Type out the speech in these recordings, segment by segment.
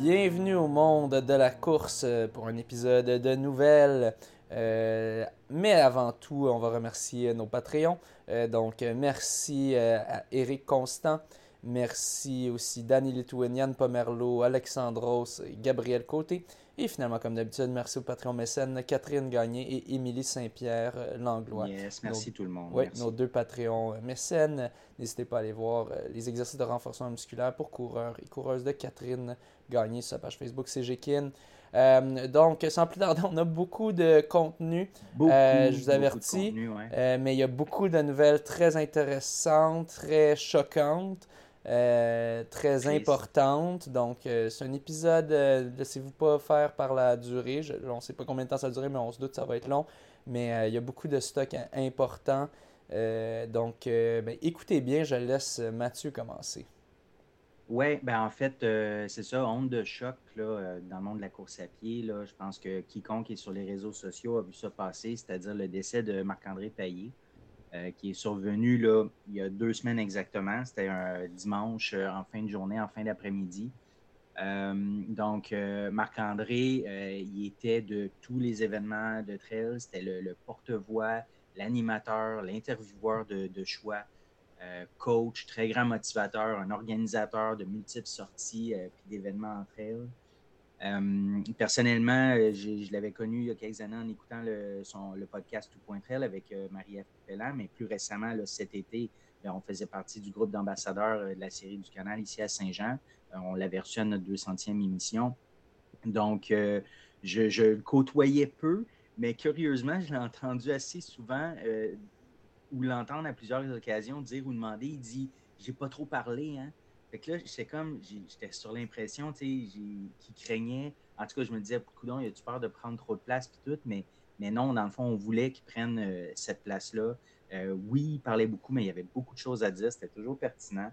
Bienvenue au monde de la course euh, pour un épisode de nouvelles. Euh, mais avant tout, on va remercier nos Patreons. Euh, donc, merci à Eric Constant. Merci aussi Danny Lituanian, Pomerlo, Alexandros, Gabriel Côté. Et finalement, comme d'habitude, merci aux Patreons mécènes Catherine Gagné et Émilie Saint-Pierre euh, Langlois. Yes, merci tout le monde. Oui, nos deux Patreons euh, mécènes. N'hésitez pas à aller voir euh, les exercices de renforcement musculaire pour coureurs et coureuses de Catherine Gagné sur sa page Facebook CGKIN. Euh, donc, sans plus tarder, on a beaucoup de contenu, Beaucoup, Euh, je vous avertis. contenu, ouais. euh, mais il y a beaucoup de nouvelles très intéressantes, très choquantes, euh, très Triste. importantes. Donc, euh, c'est un épisode, euh, laissez-vous pas faire par la durée. Je- on ne sait pas combien de temps ça va durer, mais on se doute que ça va être long. Mais il y a beaucoup de stocks im- importants. Donc, ben, écoutez bien, je laisse Mathieu commencer. Ouais, ben en fait, c'est ça, onde de choc là, dans le monde de la course à pied. Là, je pense que quiconque est sur les réseaux sociaux a vu ça passer, c'est-à-dire le décès de Marc-André Paillé, euh, qui est survenu là, il y a deux semaines exactement. C'était un dimanche euh, en fin de journée, en fin d'après-midi. Euh, donc, Marc-André, il était de tous les événements de trail. C'était le, porte-voix, l'animateur, l'intervieweur de, de choix. coach, très grand motivateur, un organisateur de multiples sorties et d'événements entre elles. Euh, personnellement, euh, je l'avais connu il y a quelques années en écoutant le, son, le podcast Tout Point Trail avec euh, Marie-Ève Pellan, mais plus récemment, cet été, ben, on faisait partie du groupe d'ambassadeurs de la série du canal ici à Saint-Jean. On l'avait reçu à notre 200e émission. Donc, je, le côtoyais peu, mais curieusement, je l'ai entendu assez souvent ou l'entendre à plusieurs occasions dire ou demander, il dit J'ai pas trop parlé, hein. Fait que là, j'étais comme, j'étais sur l'impression, tu sais, qu'il craignait. En tout cas, je me disais, coudon, il a-tu peur de prendre trop de place puis tout, mais, mais non, dans le fond, on voulait qu'il prenne euh, cette place-là. Euh, oui, il parlait beaucoup, mais il y avait beaucoup de choses à dire, c'était toujours pertinent.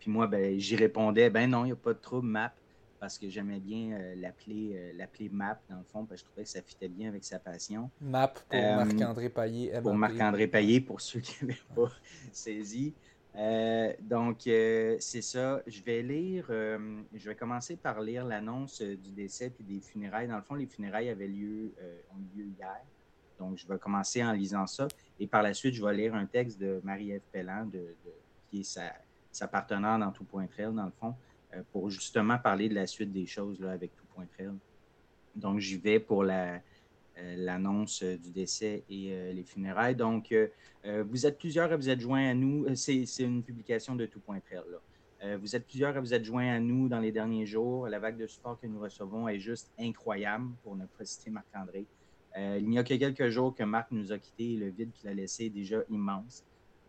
Puis moi, ben, j'y répondais, ben non, il n'y a pas de trouble, map, parce que j'aimais bien euh, l'appeler l'appeler map, dans le fond, parce que je trouvais que ça fitait bien avec sa passion Map pour Marc-André Paillé. pour. Marc-André Payet, pour ceux qui n'avaient pas saisi. Euh, donc, euh, c'est ça. Je vais lire, euh, je vais commencer par lire l'annonce du décès puis des funérailles. Dans le fond, les funérailles avaient lieu, ont eu lieu hier. Donc, je vais commencer en lisant ça. Et par la suite, je vais lire un texte de Marie-Ève Pellan, de, qui est sa, partenaire dans Tout Point Trail, dans le fond, pour justement parler de la suite des choses là, avec Tout Point Trail. Donc, j'y vais pour la, l'annonce euh, du décès et euh, les funérailles. Donc, euh, euh, vous êtes plusieurs à vous être joints à nous. Euh, C'est, une publication de Tout Point Trail. Là. Euh, vous êtes plusieurs à vous être joints à nous dans les derniers jours. La vague de support que nous recevons est juste incroyable, pour ne pas citer Marc-André. Euh, il n'y a que quelques jours que Marc nous a quittés et le vide qu'il a laissé est déjà immense.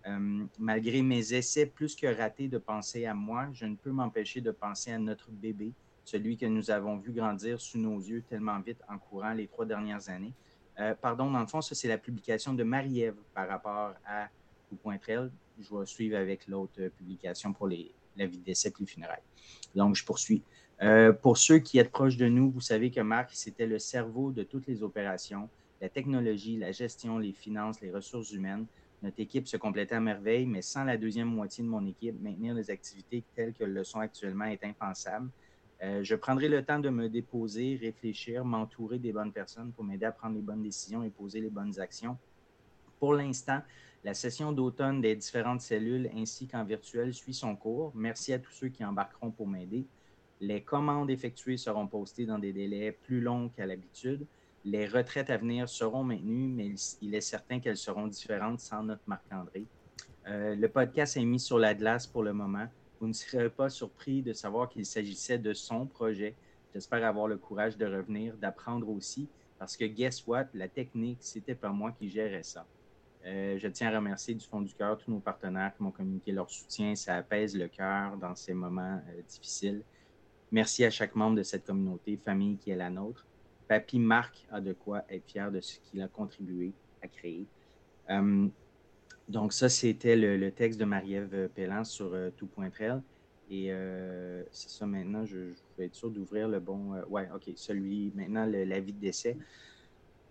Euh, malgré mes essais plus que ratés de penser à moi, je ne peux m'empêcher de penser à notre bébé, celui que nous avons vu grandir sous nos yeux tellement vite en courant les trois dernières années. Euh, pardon, dans le fond, ça, c'est la publication de Marie-Ève par rapport à Trail. Je vais suivre avec l'autre euh, publication pour les, la vie de décès et les funérailles. Donc, je poursuis. Euh, pour ceux qui êtes proches de nous, vous savez que Marc, c'était le cerveau de toutes les opérations, la technologie, la gestion, les finances, les ressources humaines. Notre équipe se complétait à merveille, mais sans la deuxième moitié de mon équipe, maintenir les activités telles qu'elles le sont actuellement est impensable. Euh, je prendrai le temps de me déposer, réfléchir, m'entourer des bonnes personnes pour m'aider à prendre les bonnes décisions et poser les bonnes actions. Pour l'instant, la session d'automne des différentes cellules ainsi qu'en virtuel suit son cours. Merci à tous ceux qui embarqueront pour m'aider. Les commandes effectuées seront postées dans des délais plus longs qu'à l'habitude. Les retraites à venir seront maintenues, mais il est certain qu'elles seront différentes sans notre Marc-André. Euh, le podcast est mis sur la glace pour le moment. Vous ne serez pas surpris de savoir qu'il s'agissait de son projet. J'espère avoir le courage de revenir, d'apprendre aussi, parce que guess what, la technique, c'était pas moi qui gérais ça. Euh, je tiens à remercier du fond du cœur tous nos partenaires qui m'ont communiqué leur soutien. Ça apaise le cœur dans ces moments euh, difficiles. Merci à chaque membre de cette communauté, famille qui est la nôtre. Papy Marc a de quoi être fier de ce qu'il a contribué à créer. Euh, donc, ça, c'était le, texte de Marie-Ève Pellan sur euh, Tout Point Trail. Et c'est ça maintenant, je, vais être sûr d'ouvrir le bon. ouais, OK, celui, maintenant, l'avis de décès.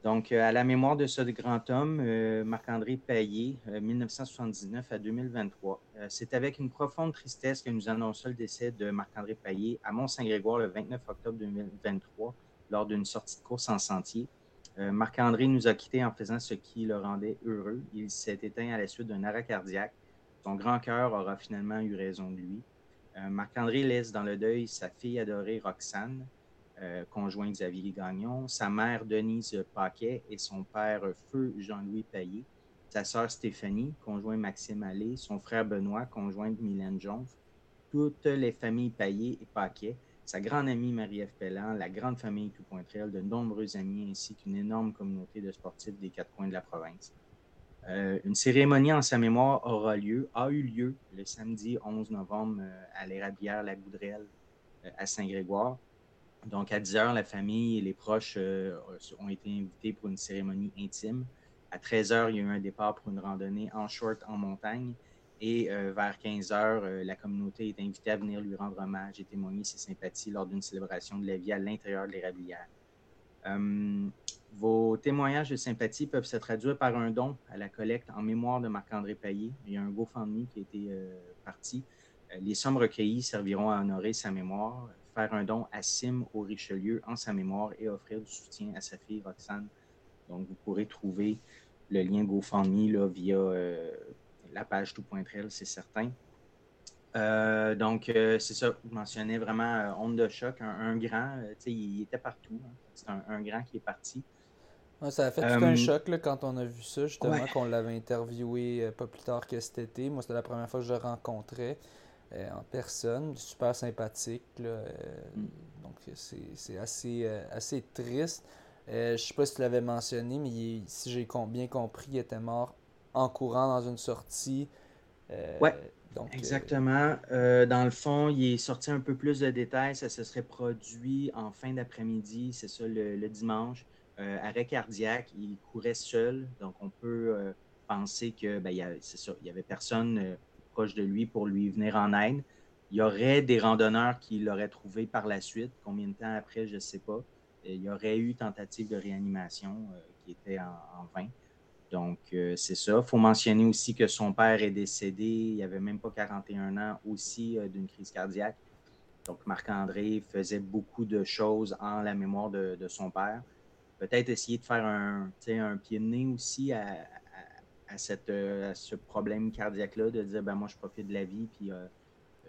Donc, à la mémoire de ce grand homme, Marc-André Paillé, 1979 à 2023. c'est avec une profonde tristesse que nous annonçons le décès de Marc-André Paillé à Mont-Saint-Grégoire le 29 octobre 2023 lors d'une sortie de course en sentier. Euh, Marc-André nous a quittés en faisant ce qui le rendait heureux. Il s'est éteint à la suite d'un arrêt cardiaque. Son grand cœur aura finalement eu raison de lui. Euh, Marc-André laisse dans le deuil sa fille adorée Roxane, euh, conjoint Xavier Gagnon, sa mère Denise Paquet et son père Feu Jean-Louis Paillé, sa sœur Stéphanie, conjoint Maxime Allé, son frère Benoît, conjoint Mylène Jonf, toutes les familles Paillé et Paquet, sa grande amie Marie-Ève Pellan, la grande famille Tout Pointrel, de nombreux amis ainsi qu'une énorme communauté de sportifs des quatre coins de la province. Euh, une cérémonie en sa mémoire aura lieu, a eu lieu le samedi 11 novembre euh, à l'érablière La Goudrelle euh, à Saint-Grégoire. Donc à 10 heures, la famille et les proches ont été invités pour une cérémonie intime. À 13 heures, il y a eu un départ pour une randonnée en short en montagne. Et euh, vers 15 heures, euh, la communauté est invitée à venir lui rendre hommage et témoigner ses sympathies lors d'une célébration de la vie à l'intérieur de l'érablière. Euh, vos témoignages de sympathie peuvent se traduire par un don à la collecte en mémoire de Marc-André Paillé. Il y a un GoFundMe qui a été parti. les sommes recueillies serviront à honorer sa mémoire, faire un don à Sim au Richelieu en sa mémoire et offrir du soutien à sa fille Roxane. Donc, vous pourrez trouver le lien GoFundMe là, via la page tout.trail, c'est certain. Euh, donc, euh, c'est ça, vous mentionnez vraiment euh, onde de choc, un, grand, tu sais, il était partout. Hein. C'est un, grand qui est parti. ça a fait tout un choc là, quand on a vu ça, justement, qu'on l'avait interviewé pas plus tard que cet été. Moi, c'était la première fois que je le rencontrais en personne, super sympathique. Mm. Donc, c'est assez, assez triste. je sais pas si tu l'avais mentionné, mais si j'ai bien compris, il était mort en courant dans une sortie. Euh, oui, euh, exactement. Euh, dans le fond, il est sorti un peu plus de détails. Ça se serait produit en fin d'après-midi, c'est ça, le, dimanche. arrêt cardiaque, il courait seul. Donc, on peut penser que, ben, c'est ça, il n'y avait personne proche de lui pour lui venir en aide. Il y aurait des randonneurs qui l'auraient trouvé par la suite. Combien de temps après, je ne sais pas. Il y aurait eu tentative de réanimation qui était en, en vain. Donc, euh, c'est ça. Il faut mentionner aussi que son père est décédé, il avait même pas 41 ans, aussi euh, d'une crise cardiaque. Donc, Marc-André faisait beaucoup de choses en la mémoire de, son père. Peut-être essayer de faire un, un pied de nez aussi à, cette, euh, ce problème cardiaque-là, de dire, ben moi, je profite de la vie, puis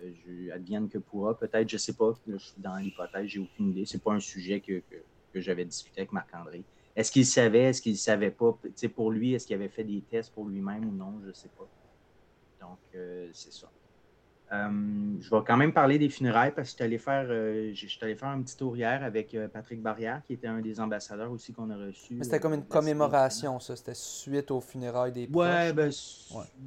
je advienne que pourra. Peut-être, je ne sais pas, je suis dans l'hypothèse, j'ai aucune idée. Ce n'est pas un sujet que j'avais discuté avec Marc-André. Est-ce qu'il savait, est-ce qu'il ne savait pas? pour lui, est-ce qu'il avait fait des tests pour lui-même ou non? Je ne sais pas. Donc, euh, c'est ça. Euh, je vais quand même parler des funérailles parce que je suis faire, euh, faire un petit tour hier avec Patrick Barrière, qui était un des ambassadeurs aussi qu'on a reçu. C'était comme une commémoration, ça. C'était suite aux funérailles des proches. Ouais, ben,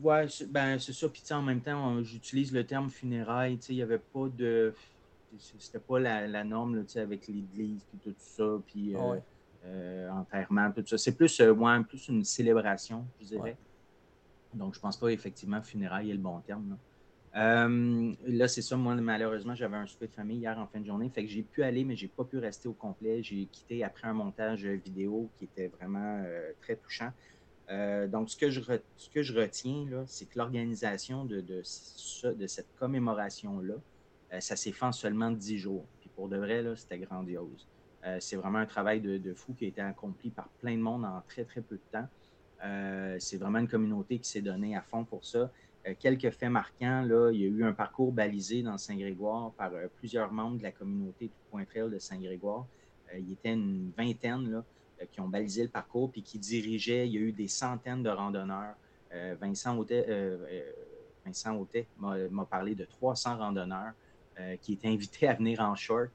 ouais. ben c'est ça. Puis en même temps, j'utilise le terme funérailles. Il n'y avait pas de. C'était pas la, norme là, avec l'église et tout ça. Puis. Ah euh, enterrement, tout ça. C'est plus, euh, plus une célébration, je dirais. Donc, je pense pas effectivement funérailles est le bon terme. Là, euh, là c'est ça. Moi, malheureusement, j'avais un souper de famille hier en fin de journée. Fait que j'ai pu aller, mais j'ai pas pu rester au complet. J'ai quitté après un montage vidéo qui était vraiment très touchant. donc, ce que je, ce que je retiens, c'est que l'organisation de, de, de, cette commémoration-là, ça s'est fait en seulement dix jours. Puis pour de vrai, c'était grandiose. Euh, c'est vraiment un travail de, fou qui a été accompli par plein de monde en très, très peu de temps. Euh, c'est vraiment une communauté qui s'est donnée à fond pour ça. Euh, quelques faits marquants, là, il y a eu un parcours balisé dans Saint-Grégoire par plusieurs membres de la communauté du Point Trail de Saint-Grégoire. il y était une vingtaine qui ont balisé le parcours puis qui dirigeaient. Il y a eu des centaines de randonneurs. Vincent Autet, m'a parlé de 300 randonneurs qui étaient invités à venir en short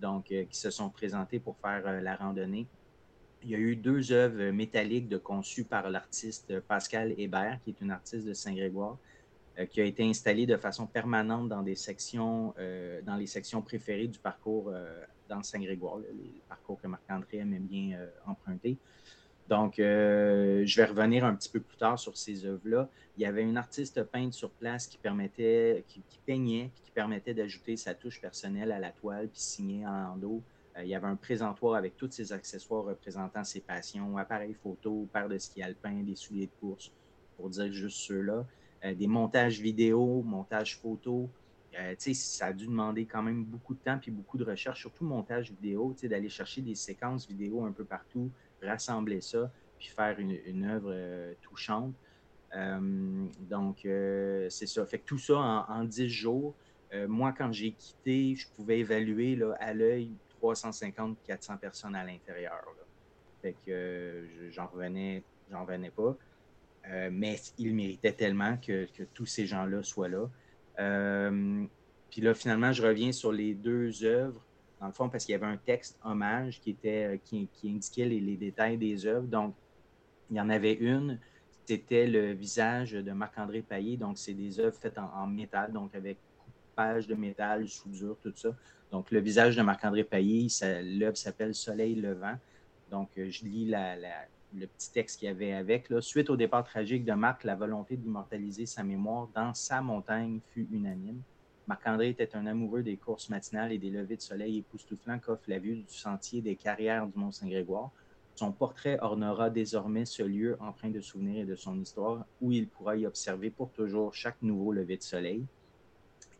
donc, euh, qui se sont présentés pour faire euh, la randonnée. Il y a eu deux œuvres métalliques de conçues par l'artiste Pascal Hébert, qui est une artiste de Saint-Grégoire, euh, qui a été installée de façon permanente dans des sections, dans les sections préférées du parcours dans Saint-Grégoire, le parcours que Marc-André aimait bien emprunter. Donc, euh, je vais revenir un petit peu plus tard sur ces œuvres-là. Il y avait une artiste peinte sur place qui permettait, qui, peignait, qui permettait d'ajouter sa touche personnelle à la toile, puis signer en dos. Euh, il y avait un présentoir avec tous ses accessoires représentant ses passions, appareils photo, paire de ski alpin, des souliers de course, pour dire juste ceux-là. Euh, des montages vidéo, montages photo. ça a dû demander quand même beaucoup de temps puis beaucoup de recherche, surtout montage vidéo, d'aller chercher des séquences vidéo un peu partout, rassembler ça, puis faire une, œuvre euh, touchante. Euh, donc, euh, c'est ça. Fait que tout ça en, 10 jours. moi, quand j'ai quitté, je pouvais évaluer là, à l'œil 350-400 personnes à l'intérieur. Fait que j'en revenais, j'en revenais pas. mais il méritait tellement que, que tous ces gens-là soient là. puis là, finalement, je reviens sur les deux œuvres dans le fond, parce qu'il y avait un texte hommage qui, euh, indiquait les, détails des œuvres. Donc, il y en avait une, c'était le visage de Marc-André Paillé. Donc, c'est des œuvres faites en, métal, donc avec coupage de métal, soudure, tout ça. Donc, le visage de Marc-André Paillé, l'œuvre s'appelle Soleil levant. Donc, euh, je lis le petit texte qu'il y avait avec. Suite au départ tragique de Marc, la volonté d'immortaliser sa mémoire dans sa montagne fut unanime. Marc-André était un amoureux des courses matinales et des levées de soleil époustouflants qu'offre la vue du sentier des carrières du Mont-Saint-Grégoire. Son portrait ornera désormais ce lieu empreint de souvenirs et de son histoire, où il pourra y observer pour toujours chaque nouveau lever de soleil.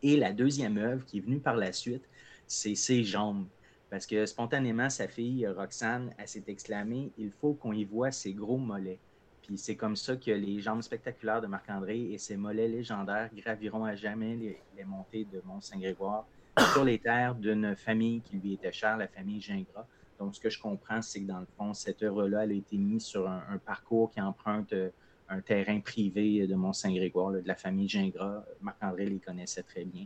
Et la deuxième œuvre qui est venue par la suite, c'est Ses jambes. Parce que spontanément, sa fille, Roxane, s'est exclamée Il faut qu'on y voit ses gros mollets c'est comme ça que les jambes spectaculaires de Marc-André et ses mollets légendaires graviront à jamais les, montées de Mont-Saint-Grégoire sur les terres d'une famille qui lui était chère, la famille Gingras. Donc, ce que je comprends, c'est que dans le fond, cette œuvre-là, elle a été mise sur un, parcours qui emprunte euh, un terrain privé de Mont-Saint-Grégoire, de la famille Gingras. Marc-André les connaissait très bien.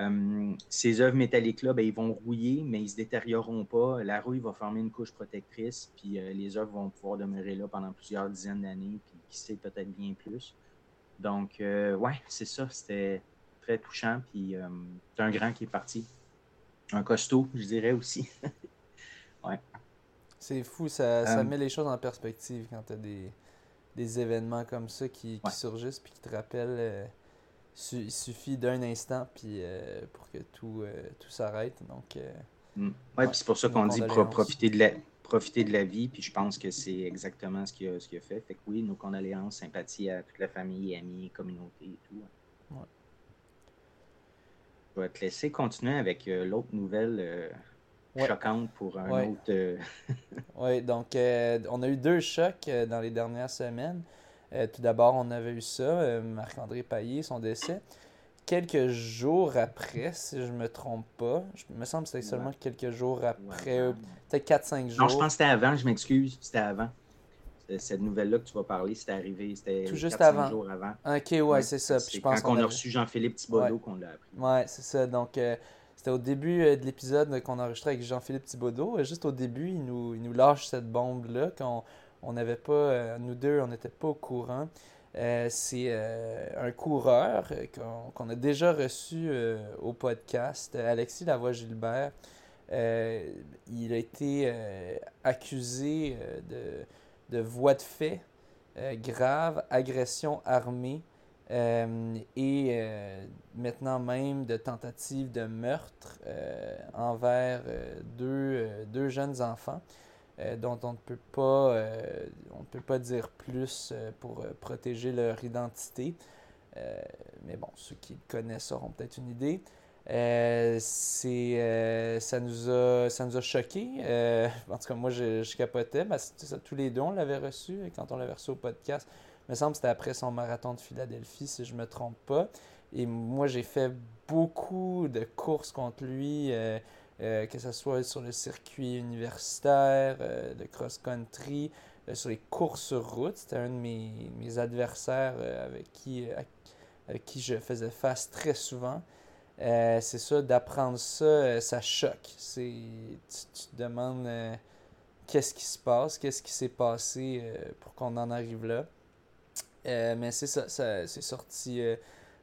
Euh, ces œuvres métalliques-là, ben, ils vont rouiller, mais ils ne se détérioreront pas. La rouille va former une couche protectrice, puis euh, les œuvres vont pouvoir demeurer là pendant plusieurs dizaines d'années, puis qui sait, peut-être bien plus. Donc, euh, ouais, c'est ça. C'était très touchant, puis c'est un grand qui est parti. Un costaud, je dirais aussi. ouais. C'est fou, ça, met les choses en perspective quand tu as des, événements comme ça qui, surgissent, puis qui te rappellent il suffit d'un instant puis euh, pour que tout, euh, tout s'arrête. Donc, euh, mm. ouais, c'est pour ça qu'on dit profiter de la profiter de la vie, puis je pense que c'est exactement ce qu'il a, ce a fait. Fait que oui, nos condoléances, sympathie à toute la famille, amis, communauté et tout. Ouais. Je vais te laisser continuer avec l'autre nouvelle choquante pour un autre. oui, donc on a eu deux chocs dans les dernières semaines. Euh, tout d'abord, on avait eu ça, euh, Marc-André Paillé, son décès. Quelques jours après, si je me trompe pas, je me semble que c'était seulement quelques jours après, euh, peut-être 4-5 jours. Non, je pense que c'était avant, je m'excuse, c'était avant. Cette nouvelle-là que tu vas parler, c'était arrivé, c'était tout juste avant. jours avant. Ok, ouais, c'est ça. C'est quand on a reçu Jean-Philippe Thibodeau qu'on l'a appris. Ouais, c'est ça. Donc, c'était au début de l'épisode qu'on a enregistré avec Jean-Philippe Thibodeau. Juste au début, il nous, il nous lâche cette bombe-là, qu'on on n'avait pas, euh, nous deux, on n'était pas au courant. Euh, c'est euh, un coureur qu'on a déjà reçu au podcast, Alexis Lavoie-Gilbert. il a été accusé de, de de fait grave, agression armée et maintenant même de tentative de meurtre envers deux, jeunes enfants. Euh, dont on ne peut pas, euh, on ne peut pas dire plus euh, pour protéger leur identité. mais bon, ceux qui le connaissent auront peut-être une idée. c'est ça nous a ça choqué en tout cas moi je, je capotais tous les deux on l'avait reçu quand on l'avait reçu au podcast il me semble que c'était après son marathon de Philadelphie si je me trompe pas et moi j'ai fait beaucoup de courses contre lui que ce soit sur le circuit universitaire, euh, de cross-country, euh, sur les courses sur route. C'était un de mes, adversaires avec, qui, avec qui je faisais face très souvent. c'est ça, d'apprendre ça, ça choque. C'est, tu, te demandes qu'est-ce qui se passe, qu'est-ce qui s'est passé pour qu'on en arrive là. mais c'est ça, ça c'est sorti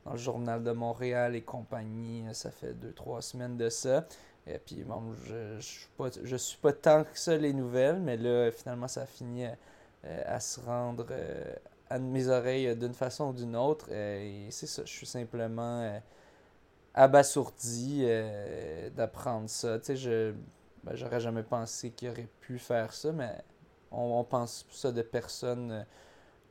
dans le journal de Montréal et compagnie. Ça fait deux, trois semaines de ça. Et puis, bon, je, je, suis pas, je suis pas tant que ça les nouvelles, mais là, finalement, ça a fini à se rendre à mes oreilles d'une façon ou d'une autre. et c'est ça, je suis simplement abasourdi d'apprendre ça. Tu sais, je ben, j'aurais jamais pensé qu'il aurait pu faire ça, mais on, pense ça de personnes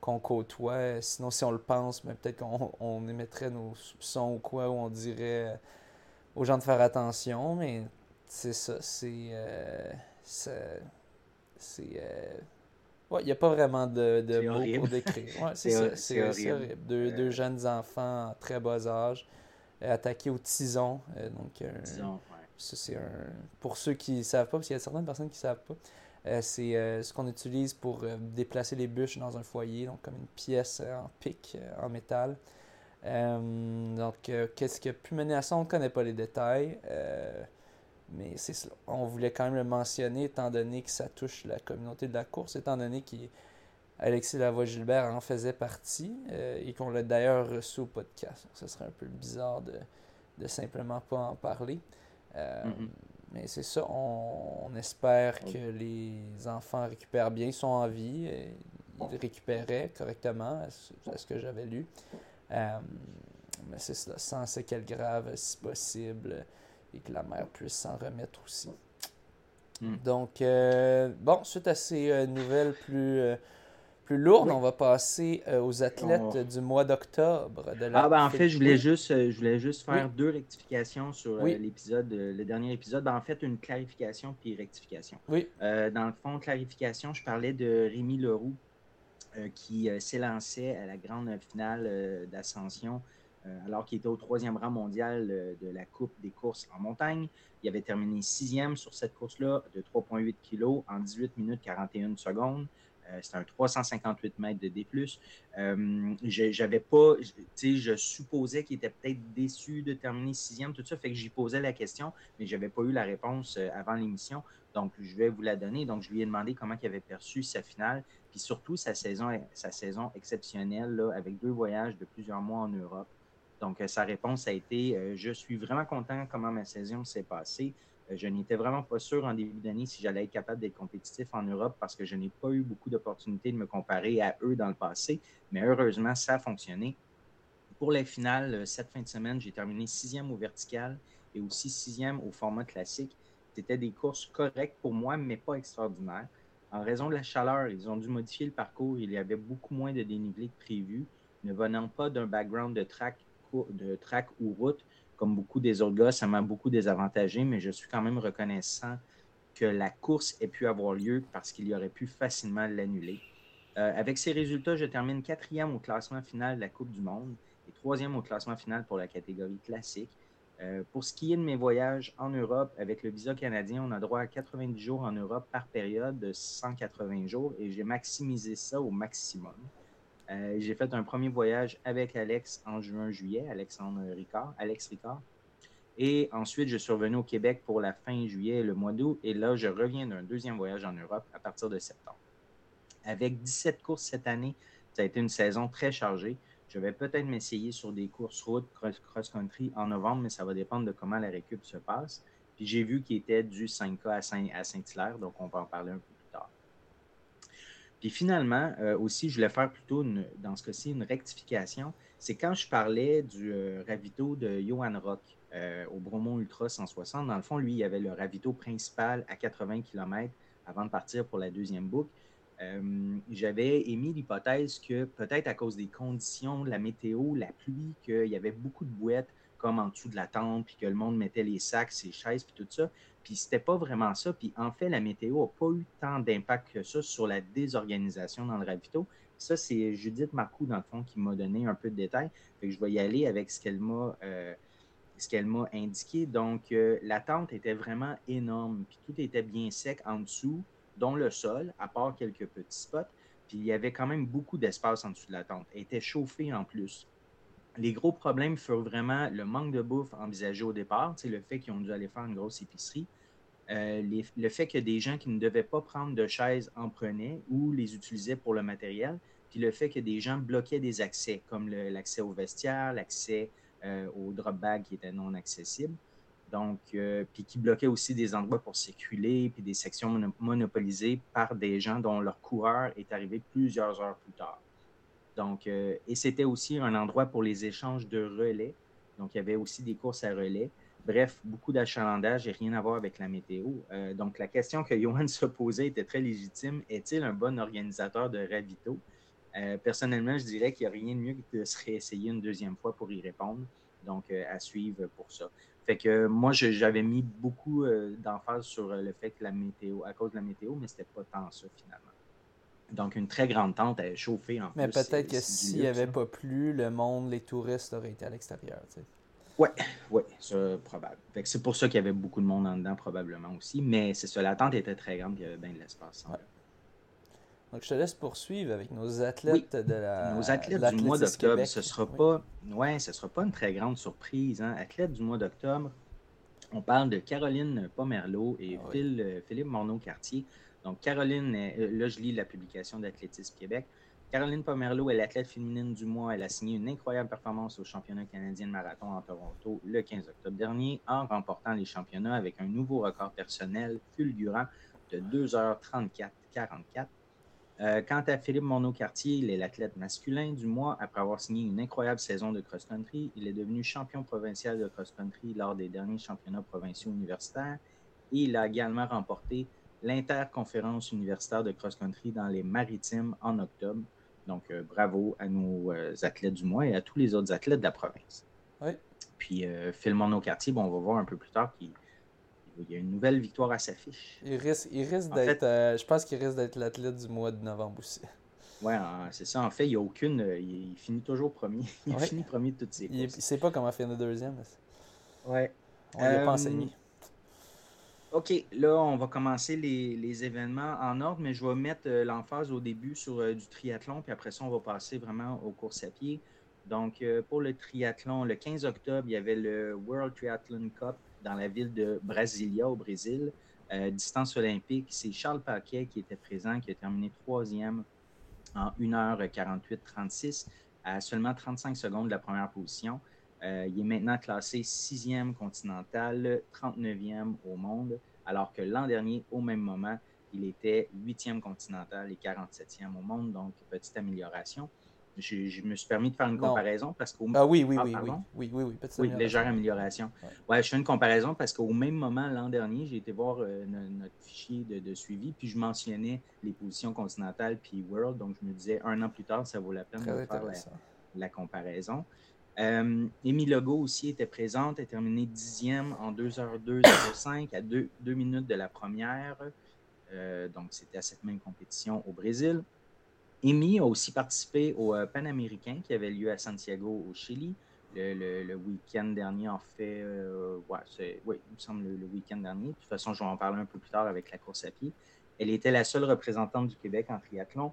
qu'on côtoie. Sinon, si on le pense, mais peut-être qu'on émettrait nos soupçons ou quoi, ou on dirait aux gens de faire attention, mais c'est ça, c'est. Euh, c'est. Euh, ouais, il n'y a pas vraiment de, de mots pour décrire. Ouais, c'est ça, c'est horrible. Deux, deux, jeunes enfants en très bas âge euh, attaqués au tison. donc, tison, c'est un. Pour ceux qui ne savent pas, parce qu'il y a certaines personnes qui ne savent pas, c'est ce qu'on utilise pour déplacer les bûches dans un foyer, donc comme une pièce en pic, en métal. Euh, donc, euh, qu'est-ce qui a pu mener à ça? On ne connaît pas les détails. Euh, mais c'est cela. On voulait quand même le mentionner, étant donné que ça touche la communauté de la course, étant donné qu'Alexis Lavoie-Gilbert en faisait partie et qu'on l'a d'ailleurs reçu au podcast. ce serait un peu bizarre de, de simplement pas en parler. Mais c'est ça, on, espère que les enfants récupèrent bien, ils sont en vie, et ils récupéraient correctement, à ce que j'avais lu. Euh, mais c'est ça, sans séquelles graves si possible, et que la mère puisse s'en remettre aussi. Hmm. Donc, euh, bon, suite à ces euh, nouvelles plus, plus lourdes, on va passer aux athlètes du mois d'octobre. ah, ben en fait, je voulais juste, je voulais juste faire deux rectifications sur l'épisode, le dernier épisode. Ben, en fait, une clarification puis rectification. Oui. dans le fond, clarification, je parlais de Rémi Leroux qui euh, s'élançait à la grande finale euh, d'ascension alors qu'il était au troisième rang mondial de la Coupe des courses en montagne. Il avait terminé sixième sur cette course-là de 3,8 kg en 18 minutes 41 secondes. C'était un 358 mètres de D+. pas, je supposais qu'il était peut-être déçu de terminer sixième, tout ça, fait que j'y posais la question, mais je n'avais pas eu la réponse avant l'émission. Donc, je vais vous la donner. Donc, je lui ai demandé comment il avait perçu sa finale puis surtout sa saison, sa saison exceptionnelle avec deux voyages de plusieurs mois en Europe. Donc, euh, sa réponse a été euh, Je suis vraiment content comment ma saison s'est passée. Euh, je n'étais vraiment pas sûr en début d'année si j'allais être capable d'être compétitif en Europe parce que je n'ai pas eu beaucoup d'opportunités de me comparer à eux dans le passé. Mais heureusement, ça a fonctionné. Pour les finales, cette fin de semaine, j'ai terminé sixième au vertical et aussi sixième au format classique. C'était des courses correctes pour moi, mais pas extraordinaires. En raison de la chaleur, ils ont dû modifier le parcours. Il y avait beaucoup moins de dénivelé que prévu. Ne venant pas d'un background de track, ou route, comme beaucoup des autres gars, ça m'a beaucoup désavantagé, mais je suis quand même reconnaissant que la course ait pu avoir lieu parce qu'il y aurait pu facilement l'annuler. Euh, avec ces résultats, je termine quatrième au classement final de la Coupe du Monde et troisième au classement final pour la catégorie classique. Euh, pour ce qui est de mes voyages en Europe, avec le visa canadien, on a droit à 90 jours en Europe par période de 180 jours et j'ai maximisé ça au maximum. Euh, j'ai fait un premier voyage avec Alex en juin-juillet, Alexandre Ricard, Alex Ricard. Et ensuite, je suis revenu au Québec pour la fin juillet et le mois d'août. Et là, je reviens d'un deuxième voyage en Europe à partir de septembre. Avec 17 courses cette année, ça a été une saison très chargée. Je vais peut-être m'essayer sur des courses route cross-country en novembre, mais ça va dépendre de comment la récup se passe. Puis j'ai vu qu'il était du 5K à Saint-Hilaire, donc on va en parler un peu plus tard. Puis finalement, euh, aussi, je voulais faire plutôt, dans ce cas-ci, une rectification. C'est quand je parlais du euh, ravito de Johan Rock euh, au Bromont Ultra 160. Dans le fond, lui, il y avait le ravito principal à 80 km avant de partir pour la deuxième boucle. Euh, j'avais émis l'hypothèse que peut-être à cause des conditions, la météo, la pluie, qu'il y avait beaucoup de bouettes comme en dessous de la tente, puis que le monde mettait les sacs, ses chaises, puis tout ça. Puis c'était pas vraiment ça. Puis en fait, la météo n'a pas eu tant d'impact que ça sur la désorganisation dans le ravito. Ça, c'est Judith Marcoux, dans le fond, qui m'a donné un peu de détails. Fait que je vais y aller avec ce qu'elle m'a euh, ce qu'elle m'a indiqué. Donc, euh, la tente était vraiment énorme. Puis tout était bien sec en dessous dont le sol, à part quelques petits spots. Puis il y avait quand même beaucoup d'espace en dessous de la tente. Elle était chauffée en plus. Les gros problèmes furent vraiment le manque de bouffe envisagé au départ, le fait qu'ils ont dû aller faire une grosse épicerie. Euh, le fait que des gens qui ne devaient pas prendre de chaises en prenaient ou les utilisaient pour le matériel, puis le fait que des gens bloquaient des accès, comme l'accès au vestiaire, l'accès euh, au drop bag qui était non accessible. Donc, euh, puis qui bloquait aussi des endroits pour circuler, puis des sections monopolisées par des gens dont leur coureur est arrivé plusieurs heures plus tard. Donc, euh, et c'était aussi un endroit pour les échanges de relais. Donc, il y avait aussi des courses à relais. Bref, beaucoup d'achalandage et rien à voir avec la météo. Euh, donc, la question que Johan se posait était très légitime. Est-il un bon organisateur de ravito? personnellement, je dirais qu'il n'y a rien de mieux que de se réessayer une deuxième fois pour y répondre. Donc, à suivre pour ça. Fait que moi, j'avais mis beaucoup euh, d'emphase sur euh, le fait que la météo, à cause de la météo, mais c'était pas tant ça finalement. Donc, une très grande tente à chauffer en mais plus. Mais peut-être que s'il n'y avait pas plu, le monde, les touristes auraient été à l'extérieur. Tu sais. Oui, oui, c'est probable. c'est pour ça qu'il y avait beaucoup de monde en dedans, probablement aussi. Mais c'est ça, la tente était très grande, il y avait bien de l'espace. Donc, je te laisse poursuivre avec nos athlètes de la. Nos athlètes du mois d'octobre. Ce ne sera, pas... ouais, ce sera pas une très grande surprise. Hein. Athlètes du mois d'octobre, on parle de Caroline Pomerleau et ah euh, Philippe Morneau-Cartier. Donc, Caroline, euh, là, je lis la publication d'Athlétisme Québec. Caroline Pomerleau est l'athlète féminine du mois. Elle a signé une incroyable performance au championnat canadien de marathon en Toronto le 15 octobre dernier en remportant les championnats avec un nouveau record personnel fulgurant de 2h34-44 euh, quant à Philippe Monod-Cartier, il est l'athlète masculin du mois. Après avoir signé une incroyable saison de cross-country, il est devenu champion provincial de cross-country lors des derniers championnats provinciaux universitaires et il a également remporté l'interconférence universitaire de cross-country dans les maritimes en octobre. Donc, euh, bravo à nos euh, athlètes du mois et à tous les autres athlètes de la province. Oui. Puis, Phil Monod-Cartier, bon, on va voir un peu plus tard qu'il il y a une nouvelle victoire à sa fiche. Il risque, il risque d'être. Euh, je pense qu'il risque d'être l'athlète du mois de novembre aussi. Ouais, c'est ça. En fait, il n'y a aucune. Euh, il, finit toujours premier. Il finit premier de toutes ses courses. Il ne sait pas comment finir deuxième. Ouais. On ne l'a pas euh, enseigné. OK, là, on va commencer les, les, événements en ordre, mais je vais mettre l'emphase au début sur du triathlon, puis après ça, on va passer vraiment aux courses à pied. Donc, pour le triathlon, le 15 octobre, il y avait le World Triathlon Cup dans la ville de Brasilia, au Brésil. Euh, distance olympique, c'est Charles Paquet qui était présent, qui a terminé troisième en 1h48-36 à seulement 35 secondes de la première position. Euh, il est maintenant classé sixième continental, 39e au monde, alors que l'an dernier, au même moment, il était huitième continental et 47e au monde, donc petite amélioration. Je, me suis permis de faire une comparaison parce qu'au Ah oui, oui, ah, oui, oui, oui, oui, oui, oui, légère amélioration. Ouais. je fais une comparaison parce qu'au même moment, l'an dernier, j'ai été voir euh, notre fichier de, suivi, puis je mentionnais les positions continentales puis World, donc je me disais un an plus tard, ça vaut la peine de faire la, comparaison. Euh, Amy Logo aussi était présente, elle a terminé dixième en 2h2.05 à 2, minutes de la première. Euh, donc, c'était à cette même compétition au Brésil. Amy a aussi participé au euh, Panaméricain qui avait lieu à Santiago, au Chili, le, week-end dernier, en fait. Euh, oui, il me semble le, week-end dernier. De toute façon, je vais en parler un peu plus tard avec la course à pied. Elle était la seule représentante du Québec en triathlon.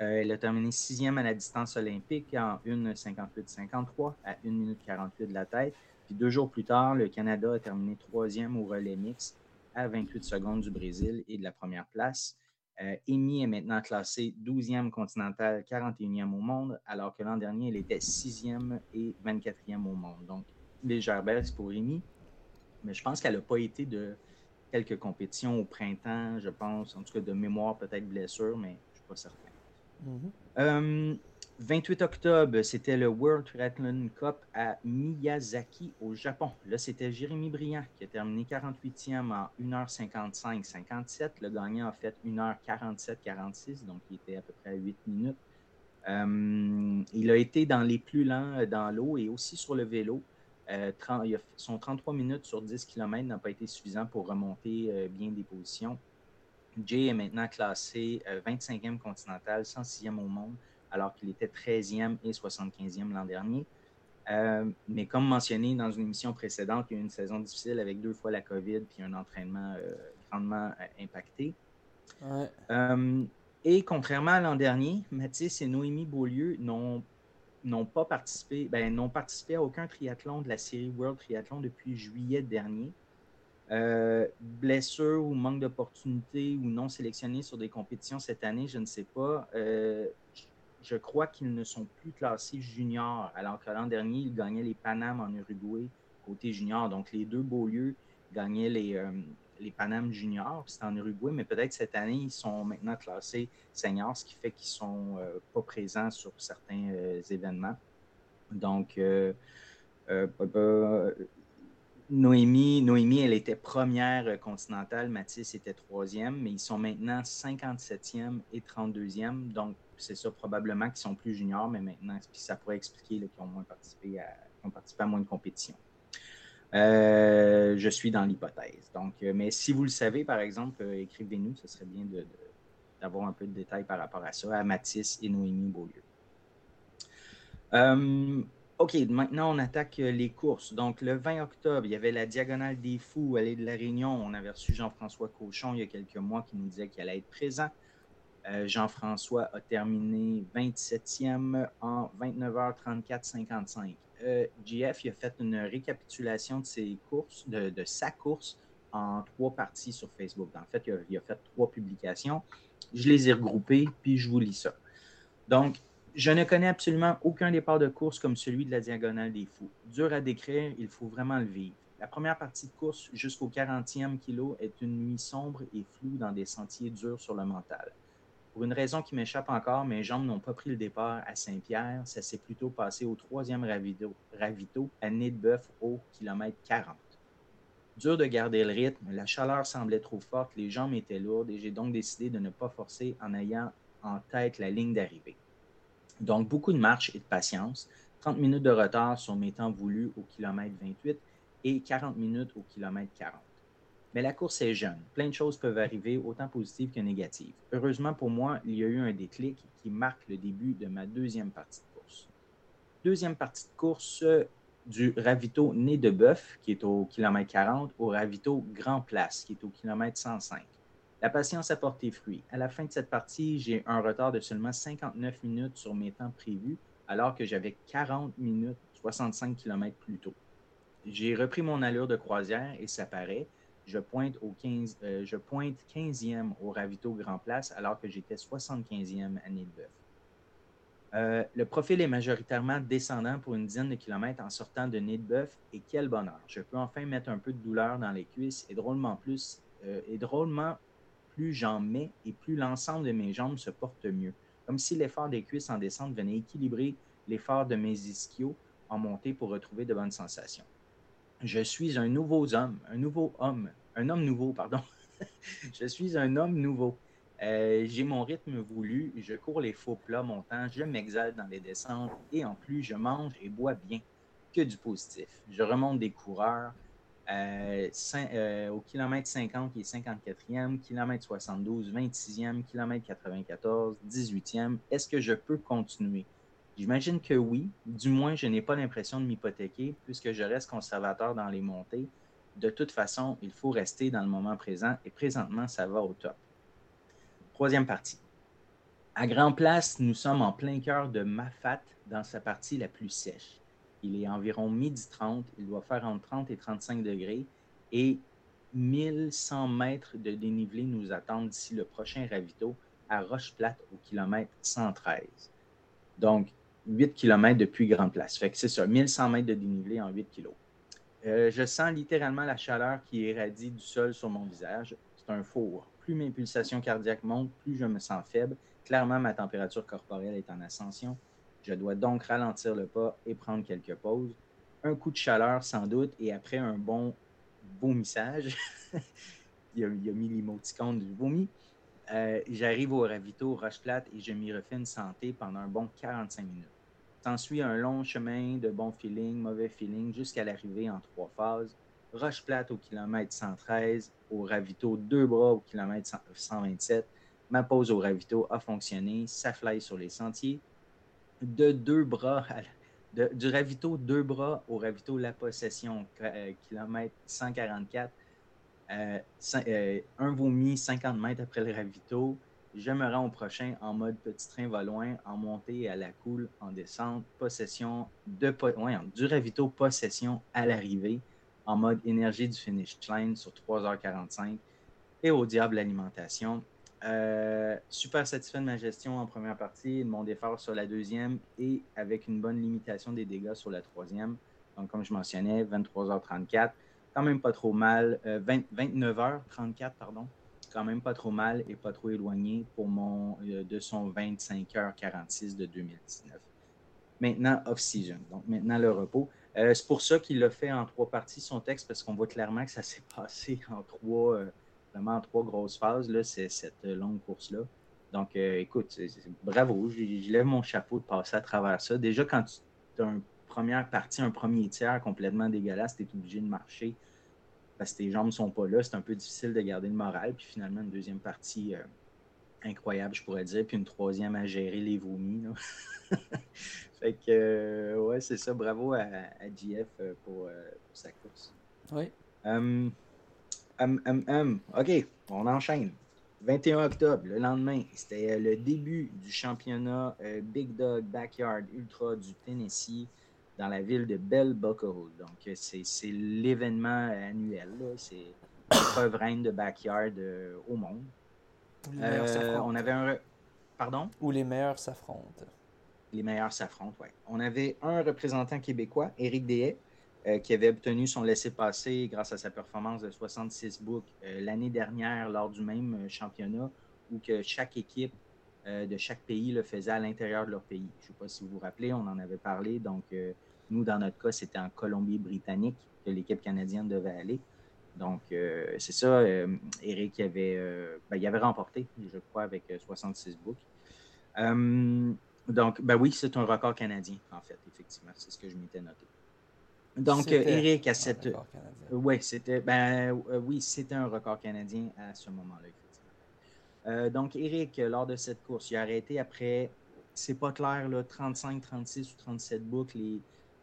Euh, elle a terminé sixième à la distance olympique en 1,58,53 à 1 minute 48 de la tête. Puis deux jours plus tard, le Canada a terminé troisième au relais mix à 28 secondes du Brésil et de la première place. Euh, Amy est maintenant classée 12e continentale, 41e au monde, alors que l'an dernier, elle était 6e et 24e au monde. Donc, légère baisse pour Amy. Mais je pense qu'elle n'a pas été de quelques compétitions au printemps, je pense. En tout cas, de mémoire, peut-être blessure, mais je ne suis pas certain. Mm-hmm. Euh, 28 octobre, c'était le World Triathlon Cup à Miyazaki, au Japon. Là, c'était Jérémy Briand qui a terminé 48e en 1h55-57. Le gagnant a fait 1h47-46, donc il était à peu près à 8 minutes. Euh, il a été dans les plus lents euh, dans l'eau et aussi sur le vélo. Euh, son 33 minutes sur 10 km n'a pas été suffisant pour remonter bien des positions. Jay est maintenant classé 25e continental, 106e au monde alors qu'il était 13e et 75e l'an dernier. Euh, mais comme mentionné dans une émission précédente, il y a eu une saison difficile avec deux fois la COVID puis un entraînement euh, grandement euh, impacté. et contrairement à l'an dernier, Mathis et Noémie Beaulieu n'ont n'ont pas participé, ben, n'ont participé à aucun triathlon de la série World Triathlon depuis juillet dernier. blessure ou manque d'opportunité ou non sélectionné sur des compétitions cette année, je ne sais pas je crois qu'ils ne sont plus classés juniors, alors que l'an dernier, ils gagnaient les Panames en Uruguay côté junior. Donc, les deux Beaulieu gagnaient les, les Panam juniors, c'est en Uruguay, mais peut-être cette année, ils sont maintenant classés seniors, ce qui fait qu'ils ne sont pas présents sur certains événements. Donc, Noémie, Noémie, elle était première continentale, Mathis était troisième, mais ils sont maintenant 57e et 32e. Donc, c'est ça probablement qu'ils sont plus juniors, mais maintenant, ça pourrait expliquer qu'ils ont moins participé à, ont participé à moins de compétitions. Euh, je suis dans l'hypothèse. Donc, euh, mais si vous le savez, par exemple, euh, écrivez-nous, ce serait bien d'avoir un peu de détails par rapport à ça, à Mathis et Noémie Beaulieu. OK, maintenant on attaque les courses. Donc le 20 octobre, il y avait la Diagonale des Fous, allée de la Réunion. On avait reçu Jean-François Cochon il y a quelques mois qui nous disait qu'il allait être présent. Jean-François a terminé 27e en 29h34-55. Euh, GF il a fait une récapitulation de ses courses, de, sa course en trois parties sur Facebook. En fait, il a, fait trois publications. Je les ai regroupées, puis je vous lis ça. Donc, je ne connais absolument aucun départ de course comme celui de la Diagonale des Fous. Dur à décrire, il faut vraiment le vivre. La première partie de course jusqu'au 40e kilo est une nuit sombre et floue dans des sentiers durs sur le mental. Pour une raison qui m'échappe encore, mes jambes n'ont pas pris le départ à Saint-Pierre. Ça s'est plutôt passé au troisième ravito, à au kilomètre 40. Dur de garder le rythme, la chaleur semblait trop forte, les jambes étaient lourdes et j'ai donc décidé de ne pas forcer en ayant en tête la ligne d'arrivée. Donc, beaucoup de marche et de patience, 30 minutes de retard sur mes temps voulus au kilomètre 28 et 40 minutes au kilomètre 40. Mais la course est jeune. Plein de choses peuvent arriver, autant positives que négatives. Heureusement pour moi, il y a eu un déclic qui marque le début de ma deuxième partie de course. Deuxième partie de course du ravito Nez de Bœuf, qui est au kilomètre 40, au ravito Grand Place, qui est au kilomètre 105. La patience a porté fruit. À la fin de cette partie, j'ai un retard de seulement 59 minutes sur mes temps prévus, alors que j'avais 40 minutes 65 km plus tôt. J'ai repris mon allure de croisière et ça paraît, je pointe, au 15, euh, 15e au ravito Grand Place alors que j'étais 75e à Nez euh, le profil est majoritairement descendant pour une dizaine de kilomètres en sortant de Bœuf et quel bonheur. Je peux enfin mettre un peu de douleur dans les cuisses et drôlement plus, euh, et drôlement plus j'en mets et plus l'ensemble de mes jambes se porte mieux. Comme si l'effort des cuisses en descente venait équilibrer l'effort de mes ischios en montée pour retrouver de bonnes sensations je suis un nouveau homme, un nouveau homme, un homme nouveau, pardon. je suis un homme nouveau. Euh, j'ai mon rythme voulu, je cours les faux plats montants, je m'exalte dans les descentes et en plus, je mange et bois bien. Que du positif. Je remonte des coureurs euh, euh, au kilomètre 50 qui est 54e, kilomètre 72, 26e, kilomètre 94, 18e. Est-ce que je peux continuer? J'imagine que oui. Du moins, je n'ai pas l'impression de m'hypothéquer puisque je reste conservateur dans les montées. De toute façon, il faut rester dans le moment présent et présentement, ça va au top. Troisième partie. À Grand Place, nous sommes en plein cœur de Mafat dans sa partie la plus sèche. Il est environ midi 30, il doit faire entre 30 et 35 degrés et 1100 mètres de dénivelé nous attendent d'ici le prochain ravito à Roche-Plate au kilomètre 113. Donc, 8 km depuis Grande Place. Fait que c'est ça, 1100 mètres de dénivelé en 8 kg. Euh, je sens littéralement la chaleur qui irradie du sol sur mon visage. C'est un four. Plus mes pulsations cardiaques montent, plus je me sens faible. Clairement, ma température corporelle est en ascension. Je dois donc ralentir le pas et prendre quelques pauses. Un coup de chaleur sans doute et après un bon vomissage. il, a, il a mis l'émoticône du vomi. Euh, j'arrive au ravito Roche-Plate et je m'y refais une santé pendant un bon 45 minutes. S'ensuit un long chemin de bon feeling, mauvais feeling, jusqu'à l'arrivée en trois phases. Roche-Plate au kilomètre 113, au ravito deux bras au kilomètre 127. Ma pause au ravito a fonctionné, ça fly sur les sentiers. De deux bras, du ravito deux bras au ravito La Possession, euh, kilomètre 144 euh, euh, un vomi 50 mètres après le ravito. Je me rends au prochain en mode petit train va loin, en montée à la coule, en descente, possession de du ravito, possession à l'arrivée, en mode énergie du finish line sur 3h45 et au diable l'alimentation. Euh, super satisfait de ma gestion en première partie, de mon effort sur la deuxième et avec une bonne limitation des dégâts sur la troisième. Donc, comme je mentionnais, 23h34, quand même pas trop mal. 29h34, pardon, quand même pas trop mal et pas trop éloigné pour mon, de son 25h46 de 2019. Maintenant, off-season, donc maintenant le repos. c'est pour ça qu'il a fait en trois parties son texte, parce qu'on voit clairement que ça s'est passé en trois, vraiment trois grosses phases, là, c'est cette longue course-là. Donc, euh, écoute, bravo, je, lève mon chapeau de passer à travers ça. Déjà, quand tu as une première partie, un premier tiers complètement dégueulasse, tu es obligé de marcher parce que tes jambes ne sont pas là. C'est un peu difficile de garder le moral. Puis finalement, une deuxième partie euh, incroyable, je pourrais dire. Puis une troisième à gérer les vomis. fait que, euh, ouais, c'est ça. Bravo à, à GF pour, sa course. Oui. Hum, hum, hum, OK, on enchaîne. 21 octobre, le lendemain, c'était euh, le début du championnat euh, Big Dog Backyard Ultra du Tennessee dans la ville de Bell Buckle. Donc, euh, c'est l'événement annuel. C'est l'épreuve reine de backyard au monde. on avait un. Pardon? Où les meilleurs s'affrontent. Les meilleurs s'affrontent, oui. On avait un représentant québécois, Éric Dehaye, euh, qui avait obtenu son laissez-passer grâce à sa performance de 66 books euh, l'année dernière lors du même euh, championnat où que chaque équipe de chaque pays le faisait à l'intérieur de leur pays. Je ne sais pas si vous vous rappelez, on en avait parlé. Donc, nous, dans notre cas, c'était en Colombie-Britannique que l'équipe canadienne devait aller. Donc, c'est ça. Eric avait, ben, il avait remporté, je crois, avec 66 books. donc, ben oui, c'est un record canadien, en fait, effectivement. C'est ce que je m'étais noté. Donc, Eric, à cette. Oui, c'était. Ben, euh, oui, c'était un record canadien à ce moment-là. Euh, donc, Eric, lors de cette course, il a arrêté après, c'est pas clair, là, 35, 36 ou 37 boucles.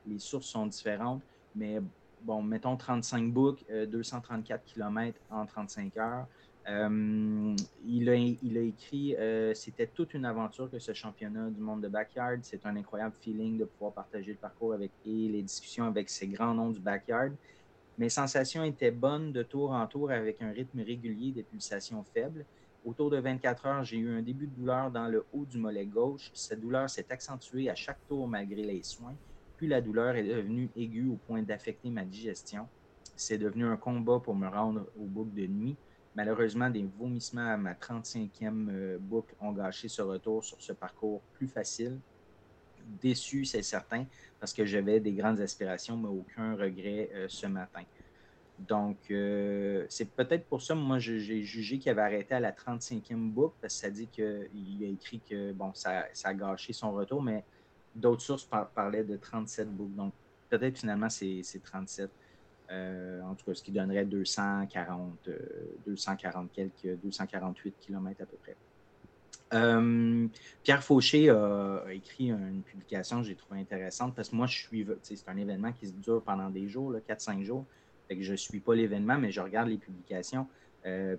Les, sources sont différentes, mais bon, mettons 35 boucles, 234 km en 35 heures. Euh, il, a, écrit euh, C'était toute une aventure que ce championnat du monde de backyard. C'est un incroyable feeling de pouvoir partager le parcours avec et les discussions avec ces grands noms du backyard. Mes sensations étaient bonnes de tour en tour avec un rythme régulier des pulsations faibles. Autour de 24 heures, j'ai eu un début de douleur dans le haut du mollet gauche. Cette douleur s'est accentuée à chaque tour malgré les soins. Puis la douleur est devenue aiguë au point d'affecter ma digestion. C'est devenu un combat pour me rendre au boucle de nuit. Malheureusement, des vomissements à ma 35e euh, boucle ont gâché ce retour sur ce parcours plus facile. Déçu, c'est certain, parce que j'avais des grandes aspirations, mais aucun regret euh, ce matin. Donc, euh, c'est peut-être pour ça, moi, j'ai jugé qu'il avait arrêté à la 35e boucle, parce que ça dit qu'il a écrit que, bon, ça, a gâché son retour, mais d'autres sources parlaient de 37 boucles. Donc, peut-être finalement, c'est 37. Euh, en tout cas, ce qui donnerait 240, 240 euh, quelques, 248 km à peu près. Pierre Fauché a, écrit une publication que j'ai trouvée intéressante parce que moi, je suis, c'est un événement qui se dure pendant des jours, 4-5 jours. Que je ne suis pas l'événement, mais je regarde les publications.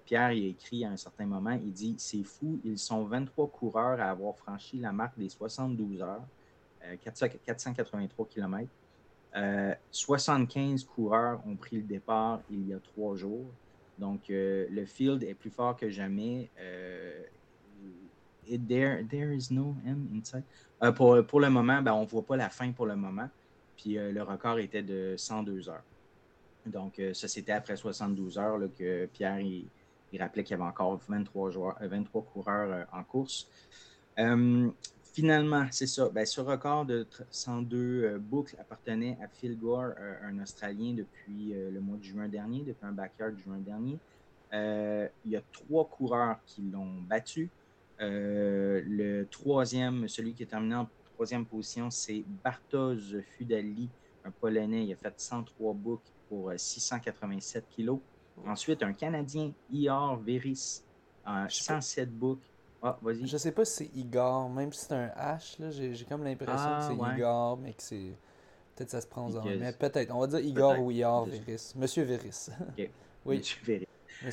Pierre il a écrit à un certain moment, il dit C'est fou, ils sont 23 coureurs à avoir franchi la marque des 72 heures, 483 km. 75 coureurs ont pris le départ il y a trois jours. Donc, euh, le field est plus fort que jamais. Euh, there, there is no end inside. Euh, pour, pour, le moment, ben, on ne voit pas la fin pour le moment. Puis le record était de 102 heures. Donc, ça, c'était après 72 heures que Pierre il, rappelait qu'il y avait encore 23, joueurs, 23 coureurs en course. Finalement, c'est ça. Ben, ce record de 102 euh, boucles appartenait à Phil Gore, euh, un Australien, depuis euh, le mois de juin dernier, depuis un backyard de juin dernier. il y a trois coureurs qui l'ont battu. le troisième, celui qui est terminé en troisième position, c'est Bartosz Fudali, un Polonais. Il a fait 103 boucles pour 687 kilos. Ensuite, un Canadien, Ior Veris, 107 boucles ah, vas-y. Je sais pas si c'est Igor, même si c'est un H, j'ai comme l'impression que c'est ah, Igor, mais que c'est. Peut-être ça se prend en Mais peut-être. On va dire Igor ou Igor Véris. Monsieur Véris. oui. Monsieur Véris.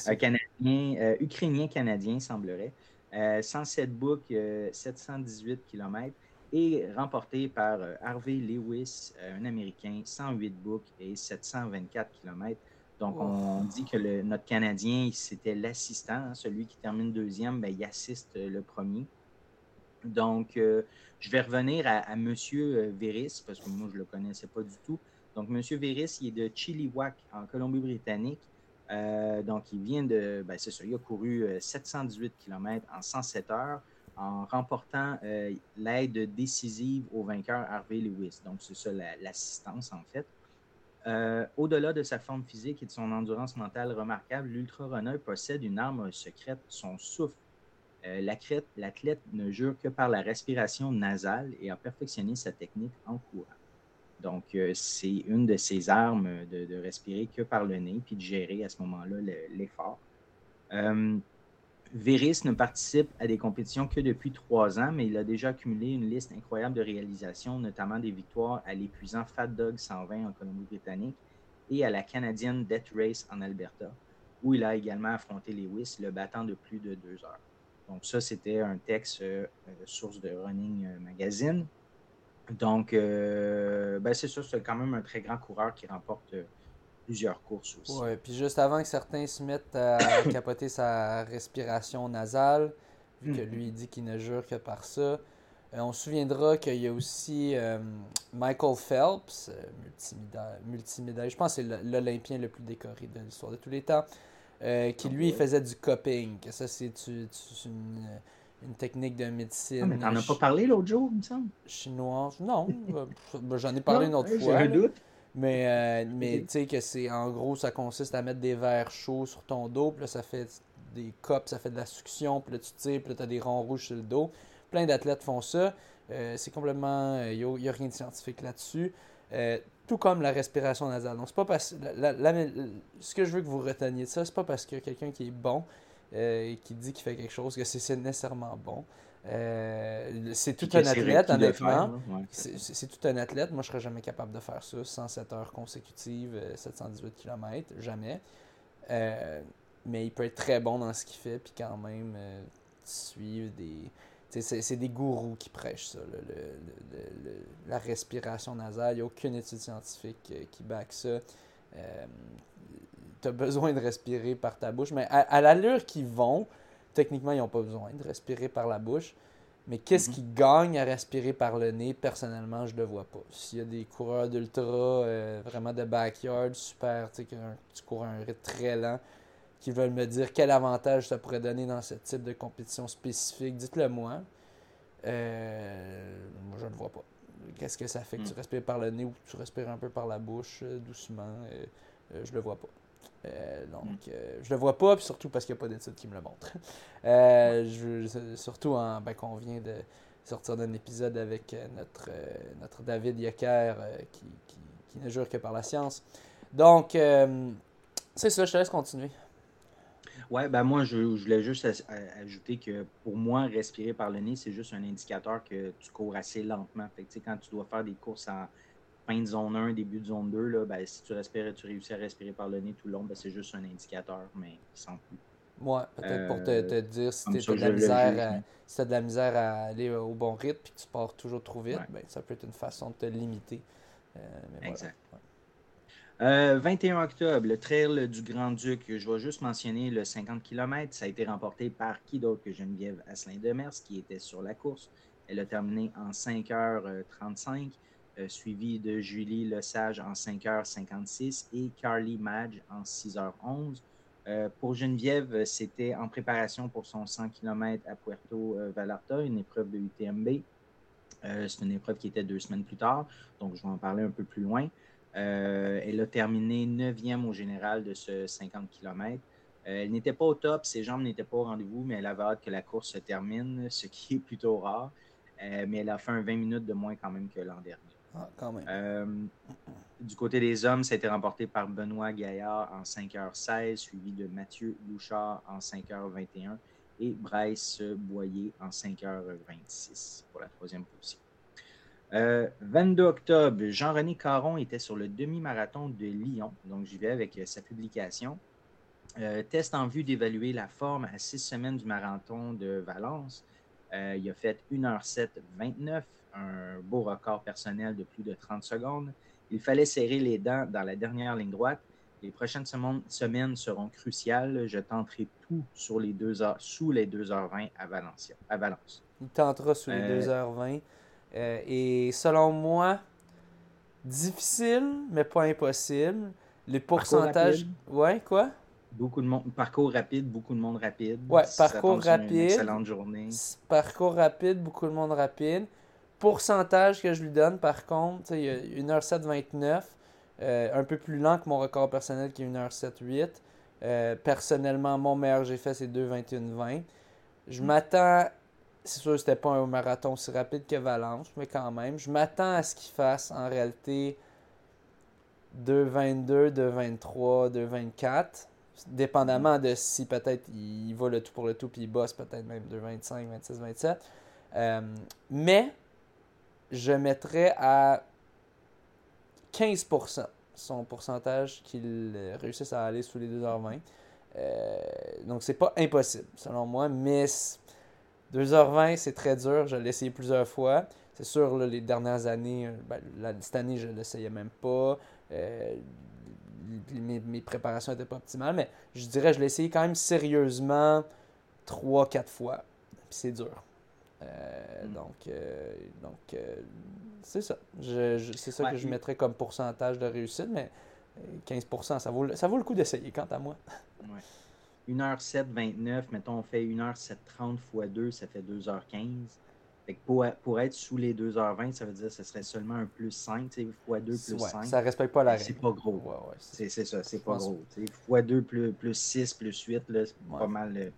Un Canadien, euh, Ukrainien-Canadien, semblerait. 107 euh, books, 718 euh, km et remporté par Harvey Lewis, un Américain, 108 books et 724 km. Donc, on dit que notre Canadien, c'était l'assistant, hein, celui qui termine deuxième, ben, il assiste le premier. Donc, je vais revenir à, à M. Véris, parce que moi, je ne le connaissais pas du tout. Donc, M. Véris, il est de Chilliwack, en Colombie-Britannique. donc, il vient de. Ben, c'est ça, il a couru 718 km en 107 heures en remportant euh, l'aide décisive au vainqueur Harvey Lewis. Donc, c'est ça l'assistance, en fait. Euh, au-delà de sa forme physique et de son endurance mentale remarquable, l'ultra-runner possède une arme secrète, son souffle. Euh, l'athlète ne jure que par la respiration nasale et a perfectionné sa technique en courant. Donc, c'est une de ses armes de, de, respirer que par le nez, puis de gérer à ce moment-là l'effort. Véris ne participe à des compétitions que depuis trois ans, mais il a déjà accumulé une liste incroyable de réalisations, notamment des victoires à l'épuisant Fat Dog 120 en Colombie-Britannique et à la canadienne Death Race en Alberta, où il a également affronté Lewis, le battant de plus de deux heures. Donc ça, c'était un texte euh, euh, source de Running Magazine. Donc, euh, ben c'est ça, c'est quand même un très grand coureur qui remporte plusieurs courses aussi. Ouais, puis juste avant que certains se mettent à capoter sa respiration nasale, vu que mhm. lui il dit qu'il ne jure que par ça, euh, on se souviendra qu'il y a aussi euh, Michael Phelps, euh, multimédaille, je pense que c'est l'Olympien le plus décoré de l'histoire de tous les temps, qui lui faisait du coping. Ça, c'est une, technique de médecine? Ah, mais t'en as pas parlé l'autre jour, il me semble. Chinois, non. Ben, j'en ai parlé une autre fois. J'ai un doute. Mais, euh, mais tu sais que c'est en gros, ça consiste à mettre des verres chauds sur ton dos, puis là, ça fait des copes, ça fait de la succion, puis là, tu tires, puis là, tu as des ronds rouges sur le dos. Plein d'athlètes font ça. Euh, c'est complètement. Il euh, n'y a, rien de scientifique là-dessus. tout comme la respiration nasale. Donc, c'est pas parce. ce que je veux que vous reteniez de ça, c'est pas parce qu'il y a quelqu'un qui est bon et qui dit qu'il fait quelque chose que c'est nécessairement bon. Euh, c'est tout un athlète, honnêtement. C'est tout un athlète. Moi, je serais jamais capable de faire ça. 107 heures consécutives, 718 euh, km, jamais. Euh, mais il peut être très bon dans ce qu'il fait, puis quand même suivre des. C'est des gourous qui prêchent ça, la respiration nasale. Il n'y a aucune étude scientifique qui back ça. tu as besoin de respirer par ta bouche, mais à l'allure qu'ils vont, techniquement, ils n'ont pas besoin de respirer par la bouche. Mais qu'est-ce mhm. qui gagne à respirer par le nez, personnellement, je ne le vois pas. S'il y a des coureurs d'ultra, euh, vraiment de backyard, super, tu sais, cours un rythme très lent, qui veulent me dire quel avantage ça pourrait donner dans ce type de compétition spécifique, dites-le moi. Euh, moi, je ne le vois pas. Qu'est-ce que ça fait que tu mhm. respires par le nez ou que tu respires un peu par la bouche, euh, doucement? je le vois pas. Euh, donc, mm. euh, je le vois pas, puis surtout parce qu'il n'y a pas d'études qui me le montrent. Euh, surtout en, ben, qu'on vient de sortir d'un épisode avec notre, notre David Yocker qui, qui, ne jure que par la science. Donc, c'est ça, je te laisse continuer. Ouais, ben moi, je, voulais juste ajouter que pour moi, respirer par le nez, c'est juste un indicateur que tu cours assez lentement. Fait que, quand tu dois faire des courses en fin de zone 1, début de zone 2, là, ben, si tu respires tu réussis à respirer par le nez tout le long, ben, c'est juste un indicateur, mais sans plus. Ouais, peut-être pour te, te, dire si tu as, de la misère à, si de la misère à aller au bon rythme et que tu pars toujours trop vite, ben, ça peut être une façon de te limiter. Euh, exact. 21 euh, octobre, le trail du Grand-Duc. Je vais juste mentionner le 50 km. Ça a été remporté par qui d'autre que Geneviève Asselin-Demers, qui était sur la course. Elle a terminé en 5h35. Euh, suivi de Julie Lesage en 5h56 et Carly Madge en 6h11. Euh, pour Geneviève, c'était en préparation pour son 100 km à Puerto euh, Vallarta, une épreuve de UTMB. c'est une épreuve qui était deux semaines plus tard, donc je vais en parler un peu plus loin. elle a terminé 9e au général de ce 50 km. elle n'était pas au top, ses jambes n'étaient pas au rendez-vous, mais elle avait hâte que la course se termine, ce qui est plutôt rare. mais elle a fait un 20 minutes de moins quand même que l'an dernier. Ah, euh, du côté des hommes, ça a été remporté par Benoît Gaillard en 5h16, suivi de Mathieu Bouchard en 5h21 et Bryce Boyer en 5h26 pour la troisième position. 22 euh, octobre, Jean-René Caron était sur le demi-marathon de Lyon, donc j'y vais avec sa publication. Euh, test en vue d'évaluer la forme à six semaines du marathon de Valence. il a fait 1h07 29 un beau record personnel de plus de 30 secondes. Il fallait serrer les dents dans la dernière ligne droite, Les prochaines semaines seront cruciales. Je tenterai tout sur les deux heures, sous les 2h20 à, Valencia, à Valence. Il tentera sous les 2h20. Euh, et selon moi, difficile, mais pas impossible. Les pourcentages. Ouais, quoi? Beaucoup de monde, parcours rapide, beaucoup de monde rapide. Ouais, parcours rapide. Une excellente journée. Parcours rapide, beaucoup de monde rapide. Pourcentage que je lui donne, par contre, il y a 1h729, euh, un peu plus lent que mon record personnel qui est 1h78. Euh, personnellement, mon meilleur j'ai fait, c'est 2h21.20. Je m'attends, c'est sûr que c'était pas un marathon aussi rapide que Valence, mais quand même, je m'attends à ce qu'il fasse en réalité 2h22, 2h23, 2h24 dépendamment de si peut-être il va le tout pour le tout puis il bosse peut-être même 2,25, 26, 27. mais je mettrais à 15% son pourcentage qu'il réussisse à aller sous les 2h20. Euh, donc c'est pas impossible selon moi, mais 2h20 c'est très dur, je l'ai essayé plusieurs fois. C'est sûr, les dernières années, euh, ben, cette année je l'essayais même pas. Euh, mes, préparations n'étaient pas optimales, mais je dirais je l'ai essayé quand même sérieusement 3-4 fois. c'est dur. Euh, mm. Donc, euh, donc euh, c'est ça. c'est ça que je mettrais comme pourcentage de réussite, mais 15%, ça vaut, ça vaut le coup d'essayer, quant à moi. Ouais. 1h729, mettons, on fait 1h730 x 2, ça fait 2h15 pour, pour, être sous les 2h20, ça veut dire que ce serait seulement un plus 5, x 2 plus 5. Ça respecte pas la règle. C'est pas gros. c'est ça, c'est pas gros. x 2 plus, plus 6 plus 8, c'est pas mal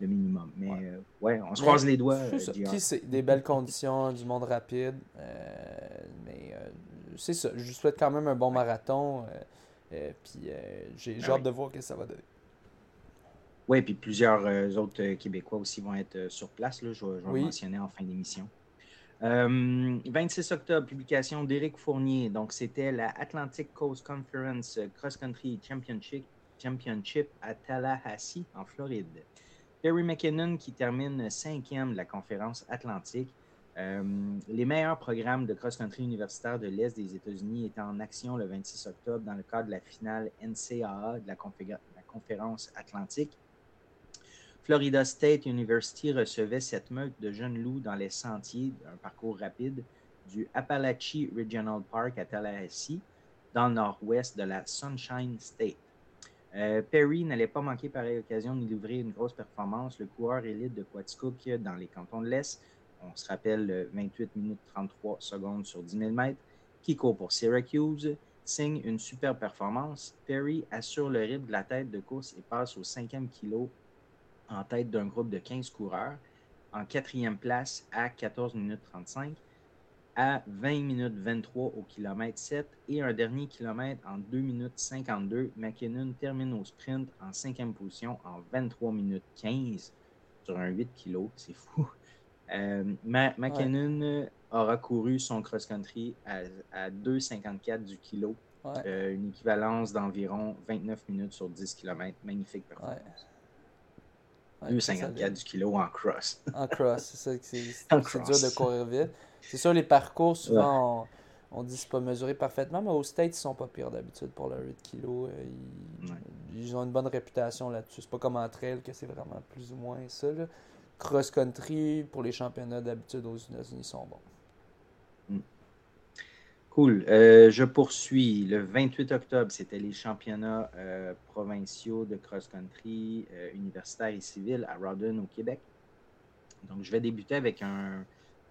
le, minimum. Mais ouais, euh, on se croise les doigts. Euh, c'est des belles conditions, du monde rapide. Euh, mais c'est ça. Je souhaite quand même un bon marathon. puis j'ai ben hâte de voir ce que ça va donner. Oui, puis plusieurs euh, autres euh, Québécois aussi vont être euh, sur place. Là, je, vais, mentionner en fin d'émission. 26 octobre, publication d'Éric Fournier. Donc, c'était la Atlantic Coast Conference Cross Country Championship, Championship à Tallahassee, en Floride. Terry McKinnon qui termine cinquième de la conférence Atlantique. les meilleurs programmes de cross-country universitaire de l'Est des États-Unis étaient en action le 26 octobre dans le cadre de la finale NCAA de la conférence Atlantique. Florida State University recevait cette meute de jeunes loups dans les sentiers d'un parcours rapide du Appalachie Regional Park à Tallahassee, dans le nord-ouest de la Sunshine State. Euh, Perry n'allait pas manquer pareille occasion de livrer une grosse performance. Le coureur élite de Quaticook dans les cantons de l'Est, on se rappelle 28 minutes 33 secondes sur 10 000 mètres, qui court pour Syracuse, signe une super performance. Perry assure le rythme de la tête de course et passe au cinquième kilo en tête d'un groupe de 15 coureurs, en quatrième place à 14 minutes 35, à 20 minutes 23 au kilomètre 7 et un dernier kilomètre en 2 minutes 52. McKinnon termine au sprint en cinquième position en 23 minutes 15 sur un 8 kg. C'est fou. Euh, McKinnon aura couru son cross-country à, à 2,54 du kilo. Euh, une équivalence d'environ 29 minutes sur 10 km. Magnifique performance. 2,54 du kilo en cross. en cross, c'est ça. C'est dur de courir vite. C'est sûr, les parcours, souvent, on, dit que c'est pas mesuré parfaitement, mais aux States, ils sont pas pires d'habitude pour le 8 kg. Ils, ont une bonne réputation là-dessus. C'est pas comme entre elles que c'est vraiment plus ou moins ça. Cross-country, pour les championnats d'habitude aux États-Unis, sont bons. Cool. Euh, je poursuis. Le 28 octobre, c'était les championnats euh, provinciaux de cross-country euh, universitaire et civil à Rawdon, au Québec. Donc, je vais débuter avec une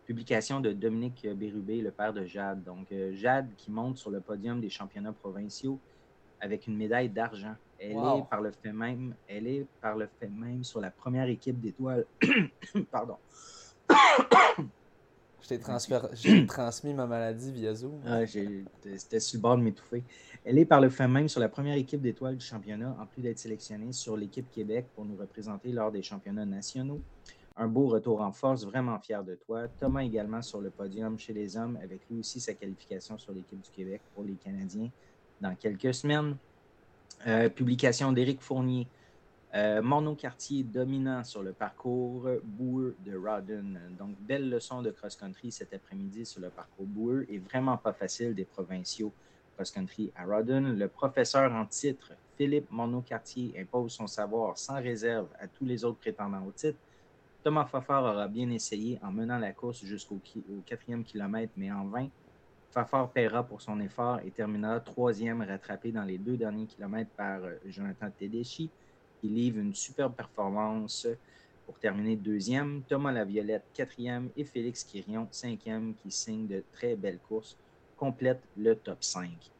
publication de Dominique Bérubé, le père de Jade. Donc, Jade qui monte sur le podium des championnats provinciaux avec une médaille d'argent. Elle est par le fait même, elle est par le fait même sur la première équipe d'étoiles. Pardon. Je t'ai transmis ma maladie via Zoom. Ah, C'était sur le bord de m'étouffer. Elle est par le fait même sur la première équipe d'étoiles du championnat, en plus d'être sélectionnée sur l'équipe Québec pour nous représenter lors des championnats nationaux. Un beau retour en force, vraiment fier de toi. Thomas également sur le podium chez les hommes, avec lui aussi sa qualification sur l'équipe du Québec pour les Canadiens dans quelques semaines. Euh, publication d'Éric Fournier. Euh, monocartier dominant sur le parcours boueux de Rawdon. Donc, belle leçon de cross-country cet après-midi sur le parcours boueux et vraiment pas facile des provinciaux cross-country à Rodden. Le professeur en titre, Philippe Monod-Cartier, impose son savoir sans réserve à tous les autres prétendants au titre. Thomas Fafard aura bien essayé en menant la course jusqu'au quatrième kilomètre, mais en vain. Fafard paiera pour son effort et terminera troisième, rattrapé dans les deux derniers kilomètres par euh, Jonathan Tedeschi, qui livre une superbe performance pour terminer deuxième. Thomas Laviolette, quatrième, et Félix Quirion, cinquième, qui signe de très belles courses, complète le top 5.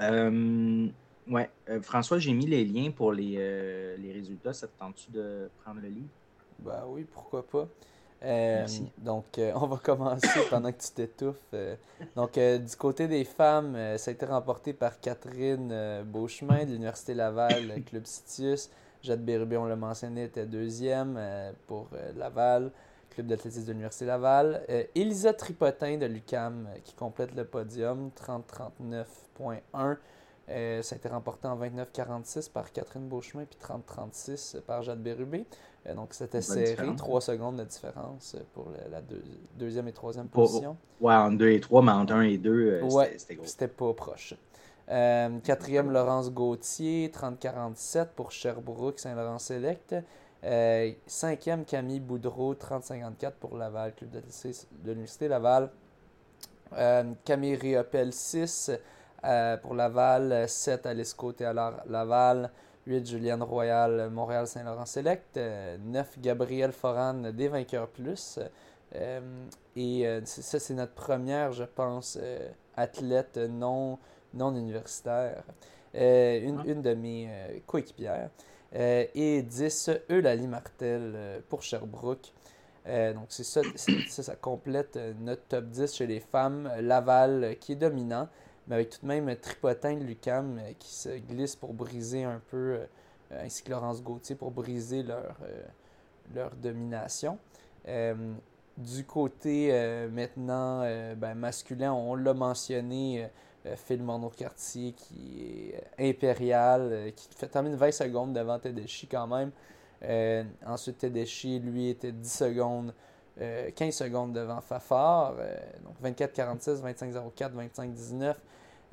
Euh, ouais, euh, François, j'ai mis les liens pour les, les résultats. Ça te tente-tu de prendre le livre? Ben oui, pourquoi pas. Euh, donc, euh, on va commencer pendant que tu t'étouffes. Euh. donc, du côté des femmes, ça a été remporté par Catherine Beauchemin de l'Université Laval, Club Citius. Jade Bérubé, on l'a mentionné, était deuxième pour Laval, Club d'athlétisme de l'Université Laval. Elisa Tripotin de l'UCAM qui complète le podium, 30-39.1. Euh, ça a été remporté en 29-46 par Catherine Beauchemin puis 30-36 par Jade Bérubé. Euh, donc c'était serré, 3 secondes de différence pour la deuxième et troisième position. Ouais, en 2 et 3, mais en 1 et 2, euh, ouais, c'était gros. C'était pas proche. quatrième, Laurence Gauthier, 30-47 pour Sherbrooke, Saint-Laurent Select. cinquième, Camille Boudreau, 30-54 pour Laval, Club de l'Université Laval. Camille Riopel, 6 euh, pour Laval, 7 Alice Côté à Laval, 8 Juliane Royal, Montréal Saint-Laurent Select, 9 euh, Gabriel Foran des vainqueurs plus. Euh, et ça, c'est notre première, je pense, athlète non, non universitaire. Une, une, de mes coéquipières. et 10 Eulalie Martel pour Sherbrooke. donc, c'est ça, ça, ça, complète notre top 10 chez les femmes. Laval qui est dominant mais avec tout de même Tripotin de Lucam euh, qui se glisse pour briser un peu, euh, ainsi que Laurence Gauthier pour briser leur, euh, leur domination. du côté maintenant ben, masculin, on l'a mentionné, Phil Monod-Cartier qui est impérial, qui fait, termine 20 secondes devant Tedeschi quand même. ensuite, Tedeschi, lui, était 10 secondes 15 secondes devant Fafard, donc 24-46, 25-04, 25-19.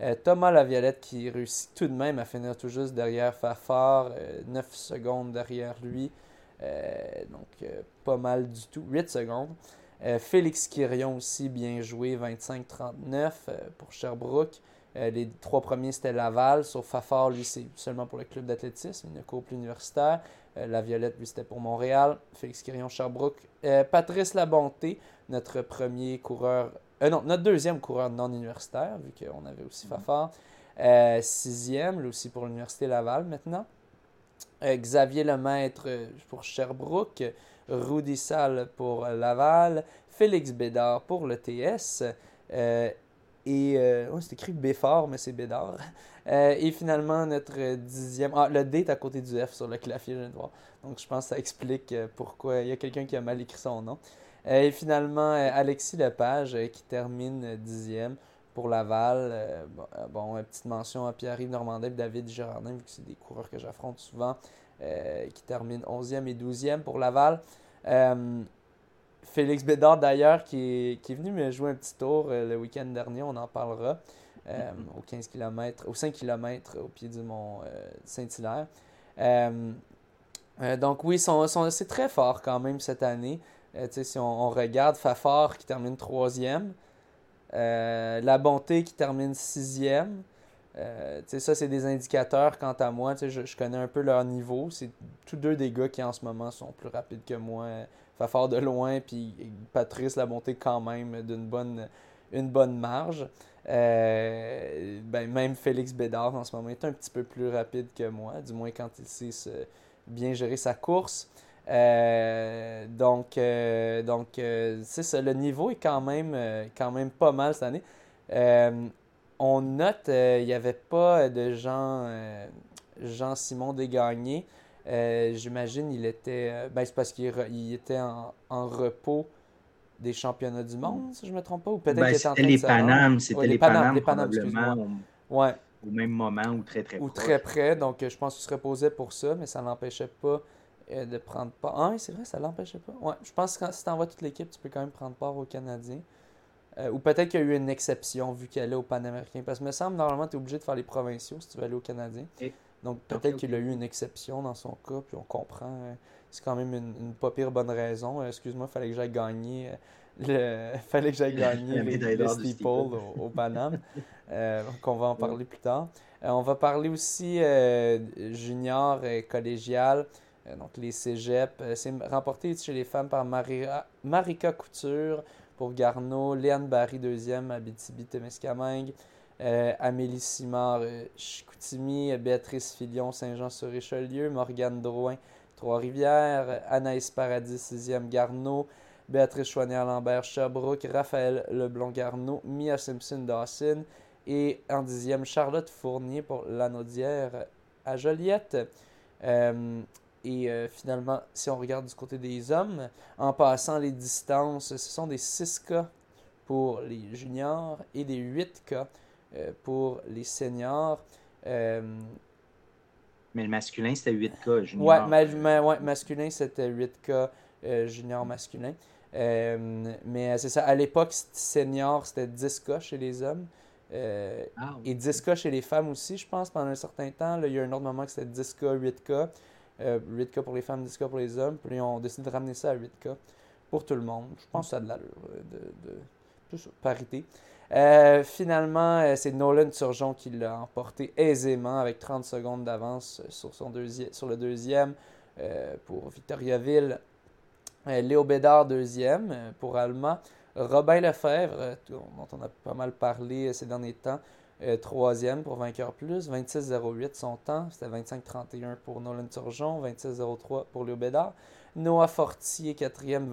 Euh, Thomas Laviolette qui réussit tout de même à finir tout juste derrière Fafard, 9 euh, secondes derrière lui. Euh, donc pas mal du tout, 8 secondes. Félix Quirion aussi bien joué, 25-39 pour Sherbrooke. les trois premiers c'était Laval, sauf Fafard, lui c'est seulement pour le club d'athlétisme, une coupe universitaire. la Violette, lui c'était pour Montréal. Félix Quirion, Sherbrooke. Patrice Labonté, notre premier coureur euh, non, notre deuxième coureur non universitaire, vu qu'on avait aussi Fafard. Euh, sixième, lui aussi pour l'Université Laval maintenant. Euh, Xavier Lemaître pour Sherbrooke. Rudy Salle pour Laval. Félix Bédard pour le TS. et. Oh, c'est écrit Béfort, mais c'est Bédard. et finalement, notre dixième. Ah, le D est à côté du F sur le clavier, je viens de voir. Donc, je pense que ça explique pourquoi il y a quelqu'un qui a mal écrit son nom. Euh, et finalement, euh, Alexis Lepage qui termine dixième pour Laval. bon, petite mention à Pierre-Yves Normandin et David Girardin, vu que c'est des coureurs que j'affronte souvent, qui terminent 11e et 12e pour Laval. Félix Bédard, d'ailleurs, qui est, venu me jouer un petit tour le week-end dernier, on en parlera, au 15 km, au 5 km au pied du mont Saint-Hilaire. donc oui, c'est très fort quand même cette année. Euh, si on, regarde Fafard qui termine troisième, euh, La Bonté qui termine sixième, euh, ça, c'est des indicateurs quant à moi. Je, je, connais un peu leur niveau. C'est tous deux des gars qui en ce moment sont plus rapides que moi. Fafard de loin, puis Patrice La Bonté quand même d'une bonne, une bonne marge. ben, même Félix Bédard en ce moment est un petit peu plus rapide que moi, du moins quand il sait bien gérer sa course. Euh, donc, euh, donc euh, c'est ça, le niveau est quand même, quand même pas mal cette année. on note, il n'y avait pas de Jean, Jean Simon Desgagnés. J'imagine il était. ben, c'est parce qu'il était en, repos des championnats du monde, si je ne me trompe pas. Ou peut-être ben, c'était les Panam, c'était les Panam, probablement. Ouais. Au même moment ou très très Ou très près, donc je pense qu'il se reposait pour ça, mais ça n'empêchait pas euh, de prendre part. Ah, c'est vrai, ça l'empêchait pas. Ouais, je pense que si tu envoies toute l'équipe, tu peux quand même prendre part aux Canadiens. Euh, ou peut-être qu'il y a eu une exception vu qu'elle est au Panaméricain. Parce que me semble, normalement, tu es obligé de faire les provinciaux si tu veux aller au Canadien. Donc peut-être qu'il a eu une exception dans son cas, puis on comprend. Euh, c'est quand même une, pas pire bonne raison. Euh, excuse-moi, il fallait que j'aille gagner. Le... fallait que j'aille gagner les, steeple au, au Paname. donc on va en parler plus tard. on va parler aussi junior et collégial. Donc les cégep. c'est remporté chez les femmes par Marika Couture pour Garneau, Léane Barry, deuxième, Abitibi-Témiscamingue, euh, Amélie Simard, euh, Chicoutimi, Béatrice Filion, Saint-Jean-sur-Richelieu, Morgane Drouin, Trois-Rivières, Anaïs Paradis, sixième, Garneau, Béatrice Chouanière-Lambert, Sherbrooke, Raphaël Leblond-Garneau, Mia Simpson-Dawson et en dixième, Charlotte Fournier pour Lanaudière à Joliette. Euh, et euh, finalement, si on regarde du côté des hommes, en passant les distances, ce sont des 6K pour les juniors et des 8K euh, pour les seniors. Euh, mais le masculin, c'était 8K junior. Ouais, masculin, c'était 8K junior masculin. mais c'est ça, à l'époque, senior, c'était 10K chez les hommes. Ah, et 10K chez les femmes aussi, je pense, pendant un certain temps. Là, il y a un autre moment que c'était 10K, 8K. 8K euh, pour les femmes, 10K pour les hommes. Puis on décide de ramener ça à 8K pour tout le monde. Je pense que ça a de l'allure. Euh, de, de, parité. Euh, finalement, c'est Nolan Turgeon qui l'a emporté aisément avec 30 secondes d'avance sur, sur le deuxième pour Victoriaville. Léo Bédard, deuxième pour Alma. Robin Lefebvre, dont on a pas mal parlé ces derniers temps, euh, troisième pour Vainqueur Plus, 26-08 son temps. C'était 25-31 pour Nolan Turgeon, 26-03 pour Léo Bédard. Noah Fortier, quatrième,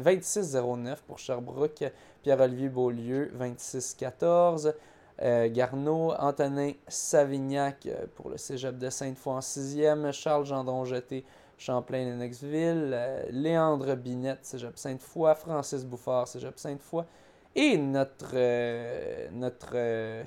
26-09 pour Sherbrooke. Pierre-Olivier Beaulieu, 26-14. Euh, Garneau, Antonin Savignac euh, pour le cégep de Sainte-Foy en sixième. Charles Gendron Jeté, Champlain-Lennoxville. Léandre Binette, cégep Sainte-Foy. Francis Bouffard, cégep Sainte-Foy. Et notre, euh, notre, euh,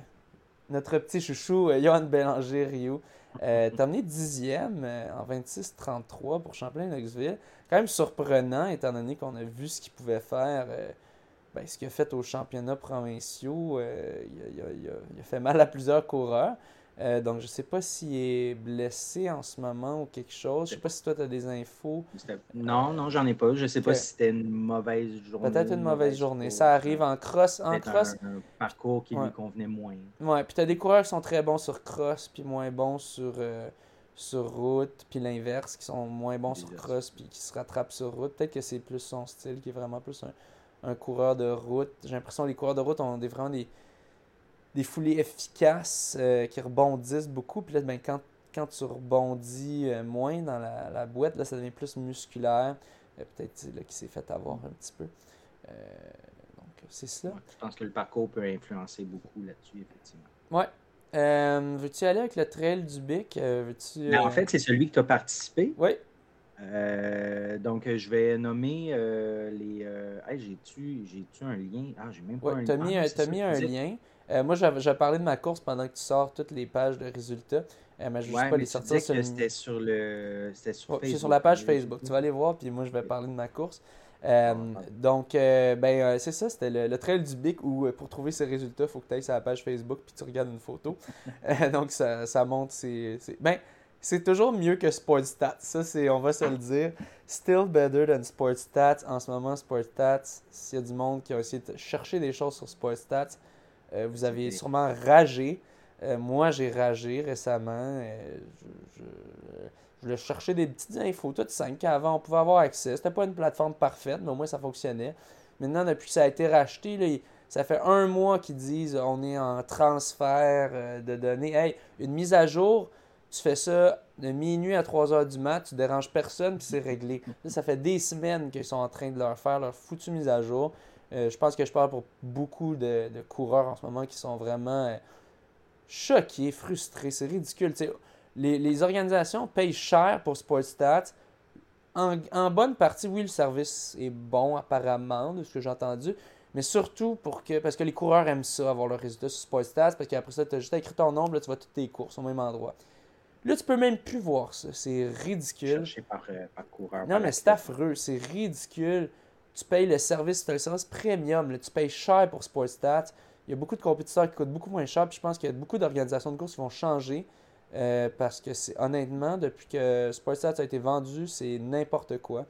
notre petit chouchou, euh, Johan Bélanger Rio, est amené dixième en 26-33 pour Champlain-Knoxville. Quand même surprenant, étant donné qu'on a vu ce qu'il pouvait faire, ben, ce qu'il a fait aux championnats provinciaux. il, a, fait mal à plusieurs coureurs. Euh, donc, je ne sais pas s'il est blessé en ce moment ou quelque chose. Je ne sais pas si toi, tu as des infos. Non, non, j'en ai pas. Je ne sais pas si c'était une mauvaise journée. Peut-être une mauvaise, journée. Ça arrive en cross. En cross. Un, parcours qui lui convenait moins. Ouais, puis tu as des coureurs qui sont très bons sur cross, puis moins bons sur, euh, sur route, puis l'inverse, qui sont moins bons sur cross, puis qui se rattrapent sur route. Peut-être que c'est plus son style, qui est vraiment plus un, un coureur de route. J'ai l'impression que les coureurs de route ont des, vraiment des des foulées efficaces euh, qui rebondissent beaucoup. Puis là, ben, quand, quand tu rebondis euh, moins dans la, boîte, là, ça devient plus musculaire. Euh, peut-être là, qui s'est fait avoir un petit peu. donc, c'est ça. je pense que le parcours peut influencer beaucoup là-dessus, effectivement. Ouais. veux-tu aller avec le trail du Bic? veux-tu, ben, en fait, c'est celui que tu as participé. Oui. donc, je vais nommer les. j'ai-tu, j'ai-tu un lien? Ah, j'ai même pas un lien. Tu as mis, un lien. Euh, moi, j'avais parlé de ma course pendant que tu sors toutes les pages de résultats. Euh, mais je ne pas les sortir sur C'était sur le. C'était sur C'est sur la page Facebook. Tu vas aller voir, puis moi, je vais parler de ma course. Euh, donc, ben, c'est ça, c'était le, trail du Bic où pour trouver ces résultats, il faut que tu ailles sur la page Facebook puis tu regardes une photo. donc, ça, ça montre c'est Ben, c'est toujours mieux que Sportstats. Ça, c'est, on va se le dire. Still better than Sportstats. En ce moment, Sportstats, s'il y a du monde qui a essayé de chercher des choses sur Sportstats, euh, vous avez sûrement ragé. Euh, moi, j'ai ragé récemment. Euh, je, voulais chercher des petites infos, toutes 5 avant, on pouvait avoir accès. C'était pas une plateforme parfaite, mais au moins ça fonctionnait. Maintenant, depuis que ça a été racheté, ça fait un mois qu'ils disent on est en transfert de données. Hey, une mise à jour, tu fais ça de minuit à 3 heures du mat, tu déranges personne, puis c'est réglé. ça fait des semaines qu'ils sont en train de leur faire leur foutue mise à jour. Euh, je pense que je parle pour beaucoup de, coureurs en ce moment qui sont vraiment euh, choqués, frustrés. C'est ridicule. Les, organisations payent cher pour SportsStats. En, en, bonne partie, oui, le service est bon apparemment, de ce que j'ai entendu. Mais surtout pour que, parce que les coureurs aiment ça, avoir le résultat sur SportsStats, parce qu'après ça, tu as juste écrit ton nombre, là, tu vois toutes tes courses au même endroit. Là, tu peux même plus voir ça. C'est ridicule. Par, euh, par coureur. Non, mais c'est affreux. C'est ridicule tu payes le service, as le service premium, tu payes cher pour Sportstats. Il y a beaucoup de compétiteurs qui coûtent beaucoup moins cher, puis je pense qu'il y a beaucoup d'organisations de courses qui vont changer. Euh, parce que c'est honnêtement, depuis que Sportstats a été vendu, c'est n'importe quoi.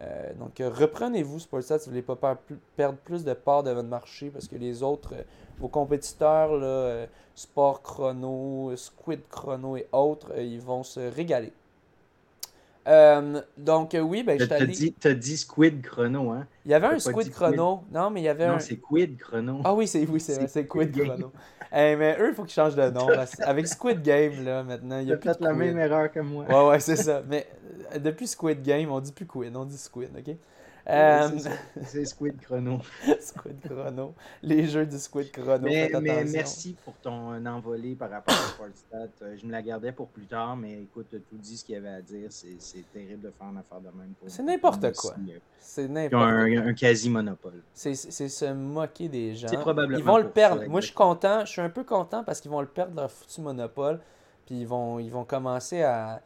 Euh, donc reprenez-vous Sportstats si vous ne voulez pas perdre plus de part de votre marché parce que les autres, euh, vos compétiteurs, Sport Chrono, Squid Chrono et autres, ils vont se régaler. Euh, donc, euh, oui, ben, je t'ai dit, T'as dit Squid Chrono, hein? Il y avait un Squid Chrono. Non, mais il y avait non, un. c'est Quid Chrono. Ah oui, c'est oui, c'est Squid Chrono. mais eux, il faut qu'ils changent de nom. avec Squid Game, là, maintenant, il y a plus fait la même erreur que moi. Ouais, ouais, c'est ça. Mais euh, depuis Squid Game, on dit plus Quid, on dit Squid, OK? Euh, c'est Squid Chrono. Squid Chrono. Les jeux du Squid Chrono. Mais, merci pour ton envolé par rapport à Sportstat. Euh, je me la gardais pour plus tard, mais écoute, tout dit ce qu'il y avait à dire. C'est terrible de faire une affaire de même. C'est n'importe quoi. Euh, c'est n'importe un, un quasi-monopole. C'est se moquer des gens. Probablement ils vont le perdre. Moi, je suis content. Je suis un peu content parce qu'ils vont le perdre, leur foutu monopole. Puis ils vont, ils vont commencer à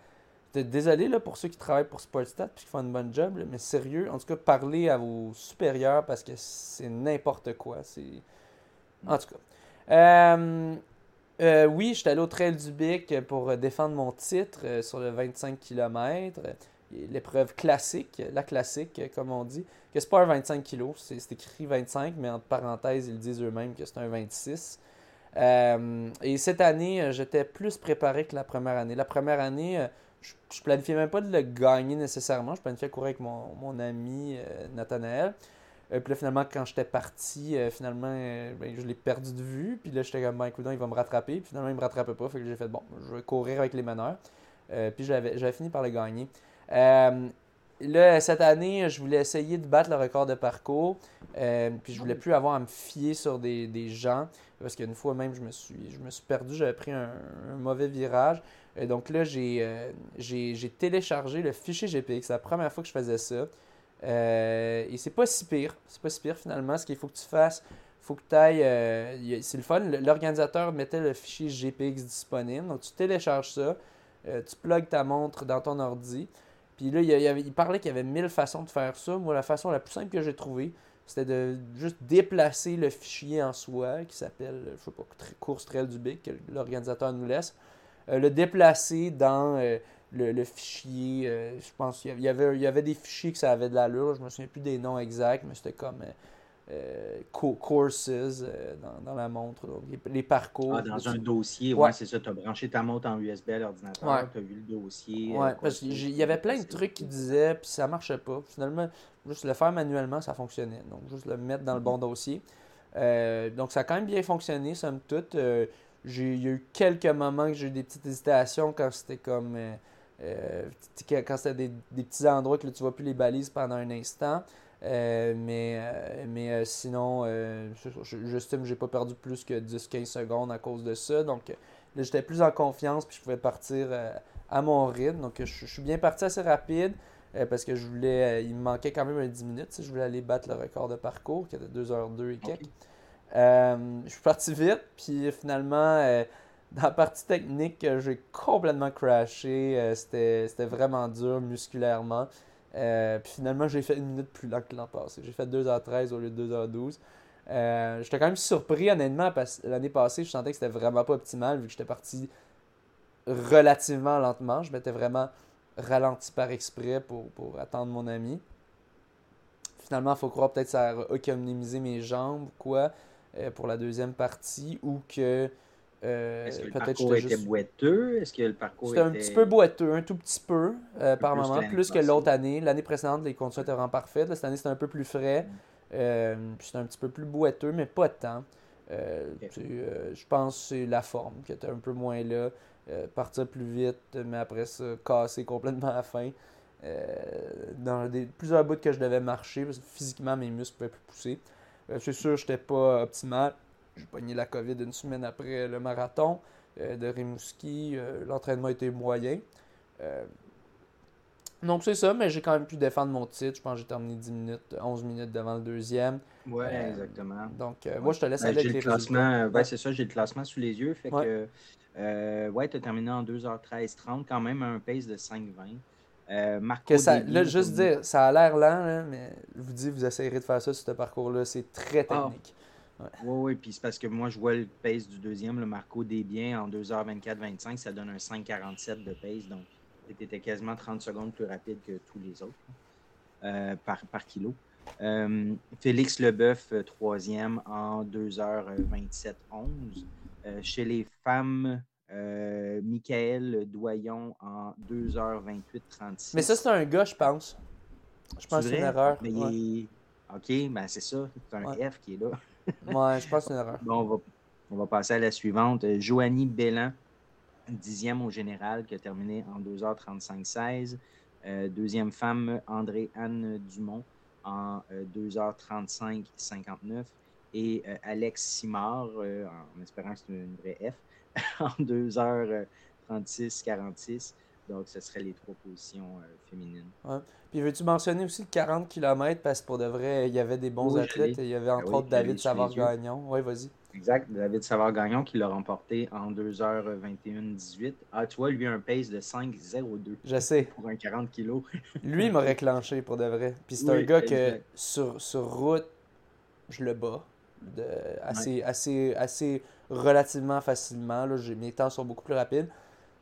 Désolé là, pour ceux qui travaillent pour Sportstat et qui font une bonne job, mais sérieux, en tout cas, parlez à vos supérieurs parce que c'est n'importe quoi. C'est... En tout cas. Euh, euh, oui, j'étais allé au Trail du Bic pour défendre mon titre euh, sur le 25 km. L'épreuve classique, la classique, comme on dit, que c'est pas un 25 kg, c'est, écrit 25, mais entre parenthèses, ils disent eux-mêmes que c'est un 26. et cette année, j'étais plus préparé que la première année. La première année, je, ne planifiais même pas de le gagner nécessairement. Je planifiais courir avec mon, ami euh, Nathanaël. Euh, puis là, finalement, quand j'étais parti, euh, finalement, ben, je l'ai perdu de vue. Puis là, j'étais comme, ben, écoute, il va me rattraper. Puis finalement, il me rattrapait pas. Fait que j'ai fait, bon, je vais courir avec les meneurs. puis j'avais fini par le gagner. là, cette année, je voulais essayer de battre le record de parcours. puis je voulais plus avoir à me fier sur des, gens. Parce qu'une fois même, je me suis, je me suis perdu. J'avais pris un mauvais virage. Donc là, euh, j'ai téléchargé le fichier GPX. C'est la première fois que je faisais ça. Euh, et c'est pas si pire. C'est pas si pire finalement. Ce qu'il faut que tu fasses, faut que tu ailles. Euh, c'est le fun. L'organisateur mettait le fichier GPX disponible. Donc tu télécharges ça. tu plugues ta montre dans ton ordi. Puis là, il, parlait qu'il y avait mille façons de faire ça. Moi, la façon la plus simple que j'ai trouvée, c'était de juste déplacer le fichier en soi, qui s'appelle, je sais pas, course trail du BIC, que l'organisateur nous laisse. Euh, le déplacer dans euh, le, fichier. Euh, je pense qu'il y avait, il y avait des fichiers que ça avait de l'allure. Je me souviens plus des noms exacts, mais c'était comme courses dans, la montre. les, parcours. Ah, dans un dossier, ouais, c'est ça. Tu as branché ta montre en USB à l'ordinateur, tu as vu le dossier. Ouais, parce qu'il y avait plein de trucs qui disaient, puis ça marchait pas. Finalement, juste le faire manuellement, ça fonctionnait. Donc, juste le mettre dans le bon dossier. donc, ça a quand même bien fonctionné, somme toute. Il y a eu quelques moments que j'ai eu des petites hésitations quand c'était comme. Euh, euh, quand c'était des, petits endroits que là, tu vois plus les balises pendant un instant. Euh, mais mais sinon, j'estime que j'ai pas perdu plus que 10-15 secondes à cause de ça. Donc là, j'étais plus en confiance puis je pouvais partir à mon rythme. Donc je, suis bien parti assez rapide parce que je voulais. il me manquait quand même un 10 minutes. Je voulais aller battre le record de parcours qui était 2h02 et quelques. Euh, je suis parti vite, puis finalement, euh, dans la partie technique, j'ai complètement crashé. Euh, c'était vraiment dur musculairement. puis finalement, j'ai fait une minute plus lent que l'an passé. J'ai fait 2h13 au lieu de 2h12. j'étais quand même surpris, honnêtement, parce que l'année passée, je sentais que c'était vraiment pas optimal vu que j'étais parti relativement lentement. Je m'étais vraiment ralenti par exprès pour, pour attendre mon ami. Finalement, il faut croire peut-être que ça a économisé mes jambes ou quoi. Euh, pour la deuxième partie ou que euh, Est-ce que le parcours était boiteux? Est-ce que le parcours C'était un petit peu boiteux, un tout petit peu euh, par moment, plus que l'autre année. L'année précédente, les conditions étaient vraiment parfaites. cette année, c'était un peu plus frais. Mm. c'était un petit peu plus boiteux, mais pas tant. je pense que c'est la forme qui était un peu moins là. partir plus vite, mais après ça, casser complètement à la fin. dans des, plusieurs bouts que je devais marcher, parce que physiquement, mes muscles pouvaient plus pousser. Euh, c'est sûr, j'étais pas optimal. J'ai pogné la COVID une semaine après le marathon euh, de Rimouski. Euh, l'entraînement était moyen. donc c'est ça, mais j'ai quand même pu défendre mon titre. Je pense que j'ai terminé 10 minutes, 11 minutes devant le deuxième. Oui, exactement. Donc moi, je te laisse aller avec les classement, Ouais, c'est ça, j'ai le classement sous les yeux. Fait que, ouais, tu as terminé en 2h13-30, quand même un pace de 5-20. Euh, Marco Que ça, Debbie, là, juste comme- dire, ça a l'air lent, mais je vous dis, vous essayerez de faire ça sur ce parcours-là. C'est très Ah. technique. Oui, oui, puis c'est parce que moi, je vois le pace du deuxième, le Marco Desbiens, en 2h24-25, ça donne un 5,47 de pace, donc tu étais quasiment 30 secondes plus rapide que tous les autres euh, par, par kilo. Euh, Félix Leboeuf, euh, troisième, en 2h27-11. Euh, chez les femmes, euh, Michael Doyon en 2h28-36. Mais ça, c'est un gars, je pense. Je pense que c'est une erreur. Mais il Ouais. OK, ben c'est ça, c'est un Ouais. F qui est là. Ouais, je pense que c'est une erreur. Bon, on va, on va passer à la suivante. Joanie Bellan, dixième au général, qui a terminé en 2h35-16. Euh, deuxième femme, André-Anne Dumont, en euh, 2h35-59. Et euh, Alex Simard, en espérant que c'est une vraie F, en 2h36-46. Donc, ce seraient les trois positions euh, féminines. Puis veux-tu mentionner aussi le 40 km parce que pour de vrai, il y avait des bons Oui, athlètes. l'ai. Il y avait entre oui, autres David. Savard-Gagnon. Oui, vas-y. Exact. David Savard-Gagnon qui l'a remporté en 2h21-18. Ah, tu vois, lui, un pace de 5,02 Je sais. pour un 40 kg. Lui, il m'a réclenché pour de vrai. Puis c'est Oui, un gars que sur, sur route, je le bats. De, assez, assez, assez relativement facilement. Là. Mes temps sont beaucoup plus rapides.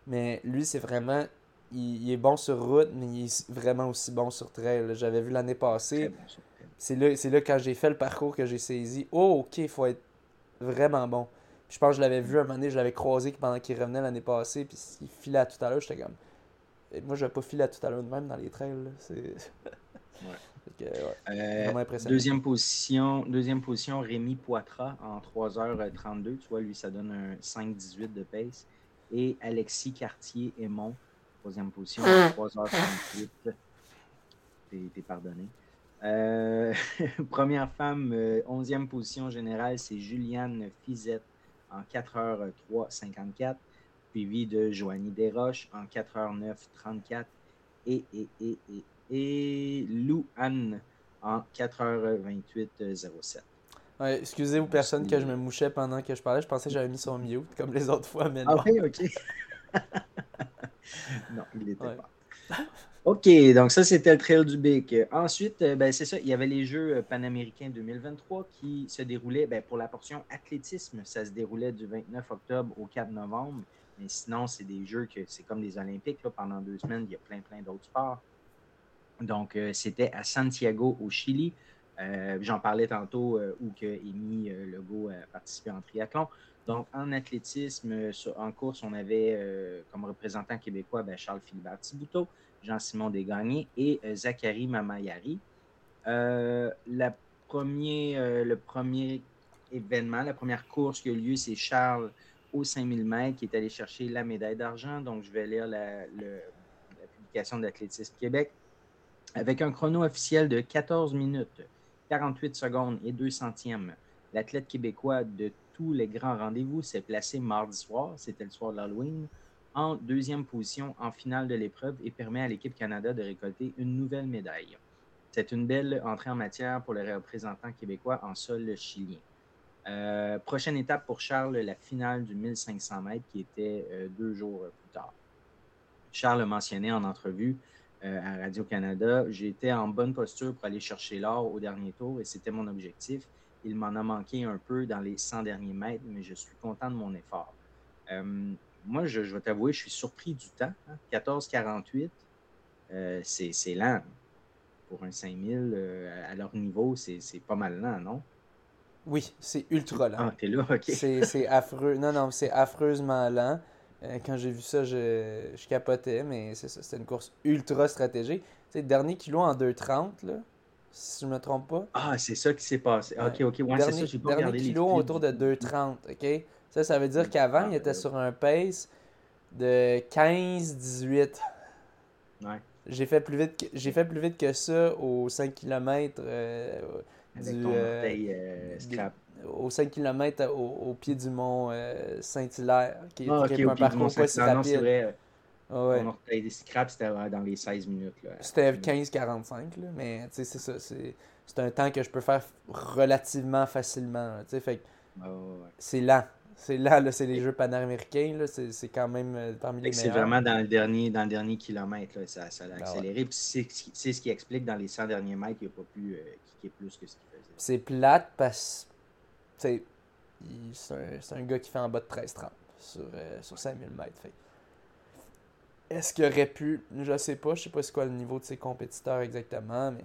Mais lui, c'est vraiment. Il, il est bon sur route, mais il est vraiment aussi bon sur trail. J'avais vu l'année passée. bon. C'est là, c'est là quand j'ai fait le parcours que j'ai saisi. Oh, ok, il faut être vraiment bon. Puis je pense que je l'avais vu un moment donné, je l'avais croisé pendant qu'il revenait l'année passée, puis il filait à tout à l'heure, j'étais comme. Et moi, je vais pas filer à tout à l'heure de même dans les trails. C'est. Fait que, ouais, Euh, vraiment impressionnant. deuxième, position, deuxième position, Rémi Poitras en 3h32. Tu vois, lui, ça donne un 5,18 de pace. Et Alexis Cartier-Aymon, troisième position, en 3h38. T'es t'es pardonné. Euh, première femme, euh, 11e position générale, c'est Juliane Fizette en 4h03-54, suivi de Joanie Desroches en 4h09-34 et, et, et, et, et Lou Anne en 4h28-07. Ouais, excusez aux personnes que je me mouchais pendant que je parlais, je pensais que j'avais mis son mute comme les autres fois, mais non. Ah oui, ok. non, il n'était Ouais. pas. OK, donc ça, c'était le Trail du Bic. Ensuite, euh, ben, c'est ça, il y avait les Jeux euh, panaméricains 2023 qui se déroulaient, ben, pour la portion athlétisme, ça se déroulait du 29 octobre au 4 novembre. Mais sinon, c'est des Jeux que c'est comme des Olympiques. Là, pendant deux semaines, il y a plein, plein d'autres sports. Donc, euh, c'était à Santiago, au Chili. Euh, J'en parlais tantôt euh, où que Amy Legault a participé en triathlon. Donc, en athlétisme, en course, on avait comme représentant québécois ben, Charles Philibert Thibouteau, Jean-Simon Desgagnés et euh, Zachary Mamayari. Le premier événement, la première course qui a eu lieu, c'est Charles au 5000 mètres qui est allé chercher la médaille d'argent. Donc, je vais lire la, la publication d'Athlétisme Québec. Avec un chrono officiel de 14 minutes, 48 secondes et 2 centièmes, l'athlète québécois de tous les grands rendez-vous s'est placé mardi soir, c'était le soir de l'Halloween, en deuxième position en finale de l'épreuve et permet à l'équipe Canada de récolter une nouvelle médaille. C'est une belle entrée en matière pour les représentants québécois en sol chilien. Euh, prochaine étape pour Charles, la finale du 1500 mètres qui était euh, deux jours plus tard. Charles a mentionné en entrevue euh, à Radio-Canada, été en bonne posture pour aller chercher l'or au dernier tour et c'était mon objectif. Il m'en a manqué un peu dans les 100 derniers mètres, mais je suis content de mon effort. Euh, moi, je, je vais t'avouer, je suis surpris du temps. hein. 14,48, euh, c'est lent. Pour un 5000, euh, à leur niveau, c'est pas mal lent, non? Oui, c'est ultra lent. Ah, t'es là, ok. C'est affreux. Non, non, c'est affreusement lent. Euh, quand j'ai vu ça, je, je capotais, mais c'est ça, c'était une course ultra stratégique. Tu sais, dernier kilo en 2,30, là, si je me trompe pas. Ah, c'est ça qui s'est passé. Ok, ok, ouais, c'est dernier ça, j'ai pas dernier les kilo autour de tout. 2,30, ok? Ça, ça veut dire qu'avant, il était sur un pace de 15-18. Ouais. J'ai fait plus vite que, j'ai fait plus vite que ça aux 5 km Avec du, ton euh, orteil euh, scrap. Aux 5 km au, au pied du mont euh, Saint-Hilaire, qui est, Ah, qui ok, est au un parcours pas si rapide. vrai. Ouais. Ton orteil scrap, c'était dans les 16 minutes. C'était 15-45, là, mais c'est ça. C'est, un temps que je peux faire relativement facilement. là, fait ouais, c'est lent. C'est là, là c'est les Jeux panaméricains, c'est quand même euh, parmi les meilleurs. C'est vraiment dans le dernier, dans le dernier kilomètre, là, ça, ça a ben accéléré. C'est ce qui explique dans les 100 derniers mètres, il n'a pas pu euh, kicker plus que ce qu'il faisait. C'est plate parce c'est un, gars qui fait en bas de 13-30 sur, euh, sur 5000 mètres. Est-ce qu'il aurait pu, je sais pas, je sais pas c'est quoi le niveau de ses compétiteurs exactement, mais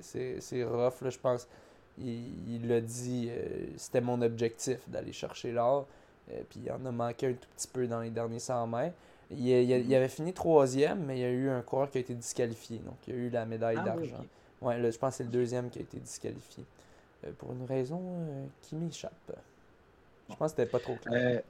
c'est rough, là, je pense il l'a dit, euh, c'était mon objectif d'aller chercher l'or. Euh, puis il en a manqué un tout petit peu dans les derniers 100 mètres. Il, il, avait fini troisième, mais il y a eu un coureur qui a été disqualifié. Donc il y a eu la médaille ah d'argent. Ouais, je pense que c'est le deuxième qui a été disqualifié. Euh, pour une raison qui m'échappe. Je pense que c'était pas trop clair.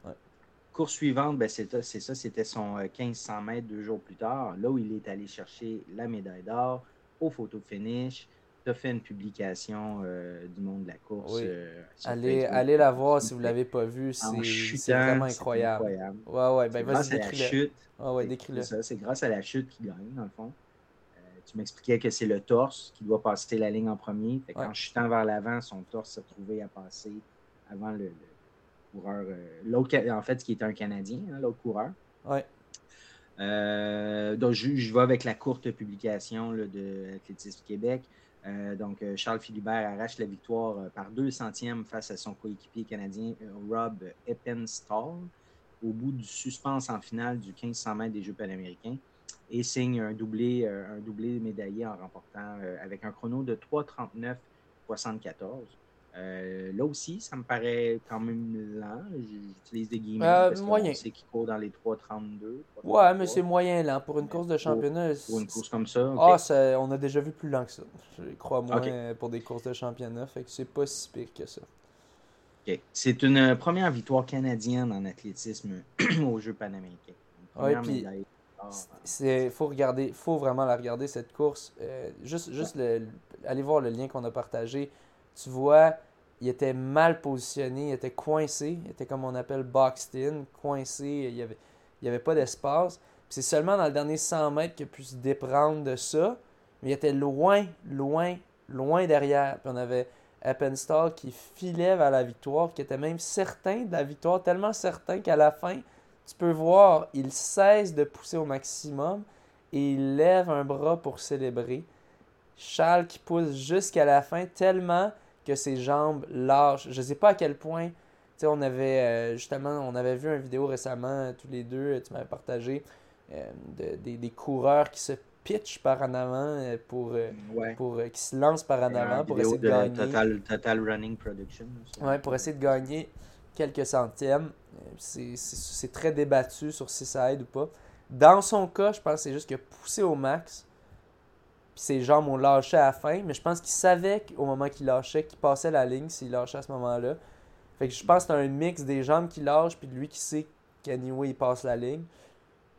Course suivante, ben c'est ça, c'était son 1500 mètres deux jours plus tard, là où il est allé chercher la médaille d'or au photo finish tu as fait une publication euh, du monde de la course. Euh, allez, allez la voir si vous ne l'avez pas vue. C'est vraiment incroyable. Ouais, ouais, ben décris-le. Ouais, ouais, décris-le. C'est grâce à la chute qu'il gagne, dans le fond. Euh, tu m'expliquais que c'est le torse qui doit passer la ligne en premier. Fait qu'en chutant vers l'avant, son torse s'est retrouvé à passer avant le, coureur. l'autre, en fait, qui était un Canadien, hein, l'autre coureur. Ouais. donc, je, je, vais avec la courte publication là, de Athlétisme Québec. Euh, donc, euh, Charles Philibert arrache la victoire euh, par deux centièmes face à son coéquipier canadien Rob Eppenstall au bout du suspense en finale du 1500 mètres des Jeux panaméricains et signe un doublé, un doublé médaillé en remportant avec un chrono de 3,39,74. Euh, là aussi, ça me paraît quand même lent. J'utilise des guillemets euh, parce moyen. C'est qui court dans les 3,32. Ouais, mais c'est moyen lent pour une course de championnat. Pour, une course comme ça. Ah, on a déjà vu plus lent que ça. Je crois moins pour des courses de championnat. Fait que c'est pas si pire que ça. C'est une première victoire canadienne en athlétisme aux Jeux panaméricains. Ouais, puis il faut regarder, faut vraiment la regarder cette course. Euh, juste, juste aller voir le lien qu'on a partagé tu vois, il était mal positionné, il était coincé, il était comme on appelle boxed in, coincé, il n'y avait, il avait pas d'espace. C'est seulement dans le dernier 100 mètres qu'il a pu se déprendre de ça, mais il était loin, loin, loin derrière. Puis on avait Appenstall qui filait vers la victoire, qui était même certain de la victoire, tellement certain qu'à la fin, tu peux voir, il cesse de pousser au maximum et il lève un bras pour célébrer. Charles qui pousse jusqu'à la fin tellement que ses jambes lâchent. Je ne sais pas à quel point. on avait euh, justement, on avait vu une vidéo récemment, tous les deux, tu m'avais partagé, euh, des, coureurs qui se pitchent par en avant euh, pour, pour qui se lancent par en avant pour essayer de, gagner. Total, Running Production. Ouais, pour essayer de gagner quelques centièmes. C'est très débattu sur si ça aide ou pas. Dans son cas, je pense que c'est juste que poussé au max, ses jambes ont lâché à la fin, mais je pense qu'il savait qu'au moment qu'il lâchait, qu'il passait la ligne s'il lâchait à ce moment-là. Fait que je pense que c'est un mix des jambes qui lâchent, puis de lui qui sait qu'anyway il passe la ligne.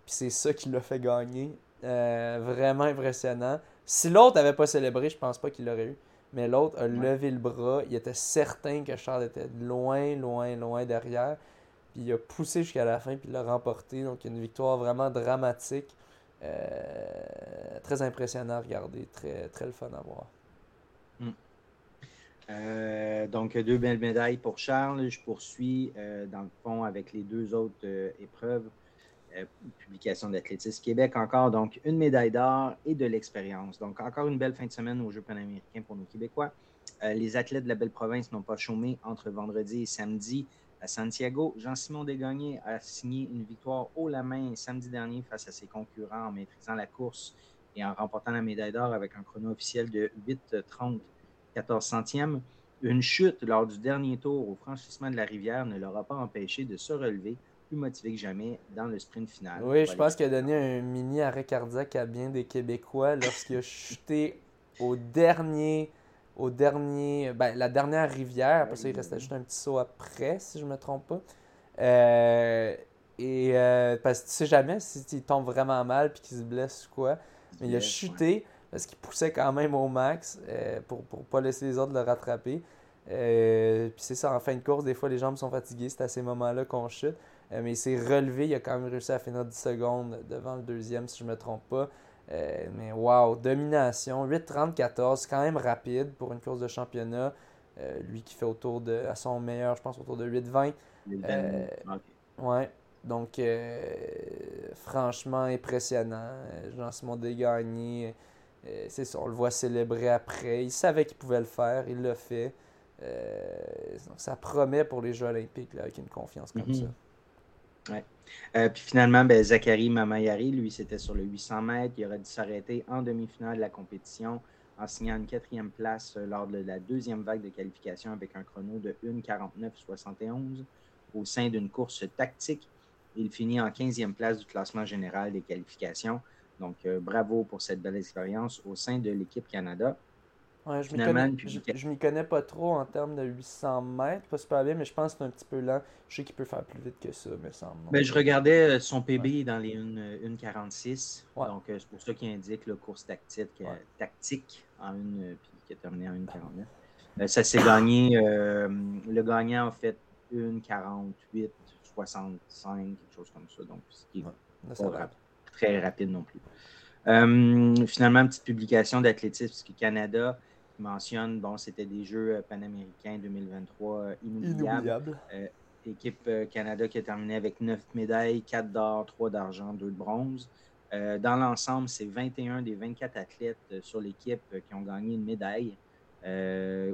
Puis c'est ça qui l'a fait gagner. Euh, vraiment impressionnant. Si l'autre n'avait pas célébré, je pense pas qu'il l'aurait eu. Mais l'autre a levé le bras. Il était certain que Charles était loin, loin, loin derrière. Puis il a poussé jusqu'à la fin, puis il l'a remporté. Donc une victoire vraiment dramatique. Euh, très impressionnant à regarder, très, très le fun à voir. Hmm. Euh, donc, deux belles médailles pour Charles. Je poursuis euh, dans le fond avec les deux autres épreuves. Publication d'Athlétisme Québec encore. Donc, une médaille d'or et de l'expérience. Donc, encore une belle fin de semaine aux Jeux panaméricains pour nos Québécois. les athlètes de la belle province n'ont pas chômé entre vendredi et samedi à Santiago, Jean-Simon Desgagnés a signé une victoire haut la main samedi dernier face à ses concurrents en maîtrisant la course et en remportant la médaille d'or avec un chrono officiel de 8,30 14 centièmes. Une chute lors du dernier tour au franchissement de la rivière ne l'aura pas empêché de se relever plus motivé que jamais dans le sprint final. Oui, je pense qu'il a donné un mini arrêt cardiaque à bien des Québécois lorsqu'il a chuté au dernier au dernier, ben, la dernière rivière. Après ça, il restait juste un petit saut après, si je ne me trompe pas. Euh, et euh, parce que tu sais jamais s'il tombe vraiment mal puis qu'il se blesse ou quoi. Mais il a chuté parce qu'il poussait quand même au max euh, pour ne pas laisser les autres le rattraper. puis c'est ça, en fin de course, des fois les jambes sont fatiguées, c'est à ces moments-là qu'on chute. Mais il s'est relevé, il a quand même réussi à finir 10 secondes devant le deuxième, si je ne me trompe pas. Euh, mais wow, domination, 8-30-14, quand même rapide pour une course de championnat. lui qui fait autour de, à son meilleur, je pense, autour de 8-20. Ouais. Donc, franchement impressionnant. Jean-Simon Desgagnés, c'est ça, on le voit célébrer après. Il savait qu'il pouvait le faire, il l'a fait. donc, ça promet pour les Jeux olympiques là, avec une confiance comme mm-hmm. ça. Euh, puis finalement, ben, Zachary Mamayari, lui, c'était sur le 800 mètres. Il aurait dû s'arrêter en demi-finale de la compétition en signant une quatrième place euh, lors de la deuxième vague de qualification avec un chrono de 1,49,71 au sein d'une course tactique. Il finit en 15e place du classement général des qualifications. Donc, euh, bravo pour cette belle expérience au sein de l'équipe Canada. Ouais, je ne m'y connais, pas trop en termes de 800 mètres, pas super bien, mais je pense que c'est un petit peu lent. Je sais qu'il peut faire plus vite que ça, me semble. Ben, je regardais euh, son PB dans les 1,46. Donc, euh, c'est pour ça qu'il indique le course tactique, euh, tactique en une, puis qui a terminé en 1,49. ça s'est gagné. le gagnant a fait 1,48, 65, quelque chose comme ça. Donc, ce qui est pas très rapide non plus. finalement, une petite publication d'athlétisme, puisque Canada mentionne, bon, c'était des Jeux euh, panaméricains 2023 euh, inoubliables. Euh, équipe Canada qui a terminé avec 9 médailles, 4 d'or, 3 d'argent, 2 de bronze. dans l'ensemble, c'est 21 des 24 athlètes sur l'équipe qui ont gagné une médaille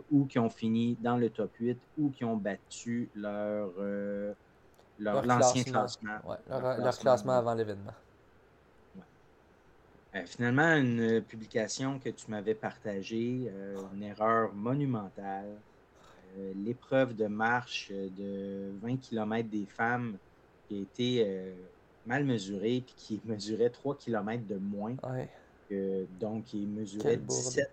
ou qui ont fini dans le top 8 ou qui ont battu leur, leur, l'ancien classement. leur, classement avant l'événement. Euh, finalement, une publication que tu m'avais partagée, euh, une erreur monumentale. Euh, l'épreuve de marche de 20 km des femmes qui a été mal mesurée puis qui mesurait 3 km de moins. donc, il mesurait 17,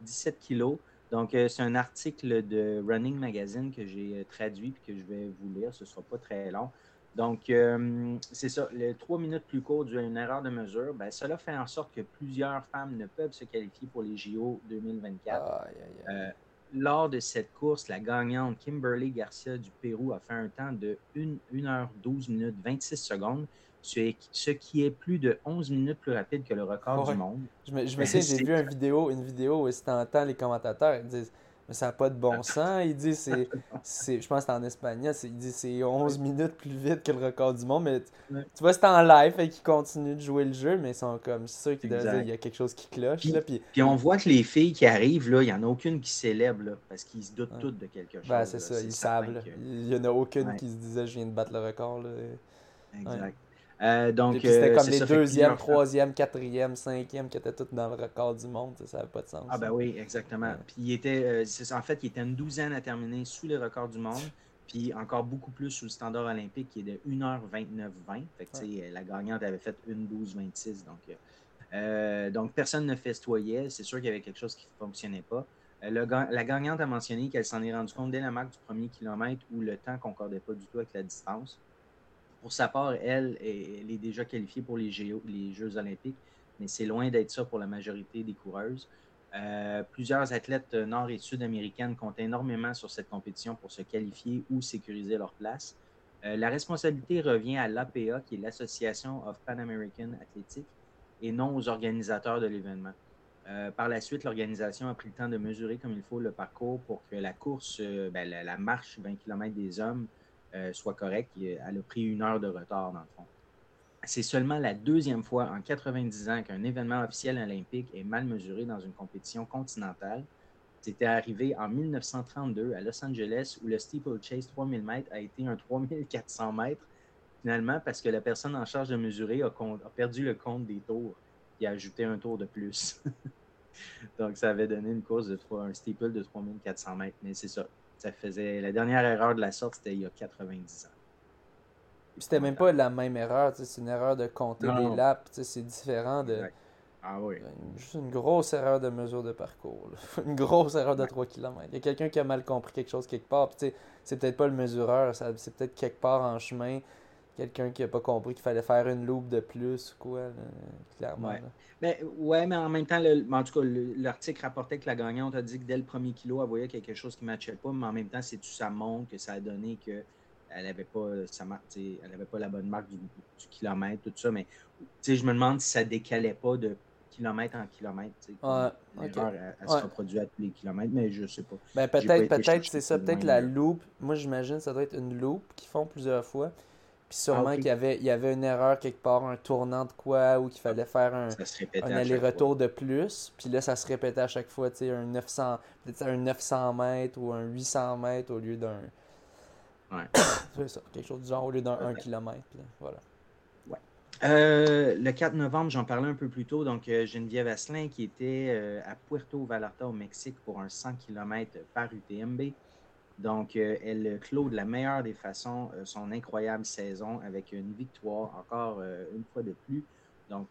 17 kilos. Donc, c'est un article de Running Magazine que j'ai traduit et que je vais vous lire. Ce ne sera pas très long. Donc, euh, c'est ça. Les trois minutes plus court dû une erreur de mesure, ben, cela fait en sorte que plusieurs femmes ne peuvent se qualifier pour les JO 2024. Euh, lors de cette course, la gagnante Kimberly Garcia du Pérou a fait un temps de 1, h 12 minutes 26 secondes, ce qui est plus de 11 minutes plus rapide que le record du monde. Je me, je me souviens, j'ai vu une vidéo, une vidéo où tu entends les commentateurs disent mais ça n'a pas de bon sens. Il dit, c'est, je pense que c'est en espagnol, il dit c'est 11 minutes plus vite que le record du monde. Mais tu vois, c'est en live et qu'ils continuent de jouer le jeu, mais ils sont comme sûr qu'il y a quelque chose qui cloche. Puis, là, puis... on voit que les filles qui arrivent, là, il n'y en a aucune qui célèbre là, parce qu'ils se doutent toutes de quelque ben, chose. Ben, c'est ça, ils savent. Il n'y en a aucune qui se disait je viens de battre le record. Là. Exact. Euh, donc, c'était euh, comme les deuxième, troisième, quatrième, cinquième qui étaient tous dans le record du monde. Ça n'avait pas de sens. Ah, ben oui, exactement. Puis il était, euh, en fait, il était une douzaine à terminer sous les records du monde. Puis encore beaucoup plus sous le standard olympique qui est de 1h29-20. Fait La gagnante avait fait 1h12-26. Donc, donc, personne ne festoyait. C'est sûr qu'il y avait quelque chose qui ne fonctionnait pas. la gagnante a mentionné qu'elle s'en est rendue compte dès la marque du premier kilomètre où le temps concordait pas du tout avec la distance. Pour sa part, elle, elle est déjà qualifiée pour les, Jeux olympiques, mais c'est loin d'être ça pour la majorité des coureuses. Euh, plusieurs athlètes nord- et sud-américaines comptent énormément sur cette compétition pour se qualifier ou sécuriser leur place. Euh, la responsabilité revient à l'APA, qui est l'Association of Pan American Athletics, et non aux organisateurs de l'événement. Euh, par la suite, l'organisation a pris le temps de mesurer comme il faut le parcours pour que la course, ben, la, marche 20 km des hommes euh, soit correct. Elle a pris une heure de retard, dans le fond. C'est seulement la deuxième fois en 90 ans qu'un événement officiel olympique est mal mesuré dans une compétition continentale. C'était arrivé en 1932 à Los Angeles où le steeplechase 3000 mètres a été un 3400 mètres finalement parce que la personne en charge de mesurer a, perdu le compte des tours et a ajouté un tour de plus. Donc ça avait donné une course de 3, un steeple de 3400 mètres. Mais c'est ça. Ça faisait. La dernière erreur de la sorte, c'était il y a 90 ans. C'était même pas la même erreur, c'est une erreur de compter les laps, c'est différent de. Ah oui. Juste une grosse erreur de mesure de parcours. une grosse erreur de 3 km. Il y a quelqu'un qui a mal compris quelque chose quelque part. C'est peut-être pas le mesureur, c'est peut-être quelque part en chemin quelqu'un qui n'a pas compris qu'il fallait faire une loupe de plus ou quoi, clairement. Ouais. Mais, ouais, mais en même temps, le, en tout cas, l'article rapportait que la gagnante a dit que dès le premier kilo, elle voyait quelque chose qui ne matchait pas, mais en même temps, c'est tout ça montre que ça a donné que elle n'avait pas sa elle avait pas la bonne marque du, kilomètre, tout ça. Mais je me demande si ça décalait pas de kilomètre en kilomètre. L'erreur, elle, se reproduit à tous les kilomètres, mais je sais pas. Ben, peut-être, peut-être, c'est ça. Peut-être la loupe. Moi, j'imagine ça doit être une loupe qu'ils font plusieurs fois. Puis sûrement ah, qu'il y avait, il y avait une erreur quelque part, un tournant de quoi, ou qu'il fallait faire un, un aller-retour de plus. Puis là, ça se répétait à chaque fois, tu sais, un 900, peut-être un 900 mètres ou un 800 mètres au lieu d'un. Ouais. c'est ça, quelque chose du genre au lieu d'un 1 km. voilà. Euh, le 4 novembre, j'en parlais un peu plus tôt, donc euh, Geneviève Asselin qui était euh, à Puerto Vallarta au Mexique pour un 100 km par UTMB. Donc, elle clôt de la meilleure des façons son incroyable saison avec une victoire encore une fois de plus. Donc,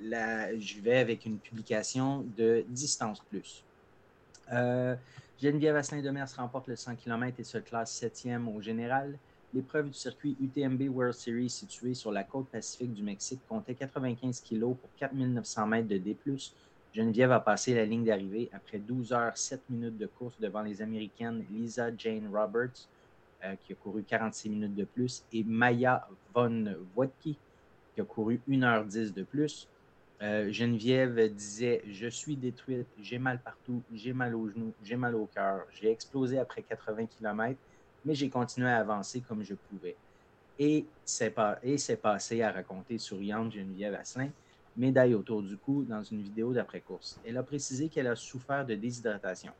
là, je vais avec une publication de Distance Plus. Geneviève Asselin-Demers remporte le 100 km et se classe septième au général. L'épreuve du circuit UTMB World Series situé sur la côte pacifique du Mexique comptait 95 kg pour 4900 mètres de D+. Geneviève a passé la ligne d'arrivée après 12 heures 7 minutes de course devant les Américaines Lisa Jane Roberts, euh, qui a couru 46 minutes de plus, et Maya von Wodki, qui a couru 1h10 de plus. Euh, Geneviève disait Je suis détruite, j'ai mal partout, j'ai mal aux genoux, j'ai mal au cœur, j'ai explosé après 80 km mais j'ai continué à avancer comme je pouvais. Et c'est passé à raconter souriante Geneviève Asselin, médaille autour du cou dans une vidéo d'après-course. Elle a précisé qu'elle a souffert de déshydratation.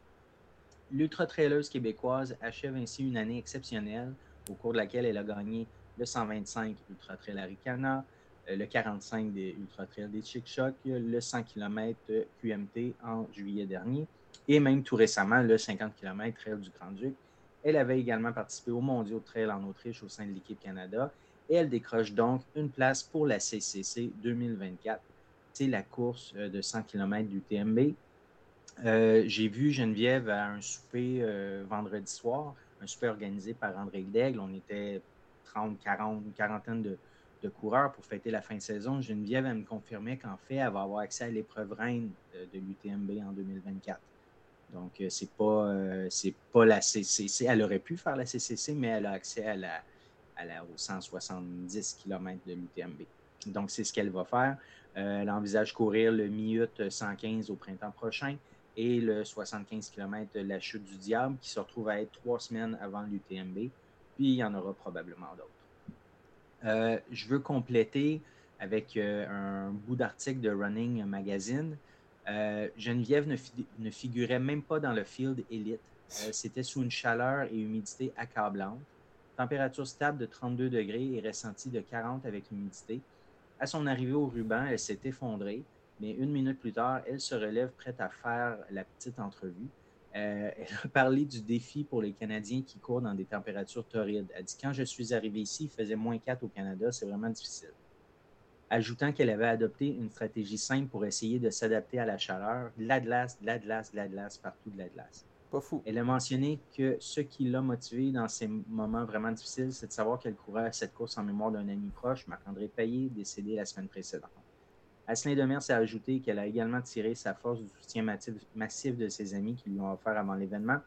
L'ultra-traileuse québécoise achève ainsi une année exceptionnelle au cours de laquelle elle a gagné le 125 Ultra Trail Aricana, euh, le 45 des Ultra Trail des Chic Choc, le 100 km QMT en juillet dernier et même tout récemment le 50 km Trail du Grand-Duc elle avait également participé au Mondiaux trail en Autriche au sein de l'équipe Canada et elle décroche donc une place pour la CCC 2024. C'est la course euh, de 100 km du TMB. Euh, j'ai vu Geneviève à un souper euh, vendredi soir, un souper organisé par André Daigle. On était 30, 40, une quarantaine de, coureurs pour fêter la fin de saison. Geneviève, elle me confirmait qu'en fait, elle va avoir accès à l'épreuve reine de l'UTMB en 2024. Donc, c'est pas, pas la CCC. Elle aurait pu faire la CCC, mais elle a accès à la, à la, aux 170 km de l'UTMB. Donc, c'est ce qu'elle va faire. Euh, elle envisage courir le mi 115 au printemps prochain et le 75 km de la chute du diable qui se retrouve à être trois semaines avant l'UTMB. Puis, il y en aura probablement d'autres. je veux compléter avec un bout d'article de Running Magazine euh, Geneviève ne, figurait même pas dans le field élite. Euh, c'était sous une chaleur et humidité accablante. Température stable de 32 degrés et ressentie de 40 avec humidité. À son arrivée au ruban, elle s'est effondrée, mais une minute plus tard, elle se relève prête à faire la petite entrevue. Euh, elle a parlé du défi pour les Canadiens qui courent dans des températures torrides. Elle dit Quand je suis arrivé ici, il faisait moins 4 au Canada, c'est vraiment difficile ajoutant qu'elle avait adopté une stratégie simple pour essayer de s'adapter à la chaleur, de la glace, de la glace, de la glace, partout de la glace. Elle a mentionné que ce qui l'a motivée dans ces moments vraiment difficiles, c'est de savoir qu'elle courait cette course en mémoire d'un ami proche, Marc-André Payet, décédé la semaine précédente. Asselin Demers a ajouté qu'elle a également tiré sa force du soutien massif de ses amis qui lui ont offert avant l'événement.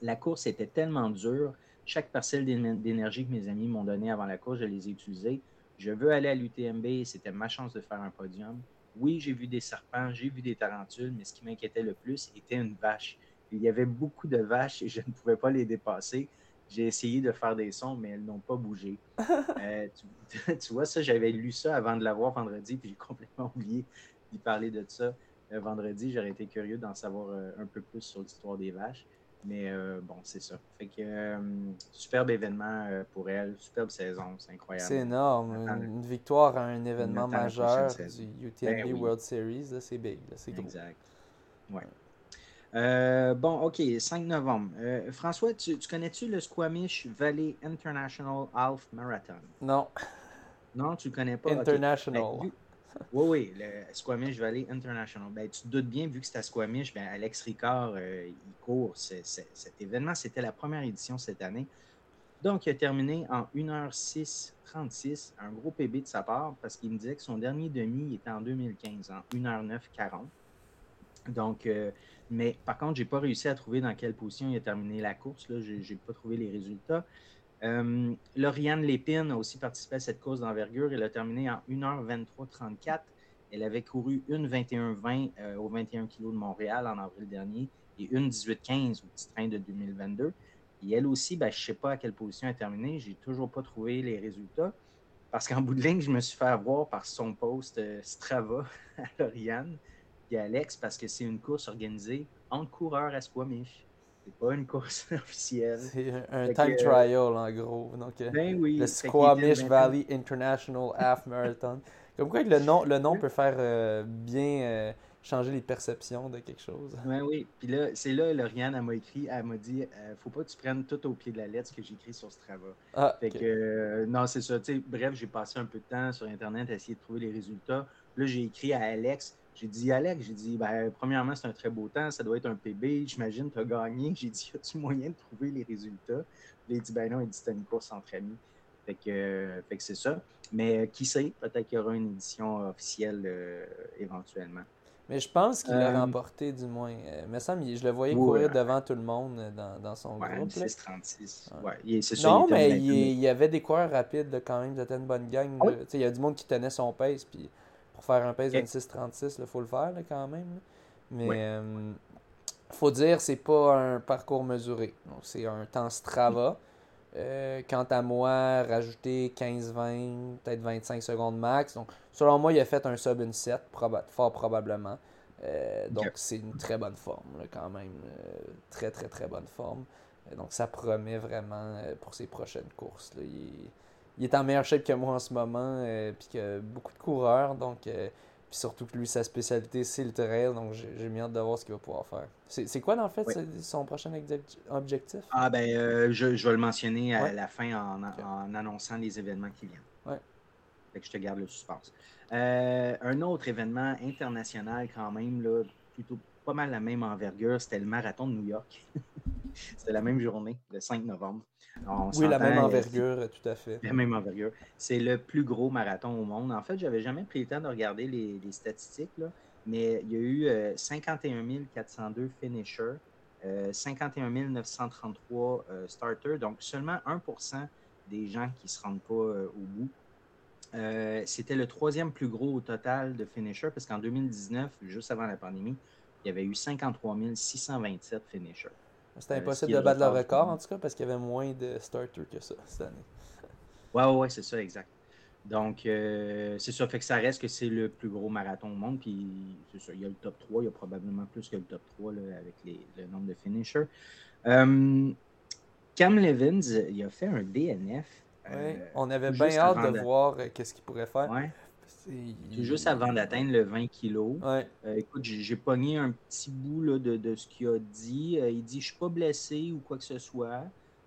La course était tellement dure, chaque parcelle d'énergie que mes amis m'ont donnée avant la course, je les ai utilisées. Je veux aller à l'UTMB, c'était ma chance de faire un podium. Oui, j'ai vu des serpents, j'ai vu des tarentules, mais ce qui m'inquiétait le plus était une vache. Il y avait beaucoup de vaches et je ne pouvais pas les dépasser. J'ai essayé de faire des sons, mais elles n'ont pas bougé. Euh, tu, vois, ça, j'avais lu ça avant de l'avoir vendredi, puis j'ai complètement oublié d'y parler de ça. Euh, vendredi, j'aurais été curieux d'en savoir euh, un peu plus sur l'histoire des vaches. Mais bon, c'est ça. Fait que superbe événement pour elle, superbe saison, c'est incroyable. C'est énorme. Une, victoire à un événement majeur du UTMB ben World Series, c'est big, c'est gros. Exact. Ouais. Bon, OK, 5 novembre. François, tu, connais-tu le Squamish Valley International Half Marathon? Non. Non, tu le connais pas? International. Ben, oui, oui, le Squamish Valley International. Ben, tu te doutes bien, vu que c'est à Squamish, ben, Alex Ricard, euh, il court cet événement. C'était la première édition cette année. Donc, il a terminé en 1h06-36, un gros PB de sa part, parce qu'il me disait que son dernier demi était en 2015, en 1h09-40. Donc, euh, mais par contre, je n'ai pas réussi à trouver dans quelle position il a terminé la course. Je n'ai pas trouvé les résultats. Euh, Lauriane Lépine a aussi participé à cette course d'envergure. Elle a terminé en 1h23-34. Elle avait couru une 21-20 euh, au 21 kg de Montréal en avril dernier et une 18-15 au petit train de 2022. Et elle aussi, ben, je ne sais pas à quelle position elle est terminée. Je n'ai toujours pas trouvé les résultats. Parce qu'en bout de ligne, je me suis fait avoir par son post euh, Strava à Lauriane et Alex parce que c'est une course organisée entre coureurs à Squamish. C'est pas une course officielle. C'est un, time trial en gros. Donc, euh, ben oui, le Squamish Valley International Half Marathon. Comme quoi le nom, le nom peut faire euh, bien euh, changer les perceptions de quelque chose. Oui, oui. Puis là, c'est là, Lauriane, elle m'a écrit, elle m'a dit euh, faut pas que tu prennes tout au pied de la lettre ce que j'ai écrit sur Strava. Ah, fait que, non, c'est ça. bref, j'ai passé un peu de temps sur Internet à essayer de trouver les résultats. Là, j'ai écrit à Alex. J'ai dit, Alex, j'ai dit, ben, premièrement, c'est un très beau temps, ça doit être un PB, j'imagine, tu as gagné. J'ai dit, as-tu moyen de trouver les résultats? Il a dit, ben non, il dit, c'était une course entre amis. Fait que, fait que c'est ça. Mais euh, qui sait, peut-être qu'il y aura une édition officielle euh, éventuellement. Mais je pense qu'il l'a euh, remporté, du moins. mais ça, je le voyais courir devant tout le monde dans, dans son ouais, groupe. 6-36. Ouais. non, mais il, y avait des coureurs rapides quand même. C'était une bonne gang. Ah il y a du monde qui tenait son pace. Puis pour faire un pace 26-36, il faut le faire quand même. Mais il faut dire, c'est pas un parcours mesuré. C'est un temps Strava. Euh, quant à moi, rajouter 15-20, peut-être 25 secondes max. Donc, selon moi, il a fait un sub une 7, fort probablement. Euh, donc, c'est une très bonne forme, quand même. Euh, très, très, très bonne forme. donc, ça promet vraiment pour ses prochaines courses. Il, est en meilleure shape que moi en ce moment, puis que beaucoup de coureurs. Donc, surtout que lui, sa spécialité, c'est le trail. Donc, j'ai mis hâte de voir ce qu'il va pouvoir faire. C'est quoi, dans le fait, son prochain objectif? Ah, ben, euh, je, je, vais le mentionner à la fin en, annonçant les événements qui viennent. Ouais. Fait que je te garde le suspense. Euh, un autre événement international, quand même, là, plutôt pas mal la même envergure, c'était le marathon de New York. c'était la même journée, le 5 novembre oui, la même envergure, tout à fait. La même envergure. C'est le plus gros marathon au monde. En fait, j'avais jamais pris le temps de regarder les, statistiques, là, mais il y a eu 51 euh, 402 finishers, 51 933 starters, donc seulement 1 des gens qui ne se rendent pas euh, au bout. Euh, c'était le troisième plus gros au total de finishers, parce qu'en 2019, juste avant la pandémie, il y avait eu 53 627 finishers. C'était euh, impossible de battre le record, en tout cas, parce qu'il y avait moins de starters que ça cette année. Ouais, ouais, ouais c'est ça, exact. Donc, euh, c'est ça, fait que ça reste que c'est le plus gros marathon au monde. Puis, c'est ça, il y a le top 3, il y a probablement plus que le top 3 là, avec les, le nombre de finishers. Euh, Cam Levins, il a fait un DNF. Ouais, on avait bien hâte de voir qu'est-ce qu'il pourrait faire. Ouais. Juste avant d'atteindre le 20 kg. Ouais. Euh, écoute, j'ai pogné un petit bout là, de, de, ce qu'il a dit. Euh, il dit Je suis pas blessé ou quoi que ce soit.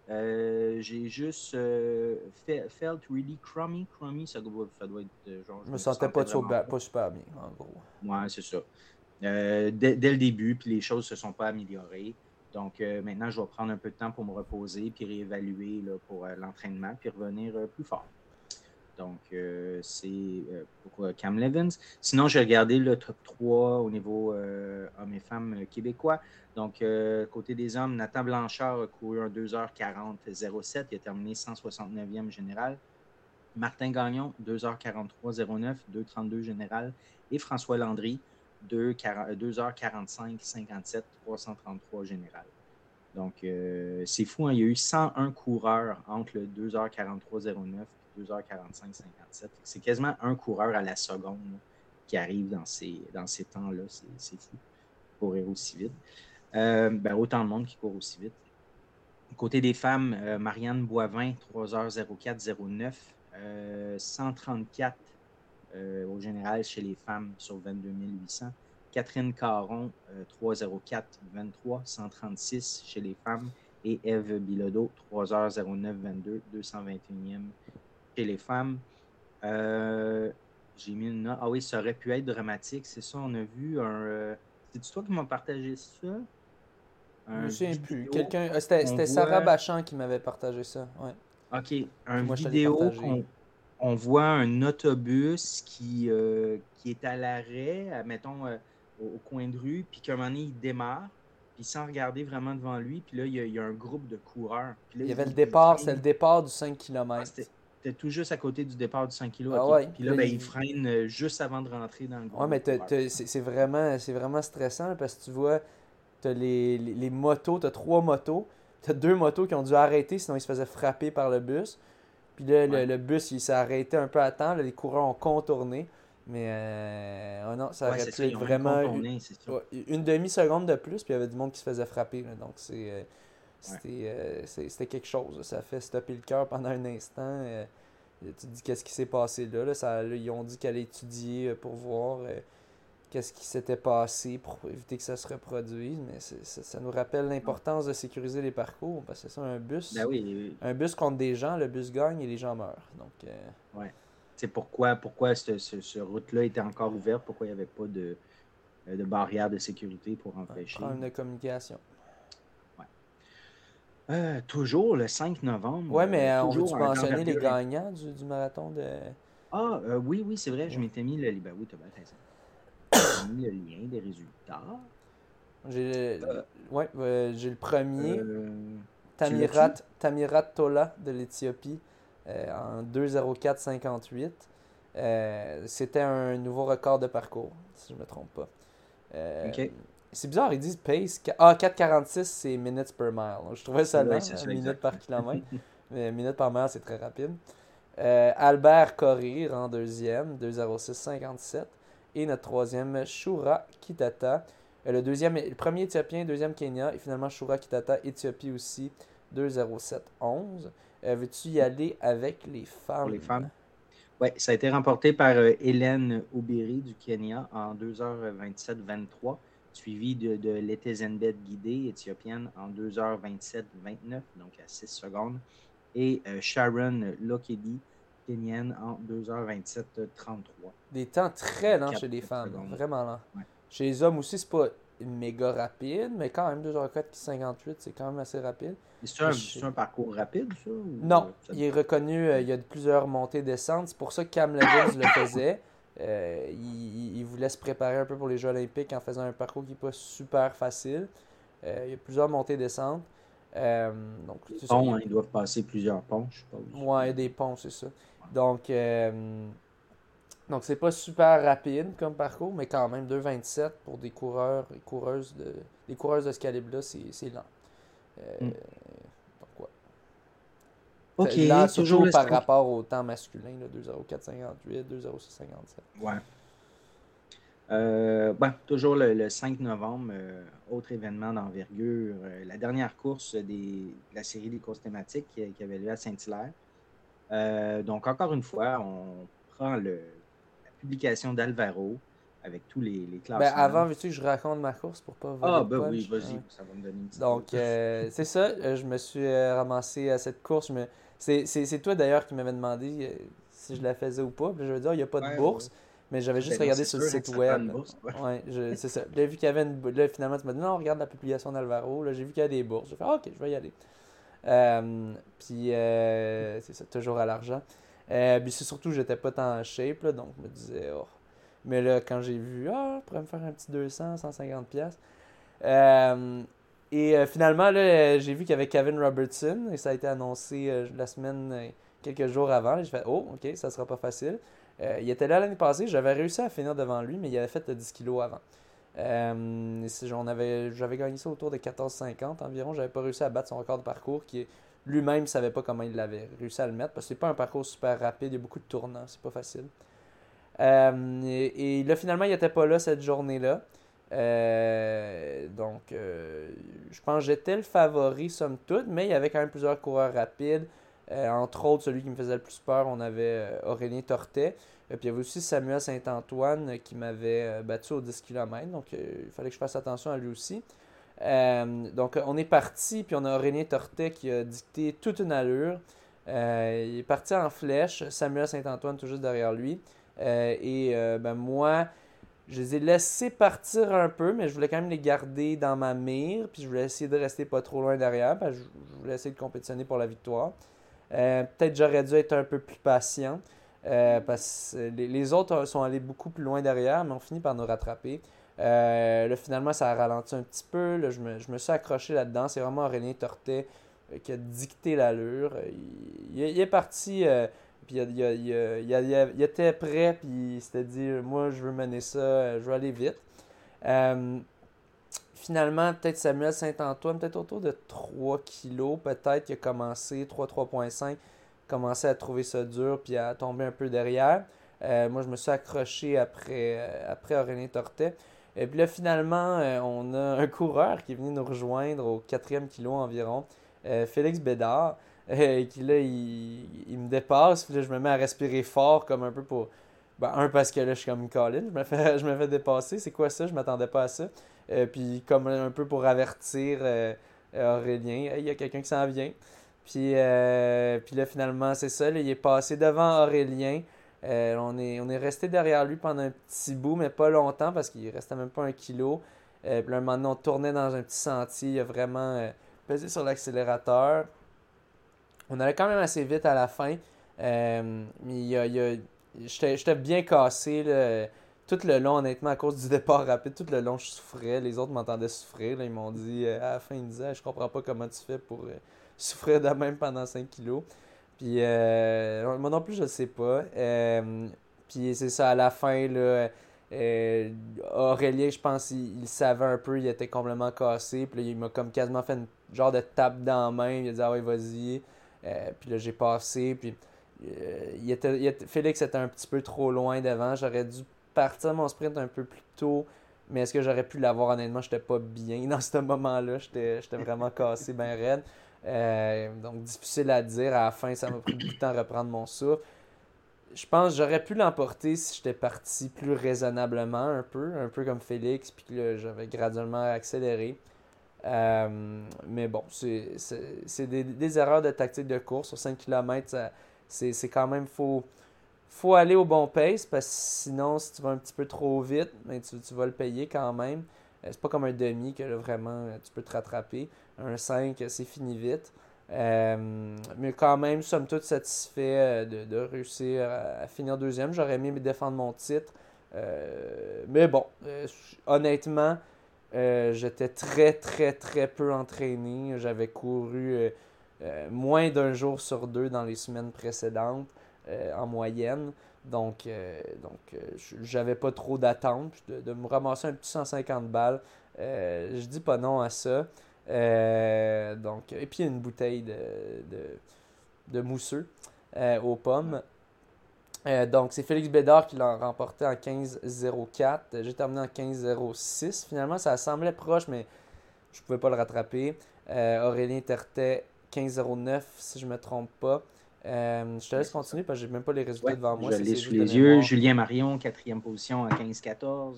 Euh, j'ai juste felt really crummy. Crummy, ça doit, ça doit être genre. Je me sentais pas, pas, super bien, en gros. Ouais, c'est ça. Dès, dès, le début, puis les choses se sont pas améliorées. Donc maintenant, je vais prendre un peu de temps pour me reposer, puis réévaluer là, pour l'entraînement, puis revenir plus fort. Donc, euh, c'est euh, pour euh, Cam Levins. Sinon, j'ai regardé le top 3 au niveau hommes et femmes québécois. Donc, côté des hommes, Nathan Blanchard a couru un 2h40-07. Il a terminé 169e général. Martin Gagnon, 2h43-09, 2h32 général. Et François Landry, 2h45-57, 333 général. Donc, c'est fou, hein. il y a eu 101 coureurs entre le 2h43-09 2h45-57. C'est quasiment un coureur à la seconde qui arrive dans ces, temps-là. C'est fou. Courir aussi vite. Euh, ben, autant de monde qui court aussi vite. Côté des femmes, euh, Marianne Boivin, 3h04-09. 134 au général chez les femmes sur 22 800. Catherine Caron, 3h04-23. 136 chez les femmes. Et Eve Bilodeau, 3h09-22. 221e les femmes. Euh, j'ai mis une note. Ah oui, ça aurait pu être dramatique. C'est ça, on a vu un. Euh, c'est toi qui m'as partagé ça? Je ne sais plus. Quelqu'un... Euh, c'était Sarah Bachand qui m'avait partagé ça. Ouais. OK. Un vidéo on voit un autobus qui, qui est à l'arrêt, mettons, au, coin de rue, puis qu'à un moment donné, il démarre, puis sans regarder vraiment devant lui, puis là, il y a, un groupe de coureurs. il y avait le départ, c'est le départ du 5 km. Es tout juste à côté du départ du 5 kg. Ah Puis là, ben, il freine juste avant de rentrer dans le groupe. Ouais, mais c'est vraiment, vraiment stressant parce que tu vois, tu as les, les, motos, tu as trois motos. Tu as deux motos qui ont dû arrêter, sinon ils se faisaient frapper par le bus. Puis là, le, bus, il s'est arrêté un peu à temps. les coureurs ont contourné. Mais euh, oh non, ça aurait pu être vraiment une, demi-seconde de plus, puis il y avait du monde qui se faisait frapper. donc c'est, euh, euh, c'était, quelque chose. Ça fait stopper le cœur pendant un instant. tu te dis qu'est-ce qui s'est passé là. ça, ils ont dit qu'elle allait étudier pour voir qu'est-ce qui s'était passé pour éviter que ça se reproduise. Mais ça, nous rappelle l'importance de sécuriser les parcours. Parce que c'est ça, un bus. Ben oui, Un bus contre des gens, le bus gagne et les gens meurent. Donc, ouais c'est pourquoi, pourquoi ce, route-là était encore ouverte, pourquoi il n'y avait pas de, euh, de barrière de sécurité pour empêcher. Problème de communication. Euh, toujours le 5 novembre. Oui, mais euh, on veut mentionner les gagnants du, marathon de. Ah, oui, oui, c'est vrai, je m'étais mis le. Ben oui, as mis le lien des résultats. J'ai ouais, j'ai le premier. Tamirat, Tamirat Tola de l'Éthiopie euh, en 2.04.58. Euh, c'était un nouveau record de parcours, si je ne me trompe pas. Euh, c'est bizarre, ils disent pace. Ah, 4,46 c'est minutes per mile. Je trouvais ça lent, minutes par kilomètre. mais minutes par mile, c'est très rapide. Albert Korir en deuxième, 2,06,57. Et notre troisième, Shura Kitata. le, deuxième, le premier Éthiopien, deuxième Kenya. Et finalement, Shura Kitata, Éthiopie aussi, 2,07,11. Euh, veux-tu y aller avec les femmes? les femmes. Oui, ça a été remporté par euh, Hélène Oubiri du Kenya en 2h27-23, suivi de, de Letezenbet Guidé, éthiopienne, en 2h27-29, donc à 6 secondes, et euh, Sharon Lokedi, kenyenne, en 2h27-33. Des temps très lents chez les femmes, vraiment lents. Chez les hommes aussi, c'est pas méga rapide, mais quand même 2h04 58, c'est quand même assez rapide. C'est un, un, parcours rapide, ça? non, il est reconnu, euh, il y a plusieurs montées-descentes. C'est pour ça que Cam Levins le faisait. Euh, il, voulait se préparer un peu pour les Jeux olympiques en faisant un parcours qui n'est pas super facile. Euh, il y a plusieurs montées-descentes. donc, ponts, hein, ils doivent passer plusieurs ponts, je suppose. Il a des ponts, c'est ça. Donc, donc, c'est pas super rapide comme parcours, mais quand même 2,27 pour des coureurs et coureuses de, des coureuses de ce calibre-là, c'est lent. Euh, mm. Ok, là, toujours par rapport au temps masculin, 2,0458, 2,0657. Ouais. Euh, ben, toujours le, 5 novembre, euh, autre événement d'envergure, euh, la dernière course des, de la série des courses thématiques qui, qui avait lieu à Saint-Hilaire. donc, encore une fois, on prend le, publication d'Alvaro avec tous les, les classements. Ben, avant, veux-tu que je raconte ma course pour pas Ah, ben oui, vas-y, ça va me donner une petite Donc, euh, c'est ça, je me suis ramassé à cette course. Me... C'est toi d'ailleurs qui m'avais demandé si je la faisais ou pas. je veux dire, il n'y a pas de bourse. Mais j'avais juste regardé sur le site web. ouais, c'est ça. Là, vu qu'il y avait une. Là, finalement, tu m'as dit non, regarde la publication d'Alvaro. Là, j'ai vu qu'il y a des bourses. J'ai fait, ah, ok, je vais y aller. puis, c'est ça, toujours à l'argent. Euh, c'est surtout que j'étais pas tant en shape, là, donc je me disais, oh. Mais là, quand j'ai vu, ah, je pourrais me faire un petit 200, 150 pièces. Euh, et euh, finalement, là, j'ai vu qu'il y avait Kevin Robertson, et ça a été annoncé euh, la semaine, quelques jours avant. J'ai fait, oh, ok, ça sera pas facile. il était là l'année passée, j'avais réussi à finir devant lui, mais il avait fait 10 kilos avant. j'avais gagné ça autour de 14,50 environ. J'avais pas réussi à battre son record de parcours qui lui-même ne savait pas comment il l'avait réussi à le mettre parce que c'est pas un parcours super rapide, il y a beaucoup de tournants, c'est pas facile. Euh, et, là, finalement, il n'était pas là cette journée-là. Euh, donc, euh, je pense que j'étais le favori, somme toute, mais il y avait quand même plusieurs coureurs rapides. entre autres, celui qui me faisait le plus peur, on avait Aurélien Tortet. Et puis il y avait aussi Samuel Saint-Antoine qui m'avait battu aux 10 km. Donc, il fallait que je fasse attention à lui aussi. Euh, donc, on est parti, puis on a Aurélien Tortet qui a dicté toute une allure. Euh, il est parti en flèche, Samuel Saint-Antoine tout juste derrière lui. Euh, et ben, moi, je les ai laissés partir un peu, mais je voulais quand même les garder dans ma mire, puis je voulais essayer de rester pas trop loin derrière, parce que je voulais essayer de compétitionner pour la victoire. Peut-être j'aurais dû être un peu plus patient, parce que les, autres sont allés beaucoup plus loin derrière, mais ont fini par nous rattraper. Euh, là, finalement, ça a ralenti un petit peu. Je, me, suis accroché là-dedans. C'est vraiment Aurélien Tortet euh, qui a dicté l'allure. Euh, il, est parti Puis il, était prêt, puis il s'était dit Moi, je veux mener ça, je veux aller vite. finalement, peut-être Samuel Saint-Antoine, peut-être autour de 3 kilos, peut-être, qui a commencé, 3-3,5, commencé à trouver ça dur, puis à tomber un peu derrière. Euh, moi, je me suis accroché après, euh, après Aurélien Tortet. Et puis là, finalement, euh, on a un coureur qui est venu nous rejoindre au quatrième kilo environ, Félix Bédard, qui là, il, me dépasse. Puis là, je me mets à respirer fort, comme un peu pour. Ben, un, parce que là, je suis comme Colin, je me fais, je me fais dépasser. C'est quoi ça? Je m'attendais pas à ça. puis, comme un peu pour avertir Aurélien, il y a quelqu'un qui s'en vient. Puis, puis là, finalement, c'est ça. il est passé devant Aurélien. Euh, on, est, on est resté derrière lui pendant un petit bout, mais pas longtemps parce qu'il restait même pas un kilo. Euh, puis là, un moment donné, on tournait dans un petit sentier. Il a vraiment euh, pesé sur l'accélérateur. On allait quand même assez vite à la fin. mais il j'étais bien cassé. Tout le long, honnêtement, à cause du départ rapide, tout le long, je souffrais. Les autres m'entendaient souffrir. Ils m'ont dit, à la fin, ils disaient, je comprends pas comment tu fais pour souffrir de même pendant 5 kilos. Puis euh, moi non plus, je sais pas. Euh, puis c'est ça, à la fin, là, euh, Aurélien, je pense, il, savait un peu, il était complètement cassé. Puis là, il m'a comme quasiment fait une genre de tape dans la main. Il a dit Ah ouais, vas-y. Puis là, j'ai passé. Puis était, Félix était un petit peu trop loin devant. J'aurais dû partir mon sprint un peu plus tôt. Mais est-ce que j'aurais pu l'avoir? Honnêtement? J'étais pas bien dans ce moment-là. J'étais vraiment cassé, bien raide. Euh, donc, difficile à dire. À la fin, ça m'a pris de temps à reprendre mon souffle. Je pense que j'aurais pu l'emporter si j'étais parti plus raisonnablement, un peu, un peu comme Félix, puis que j'avais graduellement accéléré. Euh, mais bon, c'est des, des, erreurs de tactique de course. Sur 5 km, c'est quand même. faut faut aller au bon pace parce que sinon, si tu vas un petit peu trop vite, ben, tu, tu vas le payer quand même. Euh, c'est pas comme un demi que vraiment tu peux te rattraper un 5, c'est fini vite. Euh, mais quand même, somme toute satisfait euh, de, réussir à, finir deuxième. J'aurais aimé défendre mon titre. Euh, mais bon, honnêtement, j'étais très, très, très peu entraîné. J'avais couru moins d'un jour sur deux dans les semaines précédentes en moyenne. Donc, donc j'avais pas trop d'attente. De, de, me ramasser un petit 150 balles, je dis pas non à ça. Euh, donc, et puis une bouteille de, de, mousseux euh, aux pommes. Euh, donc, c'est Félix Bédard qui l'a remporté en 15-04. J'ai terminé en 15-06. Finalement, ça semblait proche, mais je ne pouvais pas le rattraper. Aurélien Tertet, 15-09, si je ne me trompe pas. je te laisse continuer parce que j'ai même pas les résultats devant moi. Je l'ai sous les yeux. Julien Marion, quatrième position en 15-14.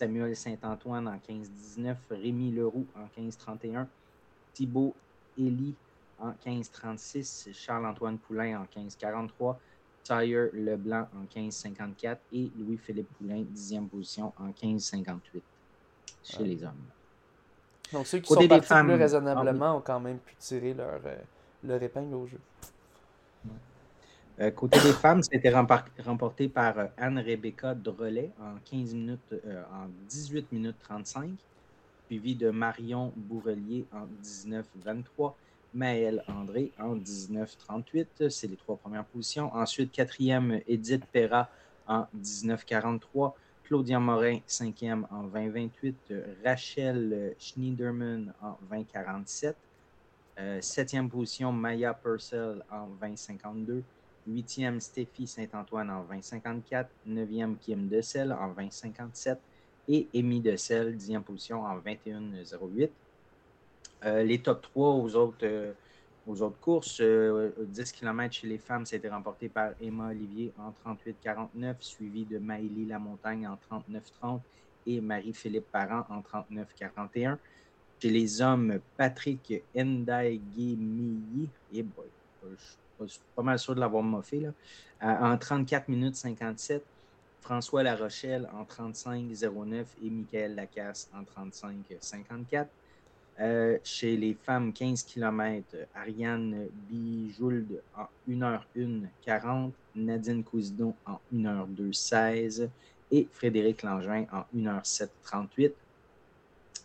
Samuel Saint-Antoine en 15-19, Rémi Leroux en 15-31, Thibaut Elie en 15-36, Charles-Antoine Poulain en 15-43, Tyre Leblanc en 15-54 et Louis-Philippe Poulain, 10e position en 15-58 chez les hommes. Donc ceux qui sont partis plus raisonnablement ont quand même pu tirer leur, euh, leur épingle au jeu. Euh, côté des femmes, ça a été remporté par euh, Anne-Rebecca Drolet en 15 minutes, euh, en 18 minutes 35, suivi de Marion Bourrelier en 19-23, Maëlle André en 19-38. C'est les trois premières positions. Ensuite, quatrième, Edith Perra en 19-43. Claudia Morin, cinquième en 20-28. Rachel Schneiderman en 20-47. septième position, Maya Purcell en 20-52. 8e, Stéphie Saint-Antoine en 2054. 9e, Kim Decel en 2057. Et Amy Decel, 10e position en 2108. Euh, les top 3 aux autres, euh, aux autres courses, 10 euh, km chez les femmes, c'était remporté par Emma Olivier en 38-49, suivi de Maëlie Lamontagne en 39-30 et Marie-Philippe Parent en 39-41. Chez les hommes, Patrick Ndaigemiyi, et boy, je suis pas mal sûr de l'avoir moffé, là. en 34 minutes 57. François Larochelle en 35-09 et Michael Lacasse en 35-54. Euh, chez les femmes 15 km, Ariane Bijould en 1h1-40, Nadine Cousidon en 1h2-16 et Frédéric Langevin en 1h7-38.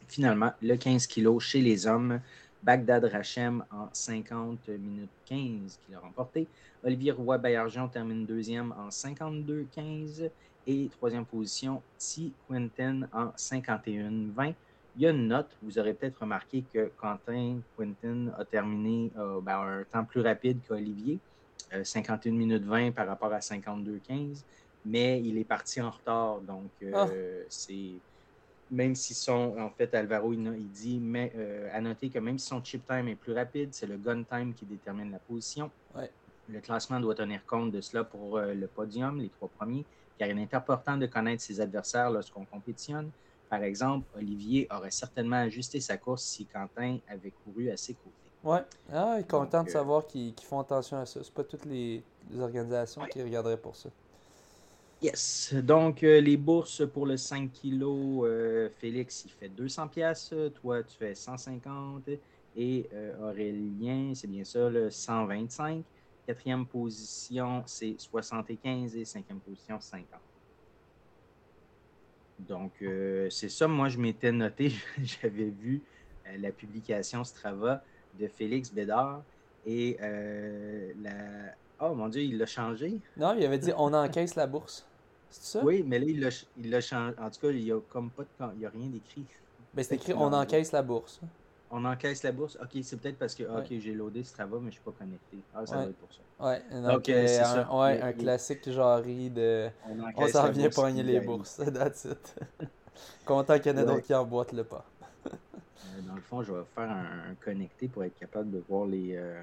Finalement, le 15 kg chez les hommes, Bagdad Rachem en 50 minutes 15 qu'il a remporté. Olivier Roy-Baillargeon termine deuxième en 52-15. Et troisième position, T. Quinton en 51-20. Il y a une note, vous aurez peut-être remarqué que Quentin Quinton a terminé euh, ben, un temps plus rapide qu'Olivier, 51 minutes 20 par rapport à 52-15, mais il est parti en retard. Donc, ah. c'est même si son, en fait, Alvaro, il, dit, mais, euh, à noter que même si son chip time est plus rapide, c'est le gun time qui détermine la position. Le classement doit tenir compte de cela pour euh, le podium, les trois premiers, car il est important de connaître ses adversaires lorsqu'on compétitionne. Par exemple, Olivier aurait certainement ajusté sa course si Quentin avait couru à ses côtés. Oui, ah, il est content de euh, savoir qu'ils font attention à ça. Ce pas toutes les, organisations qui regarderaient pour ça. Yes. Donc, euh, les bourses pour le 5 kg, euh, Félix, il fait 200 pièces. Toi, tu fais 150. Et euh, Aurélien, c'est bien ça, le 125. Quatrième position, c'est 75. Et cinquième position, 50. Donc, c'est ça. Moi, je m'étais noté, j'avais vu la publication Strava de Félix Bédard. Et la, Oh mon Dieu, il l'a changé. Non, il avait dit on encaisse la bourse. C'est ça? Oui, mais là, il l'a changé. En tout cas, il n'y a comme pas de... il y a rien d'écrit. Ben, c'est écrit on encaisse la bourse. On encaisse la bourse. Ok, c'est peut-être parce que ok, j'ai loadé Strava, mais je ne suis pas connecté. Ah, ça va être pour ça. Ouais, donc, euh, c'est un, ouais, un classique genre de. On, s'en vient pogner les bourses. That's it. Content qu'il y en ait d'autres qui emboîtent le pas. Euh, dans le fond, je vais faire un, connecté pour être capable de voir les. Euh,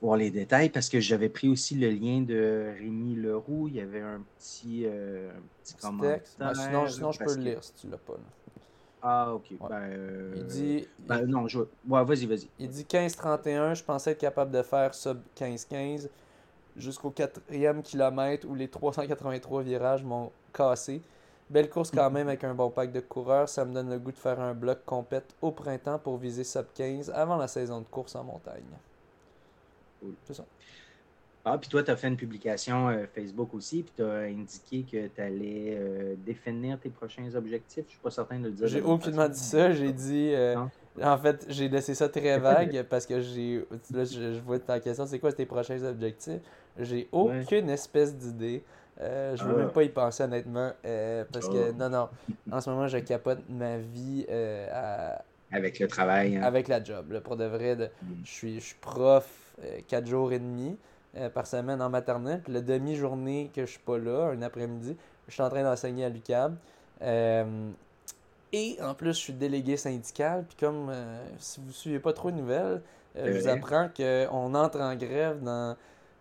voir les détails parce que j'avais pris aussi le lien de Rémi Leroux. Il y avait un petit, euh, petit, commentaire. Ben, sinon, sinon je peux le lire si tu l'as pas. Ah, ok. Ben, euh, il dit. Ben, non, je... ouais, vas-y, vas-y. Il dit 15-31. Je pensais être capable de faire sub 15-15 jusqu'au quatrième kilomètre où les 383 virages m'ont cassé. Belle course quand même avec un bon pack de coureurs. Ça me donne le goût de faire un bloc compète au printemps pour viser sub 15 avant la saison de course en montagne. C'est ça. Ah, puis toi, tu as fait une publication euh, Facebook aussi, puis tu as indiqué que tu allais euh, définir tes prochains objectifs. Je suis pas certain de le dire. J'ai aucunement dit ça. J'ai dit. Euh, en fait, j'ai laissé ça très vague parce que j'ai. Là, je, vois ta question c'est quoi tes prochains objectifs? J'ai aucune espèce d'idée. je veux ah. même pas y penser honnêtement. parce que, oh. non, non. En ce moment, je capote ma vie à. Avec le travail. Hein. Avec la job. pour de vrai, de, mm. je, suis, je suis prof 4 euh, jours et demi euh, par semaine en maternelle. Puis la demi-journée que je suis pas là, un après-midi, je suis en train d'enseigner à l'UCAB. Euh, et en plus, je suis délégué syndical. Puis comme si vous ne suivez pas trop de nouvelles, je vous apprends qu'on entre en grève dans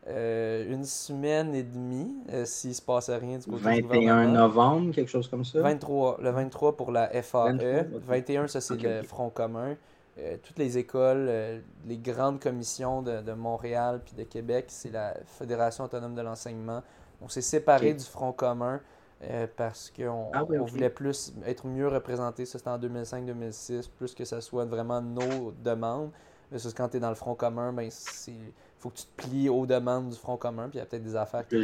une semaine et demie s'il ne se passe rien du côté 21 novembre, quelque chose comme ça? 23. Le 23 pour la FAE. 21, ça c'est le Front commun. Euh, toutes les écoles, euh, les grandes commissions de, Montréal puis de Québec, c'est la Fédération autonome de l'enseignement. On s'est séparé du Front commun euh, parce qu'on ah voulait plus être mieux représenté. Ça, c'était en 2005-2006, plus que ça soit vraiment nos demandes. Mais quand tu es dans le Front commun, ben, il faut que tu te plies aux demandes du Front commun. Puis il y a peut-être des affaires qui,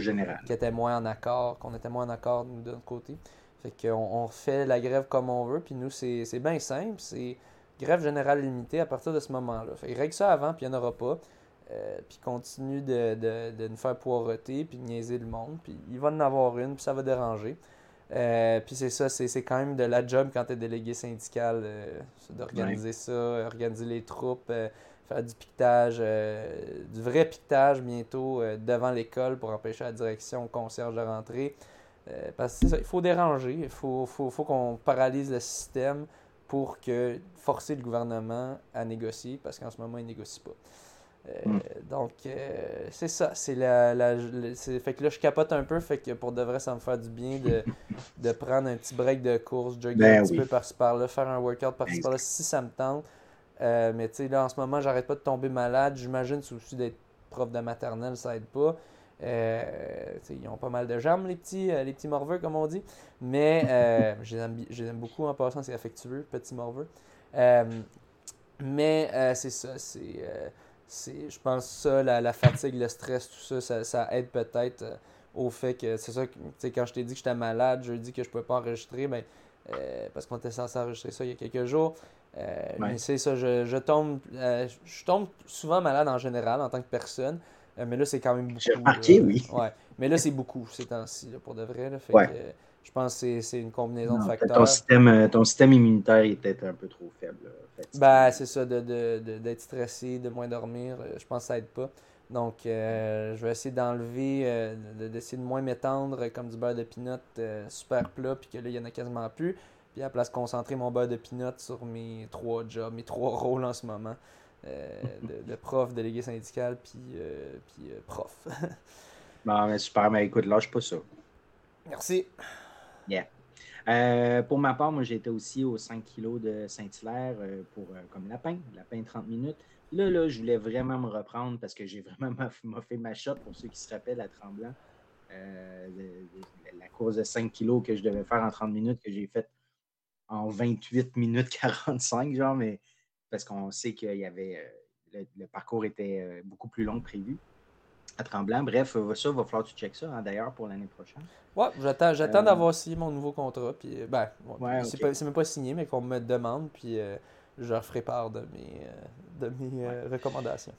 qui, étaient moins en accord, qu'on était moins en accord de notre côté. Fait qu'on on fait la grève comme on veut. Puis nous, c'est bien simple. C'est grève générale limitée à partir de ce moment-là. Fait règle ça avant, puis il n'y en aura pas. Euh, puis continue de, de, de, nous faire poireauter, puis de niaiser le monde. Puis il va en avoir une, puis ça va déranger. Euh, puis c'est ça, c'est quand même de la job quand tu es délégué syndical, euh, d'organiser ça, organiser les troupes, faire du piquetage, du vrai piquetage bientôt devant l'école pour empêcher la direction au concierge de rentrer. parce que ça, il faut déranger, il faut, faut, faut qu'on paralyse le système pour que forcer le gouvernement à négocier parce qu'en ce moment, il ne négocie pas. Euh, hmm. Donc, euh, c'est ça. C'est la, la fait que là, je capote un peu. Fait que pour de vrai, ça me fait du bien de, de prendre un petit break de course, jogger ben un petit peu par-ci par-là, faire un workout par-ci par-là si ça me tente. Euh, mais tu sais, là, en ce moment, j'arrête pas de tomber malade. J'imagine, aussi d'être prof de maternelle, ça aide pas. Euh, ils ont pas mal de jambes, les petits, euh, les petits morveux, comme on dit. Mais euh, je, les aime, beaucoup en passant, c'est affectueux, petits morveux. mais c'est ça, c'est. je pense ça, la, fatigue, le stress, tout ça, ça, aide peut-être au fait que. C'est ça, quand je t'ai dit que j'étais malade, je dis que je pouvais pas enregistrer, ben, parce qu'on était censé enregistrer ça il y a quelques jours. Mais c'est ça, je, tombe, je tombe souvent malade en général en tant que personne. Mais là, c'est quand même beaucoup. J'ai remarqué, oui. Ouais. Mais là, c'est beaucoup ces temps-ci, pour de vrai. Là, je pense que c'est une combinaison de facteurs. Ton système, euh, ton système immunitaire est peut-être un peu trop faible. Ben, c'est ça, d'être de, de, stressé, de moins dormir. Euh, je pense que ça aide pas. Donc, euh, je vais essayer d'enlever, d'essayer de, moins m'étendre comme du beurre de pinot super plat, puis que là, il y en a quasiment plus. Puis à la place, concentrer mon beurre de pinot sur mes trois jobs, mes trois rôles en ce moment. De, prof, délégué syndical, puis, puis prof. bon, mais super, mais écoute, lâche pas ça. Merci. Yeah. Euh, pour ma part, moi, j'étais aussi aux 5 kg de Saint-Hilaire euh, pour euh, comme lapin, lapin 30 minutes. Là, là, je voulais vraiment me reprendre parce que j'ai vraiment fait ma shot, pour ceux qui se rappellent, à Tremblant. la course de 5 kg que je devais faire en 30 minutes, que j'ai faite en 28 minutes 45, genre, mais parce qu'on sait qu'il y avait. le, parcours était beaucoup plus long que prévu à Tremblant. Bref, euh, ça, va falloir que tu checkes ça, hein, d'ailleurs, pour l'année prochaine. Ouais, j'attends, j'attends euh, d'avoir signé mon nouveau contrat. Puis, euh, ben, c'est, même pas signé, mais qu'on me demande. Puis, je leur ferai part de mes, de mes recommandations.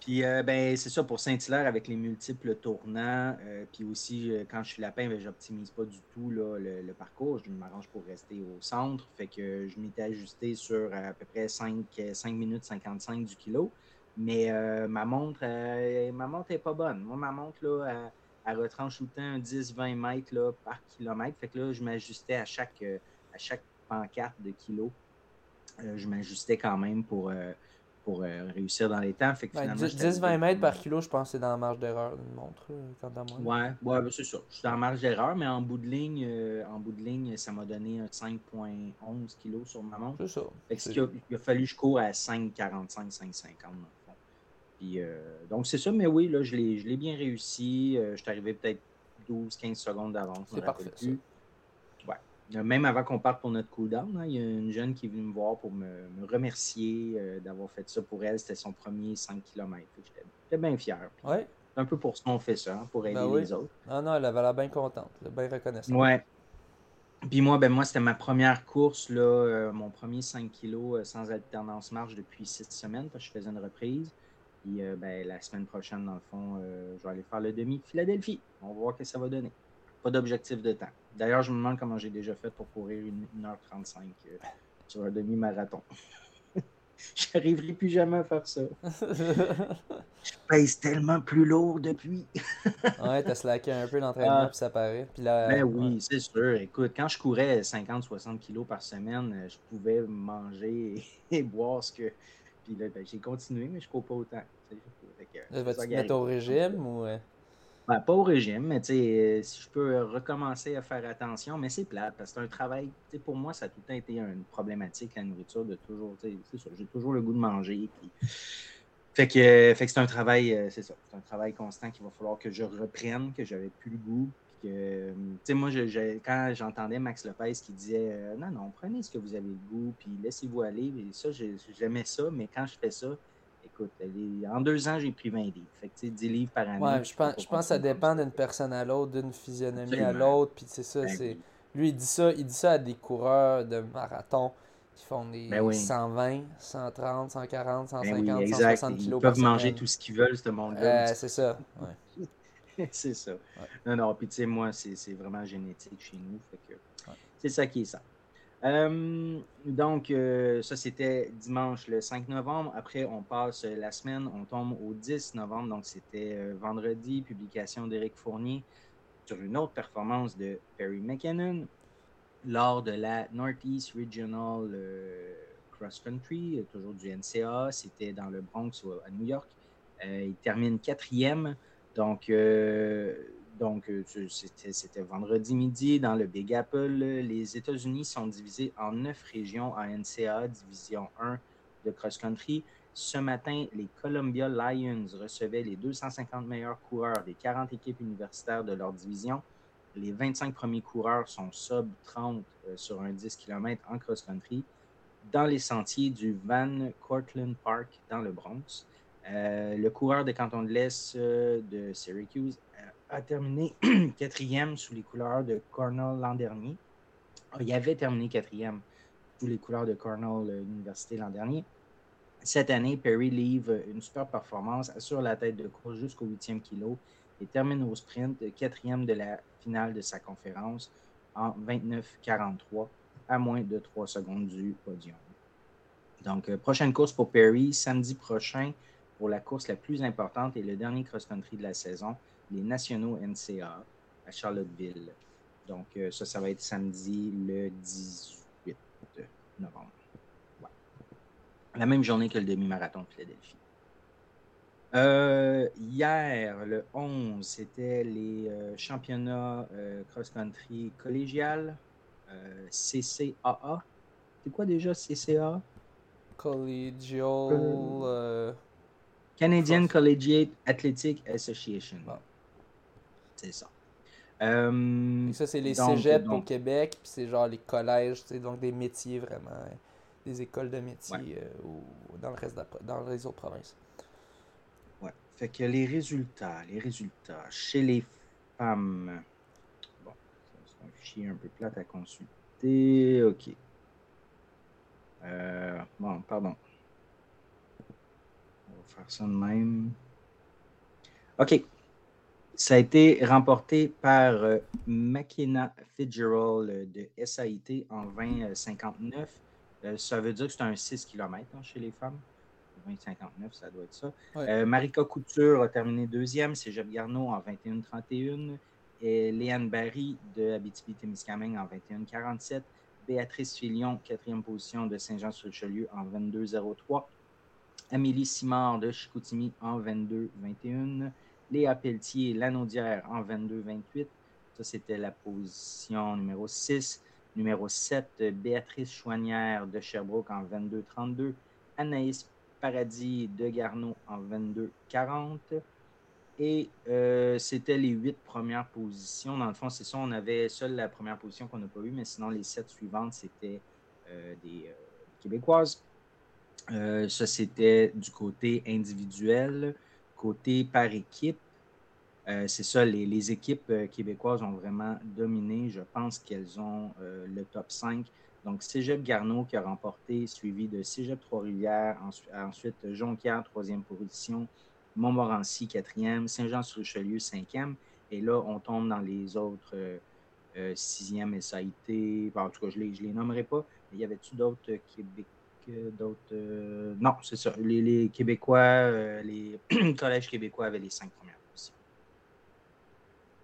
Puis, ben, c'est ça pour Saint-Hilaire avec les multiples tournants. puis aussi, quand je suis lapin, ben, j'optimise pas du tout là, le, parcours. Je m'arrange pour rester au centre. Fait que je m'étais ajusté sur à peu près 5, 5 minutes 55 du kilo. Mais euh, ma montre, euh, ma montre n'est pas bonne. Moi, ma montre, là, elle, retranche tout le temps 10-20 mètres par kilomètre. Fait que là, je m'ajustais à chaque, euh, à chaque pancarte de kilo. je m'ajustais quand même pour, pour réussir dans les temps. 10-20 mètres par kilo, je pense que c'est dans la marge d'erreur d'une montre, quant à moi. Ouais, ouais ben, c'est ça. Je suis dans la marge d'erreur, mais en bout de ligne, en bout de ligne ça m'a donné un 5,11 kg sur ma montre. C'est ça. il, a, il, a, fallu que je cours à 5,45, 5,50. Euh, donc, c'est ça, mais oui, là, je l'ai bien réussi. Euh, je suis arrivé peut-être 12-15 secondes d'avance. C'est parfait. Euh, même avant qu'on parte pour notre cooldown, hein, il y a une jeune qui est venue me voir pour me, remercier d'avoir fait ça pour elle. C'était son premier 5 km. J'étais bien fier. Ouais. C'est un peu pour ce qu'on fait ça, hein, pour aider ben les autres. Ah non, elle avait l'air bien contente, bien reconnaissante. Ouais. Puis moi, ben moi, c'était ma première course, là, mon premier 5 kg sans alternance marche depuis 6 semaines, parce que je faisais une reprise. Puis euh, ben, la semaine prochaine, dans le fond, euh, je vais aller faire le demi Philadelphie. On va voir ce que ça va donner. Pas d'objectif de temps. D'ailleurs, je me demande comment j'ai déjà fait pour courir une, 1h35 euh, sur un demi-marathon. Je n'arriverai plus jamais à faire ça. je pèse tellement plus lourd depuis. ouais, t'as slacké un peu l'entraînement, ah. puis ça paraît. Puis là, ben oui, c'est sûr. Écoute, quand je courais 50-60 kilos par semaine, je pouvais manger et boire ce que, puis là, ben, j'ai continué, mais je ne cours pas autant. vas-tu te mettre au régime ou. Euh? Ben, pas au régime, mais euh, si je peux recommencer à faire attention, mais c'est plate parce que c'est un travail. Pour moi, ça a tout le temps été une problématique, la nourriture, de toujours. J'ai toujours le goût de manger. Fait que, fait que c'est un travail, euh, c'est ça, c'est un travail constant qu'il va falloir que je reprenne, que j'avais plus le goût, moi, quand j'entendais Max Lopez qui disait euh, Non, non, prenez ce que vous avez le goût, puis laissez-vous aller. Ça, j'aimais ça, mais quand je fais ça, écoute, en deux ans, j'ai pris 20 livres. Fait que, 10 livres par année. Ouais, je pense, je pense que ça dépend d'une personne à l'autre, d'une physionomie à l'autre. Puis c'est ça, ben c'est. Lui, il dit ça, il dit ça à des coureurs de marathon qui font des 120, 130, 140, 150, 160 kilos. Ils peuvent manger tout ce qu'ils veulent, ce monde-là. Euh, c'est ça. c'est ça. Non, non, puis tu sais, moi, c'est vraiment génétique chez nous. Fait que c'est ça qui est ça. Euh, donc, euh, ça, c'était dimanche le 5 novembre. Après, on passe la semaine, on tombe au 10 novembre. Donc, c'était euh, vendredi, publication d'Éric Fournier sur une autre performance de Perry McKinnon lors de la Northeast Regional Cross Country, toujours du NCA. C'était dans le Bronx à New York. il termine quatrième. Donc, donc euh, c'était vendredi midi dans le Big Apple. Les États-Unis sont divisés en neuf régions à NCA, division 1 de cross-country. Ce matin, les Columbia Lions recevaient les 250 meilleurs coureurs des 40 équipes universitaires de leur division. Les 25 premiers coureurs sont sub 30 euh, sur un 10 km en cross-country dans les sentiers du Van Cortlandt Park dans le Bronx. Euh, le coureur des cantons de l'Est de Syracuse a terminé quatrième sous les couleurs de Cornell l'an dernier. Ah, il avait terminé quatrième sous les couleurs de Cornell Université l'an dernier. Cette année, Perry livre une super performance, assure la tête de course jusqu'au huitième kilo et termine au sprint quatrième de la finale de sa conférence en 29-43, à moins de 3 secondes du podium. Donc, prochaine course pour Perry, samedi prochain, pour la course la plus importante et le dernier cross-country de la saison, les nationaux NCA à Charlottesville. Donc, euh, ça, ça va être samedi le 18 novembre. La même journée que le demi-marathon de Philadelphie. Euh, hier, le 11, c'était les euh, championnats cross-country collégial, CCAA. C'est quoi déjà CCAA? Collegial. Canadian Collegiate Athletic Association. C'est ça. Euh, ça, c'est les cégeps au Québec, puis c'est genre les collèges, donc des métiers vraiment, des écoles de métiers euh, dans, le reste dans les autres provinces. Ouais. Fait que les résultats, les résultats chez les femmes. Bon, c'est un fichier un peu plate à consulter. OK. Euh, bon, pardon. On va faire ça de même. OK. Ça a été remporté par euh, Makina Fitzgerald euh, de SAIT en 2059. Euh, ça veut dire que c'est un 6 km hein, chez les femmes. 2059, ça doit être ça. Marika Couture a terminé deuxième. C'est Jeb Garneau en 21-31. Et Léane Barry de Abitibi-Témiscamingue en 21-47. Béatrice Filion, quatrième position de Saint-Jean-sur-Richelieu en 22-03. Amélie Simard de Chicoutimi en 22-21. Léa Pelletier, Lanaudière en 22-28. Ça, c'était la position numéro 6. Numéro 7, Béatrice Chouanière de Sherbrooke en 22-32. Anaïs Paradis de Garneau en 22-40. Et euh, c'était les huit premières positions. Dans le fond, c'est ça, on avait seule la première position qu'on n'a pas eue, mais sinon, les sept suivantes, c'était euh, des euh, Québécoises. ça, c'était du côté individuel. Côté par équipe, euh, c'est ça, les, équipes euh, québécoises ont vraiment dominé. Je pense qu'elles ont euh, le top 5. Donc, Cégep Garneau qui a remporté, suivi de Cégep Trois-Rivières, ensuite, Jonquière, troisième position, Montmorency, quatrième, Saint-Jean-sur-Richelieu, cinquième. Et là, on tombe dans les autres sixième SAIT. en tout cas, je ne les, les nommerai pas. Mais y avait-tu d'autres Québécois? D'autres. Euh, non, c'est ça. Les, Québécois, euh, les collèges québécois avaient les cinq premières positions.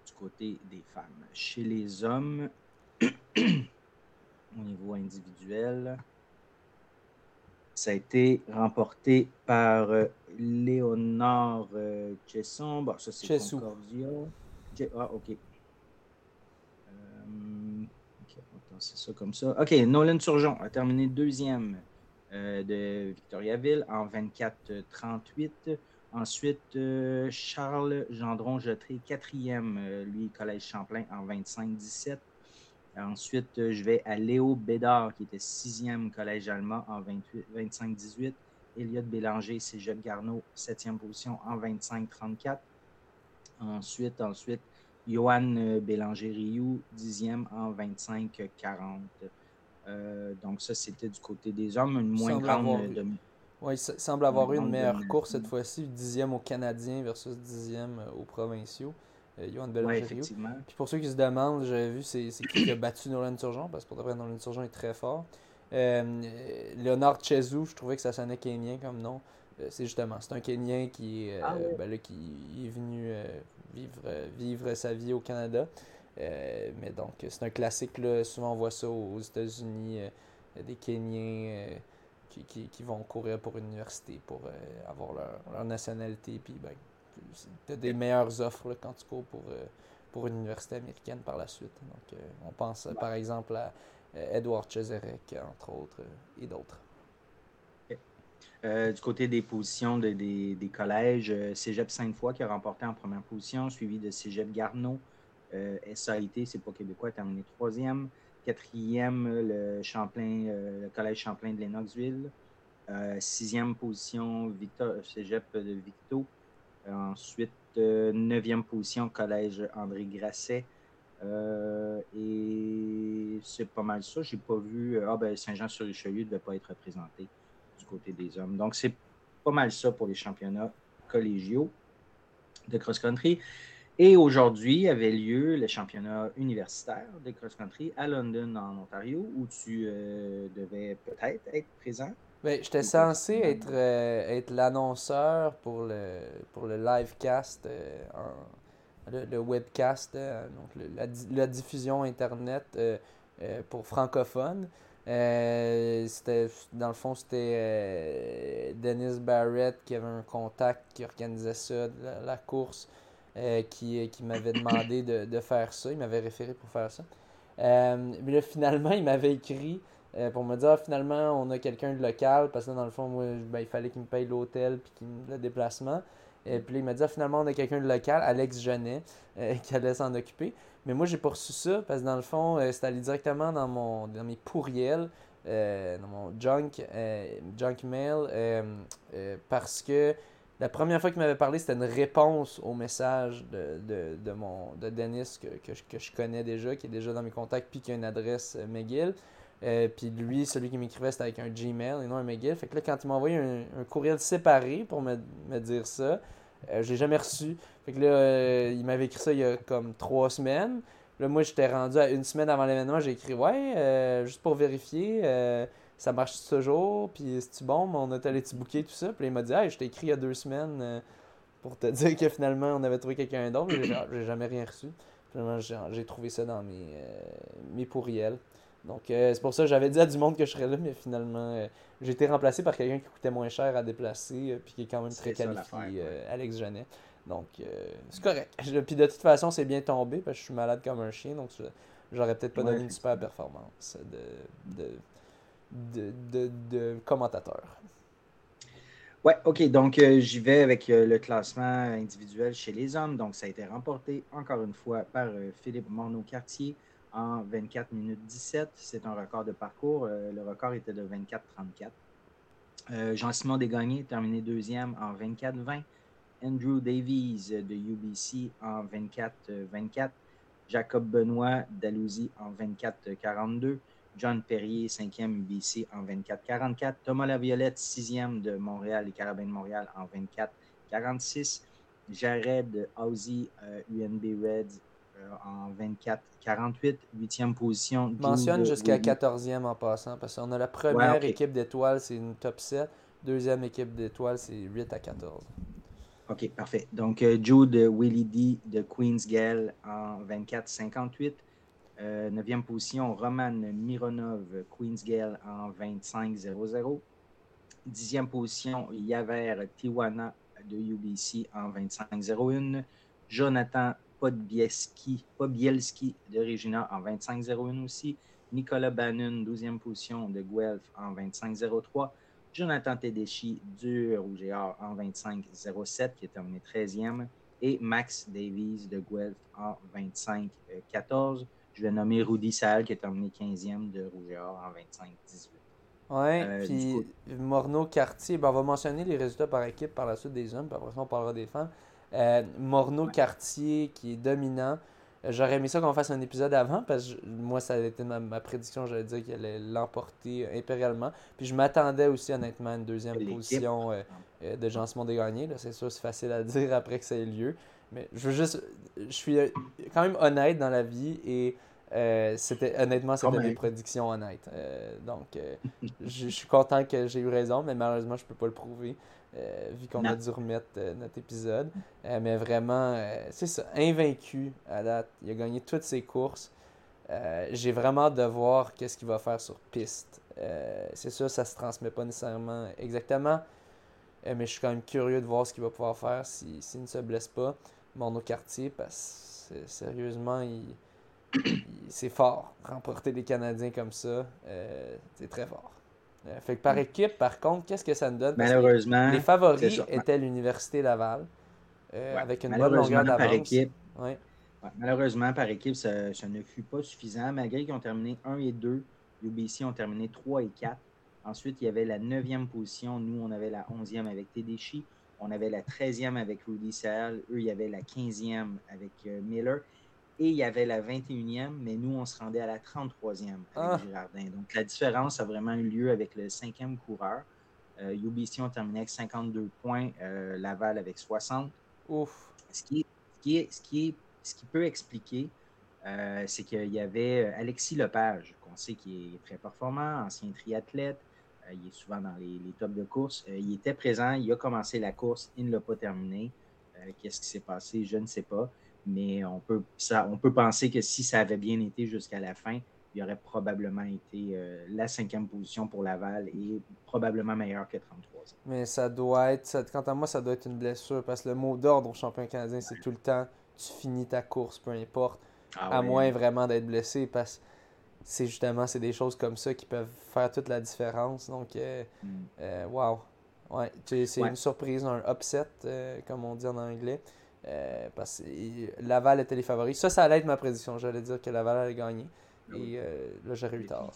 Du côté des femmes. Chez les hommes, au niveau individuel, ça a été remporté par euh, Léonard Chesson. Bon, ça, c'est Concordia. Ah, OK. c'est ça comme ça. OK, Nolan Surgeon a terminé deuxième de Victoriaville en 24-38. Ensuite, euh, Charles Gendron-Jetré, quatrième, euh, lui, Collège Champlain en 25-17. Ensuite, je vais à Léo Bédard, qui était sixième Collège Allemand en 25-18. Elliot Bélanger, Cégep Garneau, septième position en 25-34. Ensuite, ensuite, Johan Bélanger-Rioux, dixième en 25-40. Euh, donc ça, c'était du côté des hommes, une moins grande Oui, il semble avoir eu une meilleure course cette fois-ci, dixième aux Canadiens versus dixième aux provinciaux. Euh, Johan Puis pour ceux qui se demandent, j'avais vu c'est qui qui a battu Nolan Turgeon, parce que pour de vrai, Nolan Turgeon est très fort. Euh, Léonard Chezou, je trouvais que ça sonnait kenyan comme nom. Euh, c'est justement, c'est un Kenyan qui, ah ben qui est venu vivre, vivre sa vie au Canada. Euh, mais donc, c'est un classique. Là. Souvent, on voit ça aux États-Unis. Euh, des Kenyans euh, qui, qui, qui, vont courir pour une université pour avoir leur, leur, nationalité. Puis, ben, tu as des meilleures offres quand tu cours pour, pour une université américaine par la suite. Donc, on pense par exemple à Edward Chezerek, entre autres, et d'autres. du côté des positions de, des, des, collèges, Cégep Sainte-Foy qui a remporté en première position, suivi de Cégep Garneau, euh, SAIT, c'est pas québécois, a terminé troisième. Quatrième, le, Champlain, euh, le Collège Champlain de Lennoxville. Euh, sixième position, Victor, Cégep de Victo. ensuite, neuvième position, Collège André Grasset. et c'est pas mal ça. J'ai pas vu. Ah, ben Saint-Jean-sur-Richelieu ne devait pas être représenté du côté des hommes. Donc, c'est pas mal ça pour les championnats collégiaux de cross-country. Et aujourd'hui avait lieu le championnat universitaire de cross-country à London, en Ontario, où tu euh, devais peut-être être présent. J'étais censé être, euh, être l'annonceur pour le, pour le livecast, euh, le, webcast, donc la, la, diffusion Internet pour francophones. c'était dans le fond c'était Dennis Barrett qui avait un contact qui organisait ça la course euh, qui, qui m'avait demandé de, de, faire ça. Il m'avait référé pour faire ça. Euh, mais là, finalement, il m'avait écrit euh, pour me dire ah, finalement, on a quelqu'un de local. Parce que dans le fond, moi, ben, il fallait qu'il me paye l'hôtel puis le déplacement. Et puis là, il m'a dit ah, finalement, on a quelqu'un de local, Alex Genet, qui allait s'en occuper. Mais moi, j'ai pas reçu ça parce que dans le fond, c'était allé directement dans, mon, dans mes pourriels. dans mon junk, junk mail parce que la première fois qu'il m'avait parlé, c'était une réponse au message de, de, mon, de Dennis que, que, je, connais déjà, qui est déjà dans mes contacts, puis qui a une adresse euh, McGill. Euh, puis lui, celui qui m'écrivait, c'était avec un Gmail et non un McGill. Fait que là, quand il m'a envoyé un, courriel séparé pour me, me dire ça, euh, je jamais reçu. Fait que là, euh, il m'avait écrit ça il y a comme trois semaines. Là, moi, j'étais rendu à une semaine avant l'événement, j'ai écrit Ouais, juste pour vérifier ça marche toujours, puis c'est-tu bon, mon hôtel est-tu booké, tout ça. Puis il m'a dit, hey, je t'ai écrit il y a deux semaines euh, pour te dire que finalement on avait trouvé quelqu'un d'autre. J'ai jamais rien reçu. Finalement, j'ai trouvé ça dans mes, euh, mes pourriels. Donc euh, c'est pour ça que j'avais dit à du monde que je serais là, mais finalement j'ai été remplacé par quelqu'un qui coûtait moins cher à déplacer, puis qui est quand même très qualifié, Alex Genet. Donc c'est correct. Puis de toute façon, c'est bien tombé parce que je suis malade comme un chien, donc j'aurais peut-être pas donné une super performance de, de de, commentateurs. Ouais, ok. Donc, euh, j'y vais avec euh, le classement individuel chez les hommes. Donc, ça a été remporté encore une fois par euh, Philippe Morneau-Cartier en 24 minutes 17. C'est un record de parcours. le record était de 24-34. Jean-Simon Desgagnés terminé deuxième en 24-20. Andrew Davies de UBC en 24-24. Jacob Benoît d'Alousie en 24-42. John Perrier, 5e UBC en 24-44. Thomas Laviolette, 6e de Montréal, les Carabins de Montréal en 24-46. Jared Housie, UNB Reds euh, en 24-48. 8e position. Mentionne jusqu'à 14e en passant, parce qu'on a la première équipe d'étoiles, c'est une top 7. Deuxième équipe d'étoiles, c'est 8 à 14. OK, parfait. Donc, euh, Jude Willie D de Queen's Gale en 24-58. Euh, neuvième position, Roman Mironov, Queen's Gale en 25-0-0. Dixième position, Yaver Tiwana de UBC en 25-01. Jonathan Podbielski, Podbielski de Regina en 25-01 aussi. Nicolas Bannon, 12e position de Guelph en 25-03. Jonathan Tedeschi du Rouge en 25-07, qui est terminé 13e. Et Max Davies de Guelph en 25-14. Je vais nommer Rudy Sal qui est terminé 15e de Rougeard en 25-18. Oui, euh, puis Morneau Cartier, ben, on va mentionner les résultats par équipe par la suite des hommes, puis après ça, on parlera des femmes. Euh, Morneau Cartier qui est dominant. Euh, j'aurais aimé ça qu'on fasse un épisode avant, parce que moi, ça a été ma, prédiction, j'allais dire qu'elle allait l'emporter impérialement. Puis je m'attendais aussi, honnêtement, à une deuxième position de Jean-Simon Desgagnés. C'est sûr, c'est facile à dire après que ça ait lieu. Mais je veux juste. Je suis quand même honnête dans la vie et euh, c'était honnêtement c'était mes prédictions honnêtes. Euh, donc euh, je, suis content que j'ai eu raison, mais malheureusement je peux pas le prouver. vu qu'on a dû remettre notre épisode. mais vraiment, c'est ça, invaincu à date. Il a gagné toutes ses courses. j'ai vraiment hâte de voir qu'est-ce qu'il va faire sur piste. c'est sûr, ça se transmet pas nécessairement exactement. mais je suis quand même curieux de voir ce qu'il va pouvoir faire s'il si, ne se blesse pas. Mon quartier, parce que sérieusement, il c'est fort. Remporter des Canadiens comme ça, euh, c'est très fort. Euh, fait que par équipe, par contre, qu'est-ce que ça nous donne? Malheureusement. Les favoris étaient l'Université Laval, euh, avec une bonne longueur d'avance. malheureusement, par équipe, ça, ne fut pas suffisant. Malgré qu'ils ont terminé 1 et 2, UBC ont terminé 3 et 4. Ensuite, il y avait la 9e position. Nous, on avait la 11e avec Tedeschi. On avait la 13e avec Rudy Sal. Eux, il y avait la 15e avec Miller. Et il y avait la 21e, mais nous, on se rendait à la 33e avec Ah. Girardin. Donc, la différence a vraiment eu lieu avec le cinquième coureur. Euh, UBC ont terminé avec 52 points, euh, Laval avec 60. Ouf. Ce qui, est- ce qui, est- ce qui, est- ce qui peut expliquer, euh, c'est qu'il y avait euh, Alexis Lepage, qu'on sait qui est très performant, ancien triathlète. Il est souvent dans les, les tops de course. Il était présent, il a commencé la course, il ne l'a pas terminé. Euh, Qu'est-ce qui s'est passé? Je ne sais pas. Mais on peut, ça, on peut penser que si ça avait bien été jusqu'à la fin, il aurait probablement été euh, la cinquième position pour Laval et probablement meilleur que 33 ans. Mais ça doit être, ça- quant à moi, ça doit être une blessure parce que le mot d'ordre au champion canadien, c'est tout le temps tu finis ta course, peu importe, Ah à moins vraiment d'être blessé parce que c'est justement c'est des choses comme ça qui peuvent faire toute la différence. Donc, euh, Mm. euh, wow. Ouais, c'est Ouais. une surprise, un upset, comme on dit en anglais. Euh, parce que Laval était les favoris. Ça, ça allait être ma prédiction. J'allais dire que Laval allait gagner. Ah. Et euh, là, j'aurais eu tort.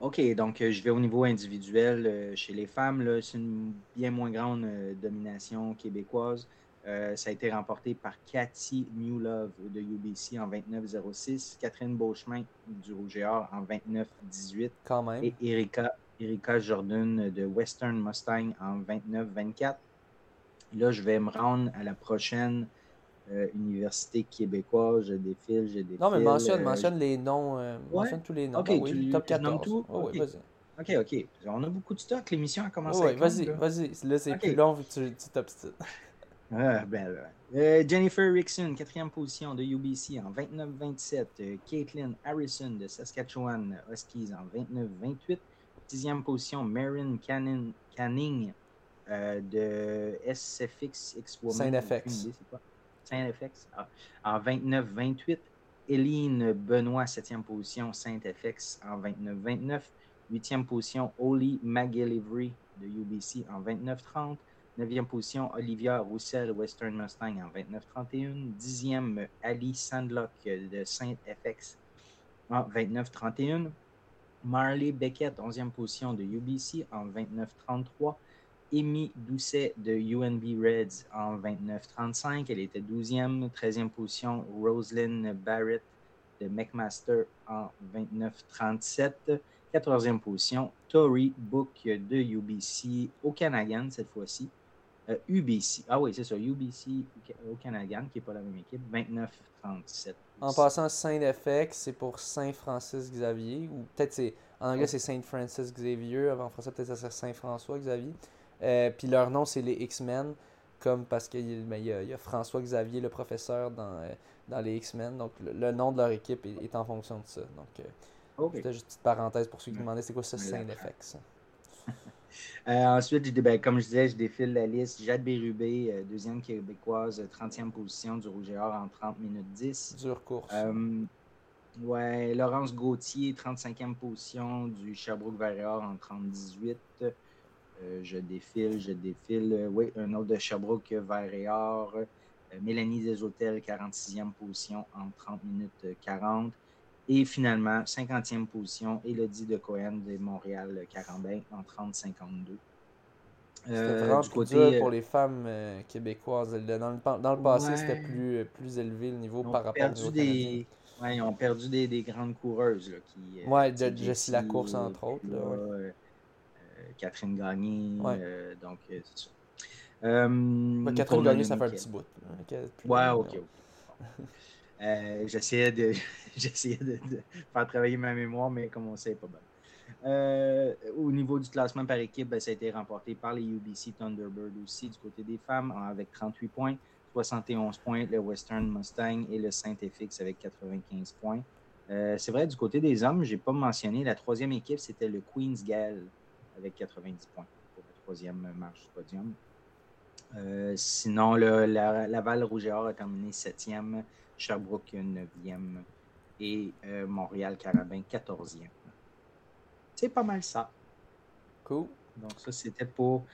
OK, donc euh, je vais au niveau individuel. chez les femmes, c'est une bien moins grande domination québécoise. Ça a été remporté par Cathy Newlove de UBC en 29-06, Catherine Beauchemin du Rouge et Or en 29-18 Quand même. et Erika, Erika Jordan de Western Mustang en 29-24. Là, je vais me rendre à la prochaine euh, université québécoise. Je défile, je défile. Non, mais mentionne, euh, mentionne les noms. euh, Ouais. mentionne tous les noms. Ok, Ah oui, tu- top tu nommes 14. tout? Oh, oui, Ok. vas-y. OK, OK. On a beaucoup de stock. L'émission a commencé Oh, oui, vas-y, vas-y. Là, c'est plus long vu que tu, tu t'obstines. Ah, ben là. Euh, Jennifer Rickson, quatrième position de UBC en 29-27. Euh, Caitlin Harrison de Saskatchewan Huskies en 29-28. Sixième position, Marin Canning, Canning euh, de SFX X-Woman. Quoi? Saint-FX. Ah, en 29-28. Eline Benoît, septième position, Saint-FX en 29-29. Huitième position, Oli McGillivray de UBC en 29-30. Neuvième position, Olivia Roussel, Western Mustang en 29-31. Dixième, Ali Sandlock de Saint-FX en 29-31. Marley Beckett, onzième position de UBC en 29-33. Amy Doucet de UNB Reds en 29-35. Elle était 12e. 13e position, Rosalind Barrett de McMaster en 29-37. 14e position, Tori Book de UBC au Canadian cette fois-ci. Euh, UBC, ah oui, c'est ça, UBC au Canadian, qui n'est pas la même équipe, 29-37. En passant, Saint-FX, c'est pour Saint-Francis-Xavier. Ou peut-être c'est. En anglais, c'est Saint-Francis-Xavier. En français, peut-être ça serait Saint-François-Xavier. Euh, puis leur nom, c'est les X-Men. Comme parce qu'il ben, y, a, a François-Xavier, le professeur, dans, euh, dans les X-Men. Donc le, le nom de leur équipe est, est en fonction de ça. Donc, euh, c'était juste une petite parenthèse pour ceux qui demandaient c'est quoi ça, Ouais, Saint-FX. Euh, ensuite, ben, comme je disais, je défile la liste. Jade Bérubé, euh, deuxième québécoise, 30e position du Rouge et Or en 30 minutes 10. Dure course. Euh, ouais, Laurence Gauthier, 35e position du Sherbrooke Vert et Or en 30-18. Euh, je défile, je défile. Euh, oui, un autre de Sherbrooke Vert et Or. Euh, Mélanie Desautels, 46e position en 30 minutes euh, 40. Et finalement, 50e position, Elodie de Cohen de Montréal Carambin en 30-52. C'était vraiment plus côté, pour les femmes québécoises. Dans le, dans le passé, Ouais. c'était plus, plus élevé le niveau par rapport au perdu canadien. des, ouais, ils ont perdu des, des grandes coureuses. Là, qui, Ouais, Jessie Lacourse, entre autres, là, ouais. Catherine Gagné. Ouais. euh, donc, euh, c'est ça. Euh, Catherine Gagné, ça fait un petit bout. plus Ouais, ok. Euh, j'essayais de, j'essayais de, de faire travailler ma mémoire, mais comme on sait, pas mal. Euh, au niveau du classement par équipe, ben, ça a été remporté par les UBC Thunderbird aussi du côté des femmes avec 38 points, 71 points le Western Mustang et le Saint-FX avec 95 points. Euh, c'est vrai, du côté des hommes, j'ai pas mentionné, la troisième équipe, c'était le Queen's Gall avec 90 points pour la troisième marche du podium. Euh, sinon, le, la, Laval Rouge et Or a terminé septième, Sherbrooke 9e et euh, Montréal Carabin 14e. C'est pas mal ça. Cool. Donc, ça, c'était pour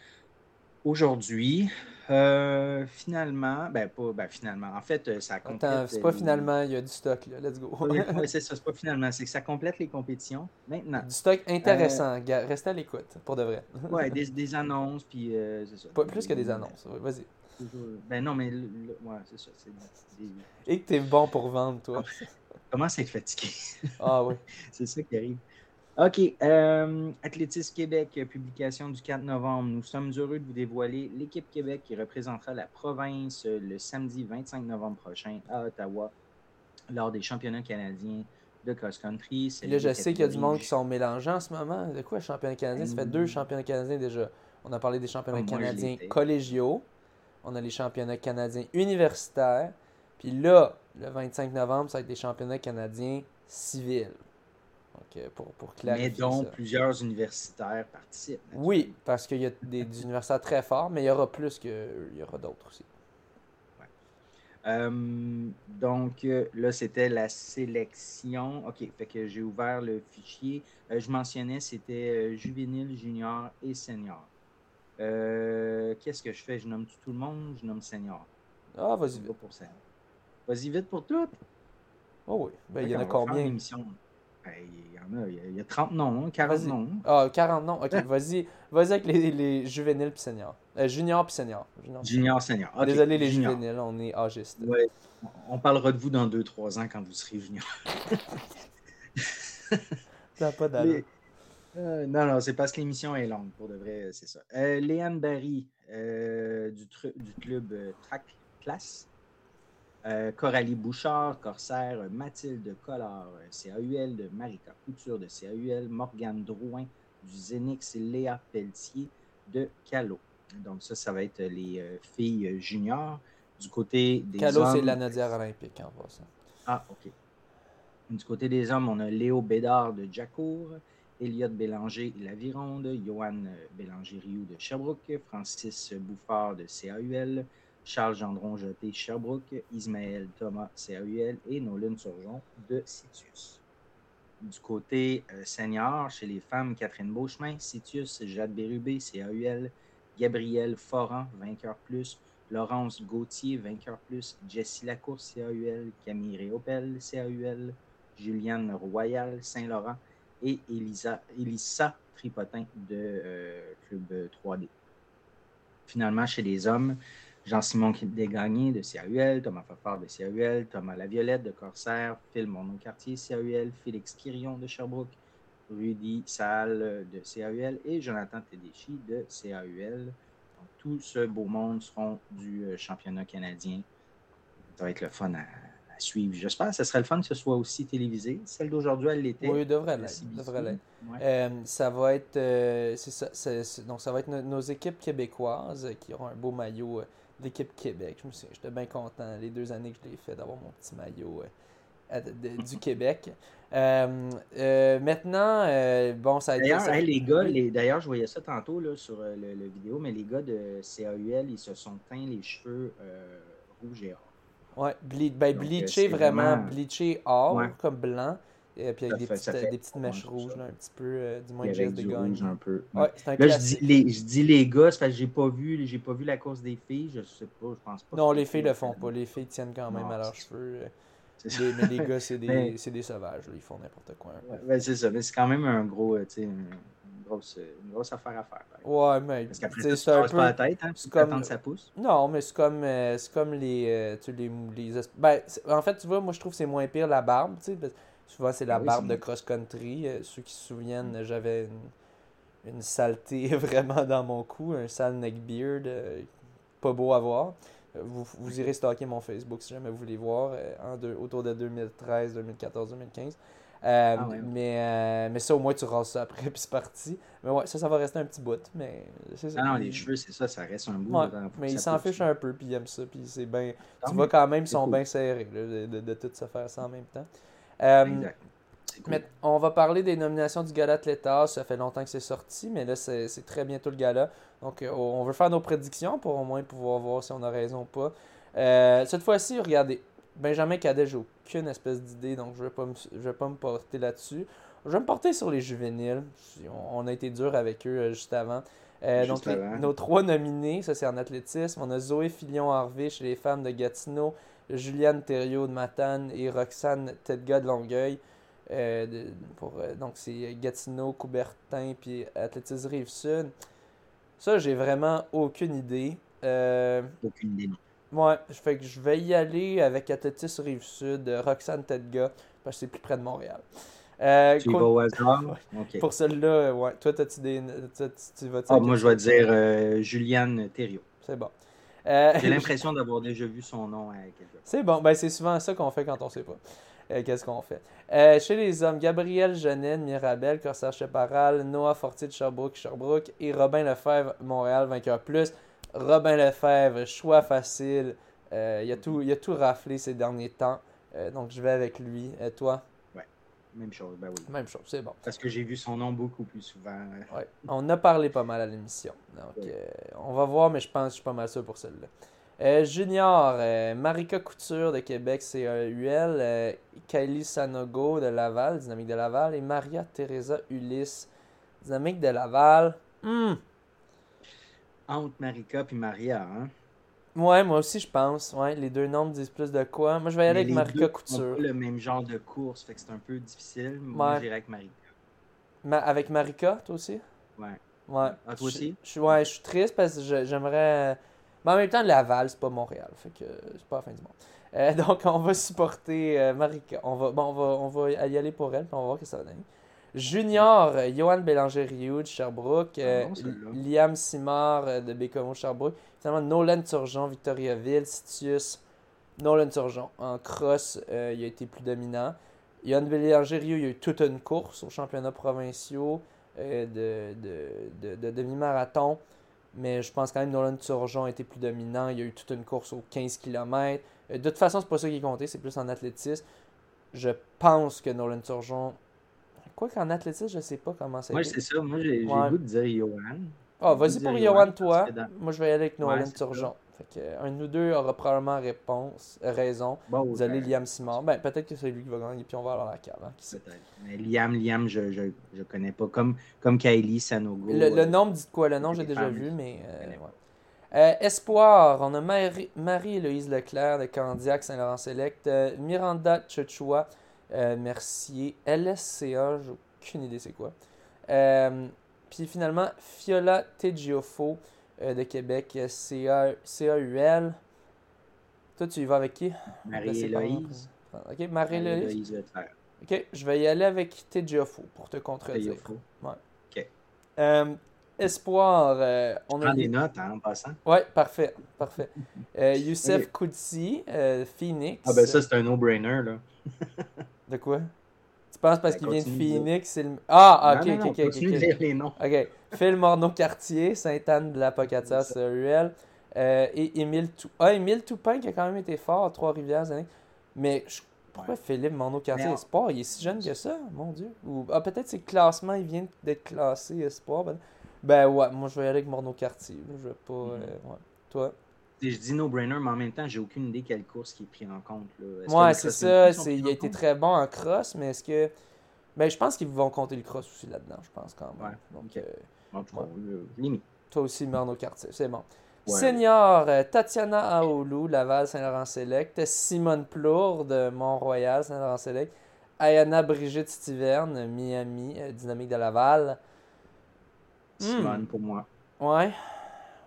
aujourd'hui. Euh, finalement, ben, pas, ben, finalement, en fait, euh, ça complète. Attends, c'est pas les- finalement, il y a du stock là. Let's go. Oui, oui, c'est ça, c'est pas finalement, c'est que ça complète les compétitions. Maintenant, du stock intéressant. Ga- Restez à l'écoute, pour de vrai. ouais, des, des annonces, puis euh, c'est ça. Pas plus que des annonces. Vas-y. Ben non, mais ouais, c'est ça. Et que t'es bon pour vendre, toi. Comment c'est fatigué? Ah oui. c'est ça qui arrive. OK. Euh, Athlétisme Québec, publication du 4 novembre. Nous sommes heureux de vous dévoiler l'équipe Québec qui représentera la province le samedi 25 novembre prochain à Ottawa lors des championnats canadiens de cross-country. Là, je sais qu'il y a du monde qui sont mélangés en ce moment. De quoi, championnat canadien? Ça fait deux mm. championnats canadiens déjà. On a parlé des championnats canadiens collégiaux. On a les championnats canadiens universitaires. Puis là, le 25 novembre, ça va être des championnats canadiens civils. Donc, euh, pour, pour clarifier. Mais dont plusieurs universitaires participent. Oui, parce qu'il y a des, universitaires très forts, mais il y aura plus qu'il y aura d'autres aussi. Euh, donc euh, là, c'était la sélection. OK, fait que j'ai ouvert le fichier. je mentionnais, c'était juvénile, junior et senior. Qu'est-ce que je fais? Je nomme tout le monde, je nomme senior. Ah, vas-y vite. Vas-y vite pour tout. Oh oui. Ben, il y en a combien? Ben, il y en a, il y a 30 noms, 40 hein, noms. Ah, 40 noms. Ok, vas-y vas avec les, les juvéniles puis seniors. Euh, junior puis senior. Junior, senior. Désolé les juvéniles, on est âgistes. Ouais. On parlera de vous dans 2-3 ans quand vous serez junior. Ça pas d'allure. Euh, non, non, c'est parce que l'émission est longue, pour de vrai, c'est ça. Euh, Léane Barry euh, du, du, club Track Class. Euh, Coralie Bouchard, Corsaire, Mathilde Collard, CAUL de Marika Couture de CAUL, Morgane Drouin du Zenix, Léa Pelletier de Calo. Donc ça, ça va être les euh, filles juniors. Du côté des Calo, c'est la Nadière olympique en passant. Ah, OK. Du côté des hommes, on a Léo Bédard de Jacour, Elliot Bélanger Lavironde, Johan Bélanger-Rioux de Sherbrooke, Francis Bouffard de CAUL, Charles Gendron Jeté Sherbrooke, Ismaël Thomas CAUL et Nolan Surgeon de Citius. Du côté euh, senior, chez les femmes, Catherine Beauchemin, Citius, Jade Bérubé, CAUL, Gabrielle Foran, vainqueur plus, Laurence Gauthier, vainqueur plus, Jessie Lacourse, CAUL, Camille Réopel, CAUL, Juliane Royal, Saint-Laurent et Elisa, Elissa Tripotin de euh, Club 3D. Finalement, chez les hommes, Jean-Simon Desgagnés de CAUL, Thomas Fafard de CAUL, Thomas Laviolette de Corsair, Phil Monod-Cartier CAUL, Félix Quirion de Sherbrooke, Rudy Salle de CAUL et Jonathan Tedeschi de CAUL. tout ce beau monde seront du euh, championnat canadien. Ça va être le fun à, suivre. J'espère que ce serait le fun que ce soit aussi télévisé. Celle d'aujourd'hui, elle l'était. Oui, devrait l'être. Euh, ça va être, euh, ça, donc ça va être nos équipes québécoises qui auront un beau maillot l'équipe Québec. Je me suis, j'étais bien content les deux années que je l'ai fait d'avoir mon petit maillot euh, du Québec. Euh, euh, maintenant, bon, ça a été. D'ailleurs, les gars, d'ailleurs, je voyais ça tantôt là, sur le, vidéo, mais les gars de CAUL, ils se sont teints les cheveux rouges et or. Ouais, ben, bleaché vraiment, bleaché or, comme blanc. Et puis avec des, petites, des petites mèches rouges, là, un petit peu, euh, du moins geste de rouge un peu. Ouais, c'est un là, je dis, les, je dis les gars, parce que j'ai pas vu, j'ai pas vu la course des filles, je sais pas, je pense pas. Non, les filles le font pas, les filles tiennent quand même à leurs cheveux. Les, mais les gars, c'est des, des, sauvages, ils font n'importe quoi. Ouais, c'est ça, mais c'est quand même un gros, euh, tu sais, une grosse, une grosse affaire à faire. Ouais, mais Parce qu'après, c'est un peu... pas la tête, hein, c'est comme... ça pousse. Non, mais c'est comme, euh, c'est comme les, tu les, les... Ben, en fait, tu vois, moi, je trouve que c'est moins pire la barbe, tu sais, Souvent, c'est la ah barbe de cross-country. Euh, ceux qui se souviennent, j'avais une, saleté vraiment dans mon cou, un sale neckbeard, euh, pas beau à voir. Euh, vous, vous irez stalker mon Facebook si jamais vous voulez voir, en autour de 2013, 2014, 2015. mais, mais ça, au moins, tu rases ça après, puis c'est parti. Mais ouais, ça, ça va rester un petit bout. Mais ça. Ah non, les cheveux, c'est ça, ça reste un bout. mais ils s'en fichent un peu, puis ils aiment ça. Puis c'est bien. Tu vois quand même, ils sont bien serrés de, de, de, tout se faire ça en même temps. Euh, on va parler des nominations du Gala Atleta. Ça fait longtemps que c'est sorti, mais là, c'est très bientôt le gala. Donc, euh, on veut faire nos prédictions pour au moins pouvoir voir si on a raison ou pas. Euh, cette fois-ci, regardez, Benjamin Cadet, j'ai aucune espèce d'idée, donc je ne vais, pas me, vais pas me porter là-dessus. Je vais me porter sur les juvéniles. On a été dur avec eux juste avant. donc, nos trois nominés, ça c'est en athlétisme. On a Zoé Filion-Harvey chez les femmes de Gatineau, Juliane Thériault de Matane et Roxane Tedga de Longueuil. Euh, pour, euh, donc, c'est Gatineau, Coubertin, puis Athlétisme Rive-Sud. Ça, j'ai vraiment aucune idée. Euh, Aucune idée. ouais, fait que je vais y aller avec Athlétis Rive-Sud, Roxane Tedga, parce que c'est plus près de Montréal. Euh, Tu quoi- vas au hasard? Pour celle-là, ouais. Toi, t'as-tu des. toi, tu, tu vas-tu Ah, moi, je vais dire Juliane Thériault. C'est bon. Euh, J'ai l'impression d'avoir déjà vu son nom à quelque C'est bon, ben c'est souvent ça qu'on fait quand on sait pas. Euh, Qu'est-ce qu'on fait? Euh, chez les hommes, Gabriel Genet, Mirabel, Corsaire Cheparal, Noah Fortier de Sherbrooke, Sherbrooke et Robin Lefebvre, Montréal, vainqueur plus. Robin Lefebvre, choix facile. Il, a tout, il a tout raflé ces derniers temps. Donc je vais avec lui. Et toi? Même chose, ben oui. Même chose, c'est bon. Parce que j'ai vu son nom beaucoup plus souvent. Ouais. On a parlé pas mal à l'émission. Donc, Ouais. euh, on va voir, mais je pense que je suis pas mal sûr pour celle-là. Euh, junior, euh, Marika Couture de Québec, CAUL. Euh, Kylie Sanogo de Laval, Dynamique de Laval. Et Maria Teresa Ulysse, Dynamique de Laval. Hmm. Entre Marika et Maria. Hein? Ouais, moi aussi, je pense. Ouais, les deux noms me disent plus de quoi. Moi, je vais y aller Mais avec Marika Couture. pas le même genre de course, fait que c'est un peu difficile. Moi, Ouais. j'irai avec Marika. Ma- avec Marika, toi aussi? Ouais. Ouais. Ah, toi aussi? Je, je- ouais, je suis triste parce que j'aimerais. Mais en même temps, Laval, c'est pas Montréal. Fait que c'est pas la fin du monde. Euh, donc, on va supporter euh, Marika. On va, bon, on, va, on va y aller pour elle, puis on va voir ce que ça va donner. Junior, euh, Johan Bélanger-Rioux de Sherbrooke. euh, Ah bon, celui-là. Liam Simard euh, de Bécomo Sherbrooke. Finalement, Nolan Turgeon, Victoriaville, Sitius. Nolan Turgeon. En cross, euh, il a été plus dominant. Johan Bélanger-Rioux, il a eu toute une course aux championnats provinciaux euh, de, de, de, de demi-marathon. Mais je pense quand même que Nolan Turgeon a été plus dominant. Il y a eu toute une course aux 15 km. de toute façon, c'est pas ça qui est compté, c'est plus en athlétisme. Je pense que Nolan Turgeon. Quoi qu'en athlétisme, je sais pas comment ça a Moi, c'est ça. Moi, j'ai j'ai Ouais. le goût de dire Johan. Ah, je vas-y pour Johan, toi. dans- Moi, je vais y aller avec Nolan Ouais, c'est Turgeon. Fait que, euh, un de nous deux aura probablement réponse, raison. Bon, Vous allez Liam Simard. Ben, peut-être que c'est lui qui va gagner, puis on va aller à la cave. hein, qui sait. Mais Liam, Liam, je, je, je connais pas. Comme, comme Kylie Sanogo. Le, le euh, nom me dit quoi? Le nom, c'est j'ai déjà vu, mais. euh, ouais. Euh, Espoir, on a Marie- Marie-Héloïse Leclerc de Candiac, Saint-Laurent-Select. euh, Miranda Chechua, euh, Mercier. LSCA, j'ai aucune idée c'est quoi. Euh, Puis finalement, Fiola Tegiofo euh, de Québec, euh, CA, CAUL. Toi, tu y vas avec qui? Marie-Héloïse. Ok, Marie-Héloïse. Ok, je vais y aller avec Tegiofo pour te contredire. Teofo. Euh, Espoir, euh, on a des notes hein, en passant. Ouais, parfait, parfait. Euh, Youssef Ok. Euh, Phoenix. Ah, ben ça, c'est un no-brainer. là. De quoi? Tu penses parce Ben, qu'il vient de. Phoenix, c'est le... Ah, ok, non, non, ok, non, ok, lire les noms. Ok. Phil Morneau-Cartier, Sainte-Anne de la Pocatière, Ruel. Euh, et Émile Tou... Ah, Émile Toupin qui a quand même été fort à Trois-Rivières. Mais je- pourquoi Ouais. Philippe Morneau-Cartier Espoir Il est si jeune que ça, mon Dieu? Ou ah, peut-être c'est le classement, il vient d'être classé Espoir. Ben, ben ouais, moi je vais aller avec Morneau-Cartier. Je vais pas. Mhm. euh, ouais. Toi? Je dis no-brainer, mais en même temps, j'ai aucune idée quelle course qui est prise en compte. Là. Ouais, c'est ça. Il a été très bon en cross, mais est-ce que. Ben, je pense qu'ils vont compter le cross aussi là-dedans, je pense quand même. Ouais, Donc, euh, En tout cas, Ouais. euh, toi aussi, Marno Cartier, c'est bon. Ouais. Senior, euh, Tatiana Aoulou, Laval, Saint-Laurent-Select. Simone Plourde, de Mont-Royal, Saint-Laurent-Select. Ayana Brigitte Stiverne, Miami, Dynamique de Laval. Hmm. Simone pour moi. Ouais.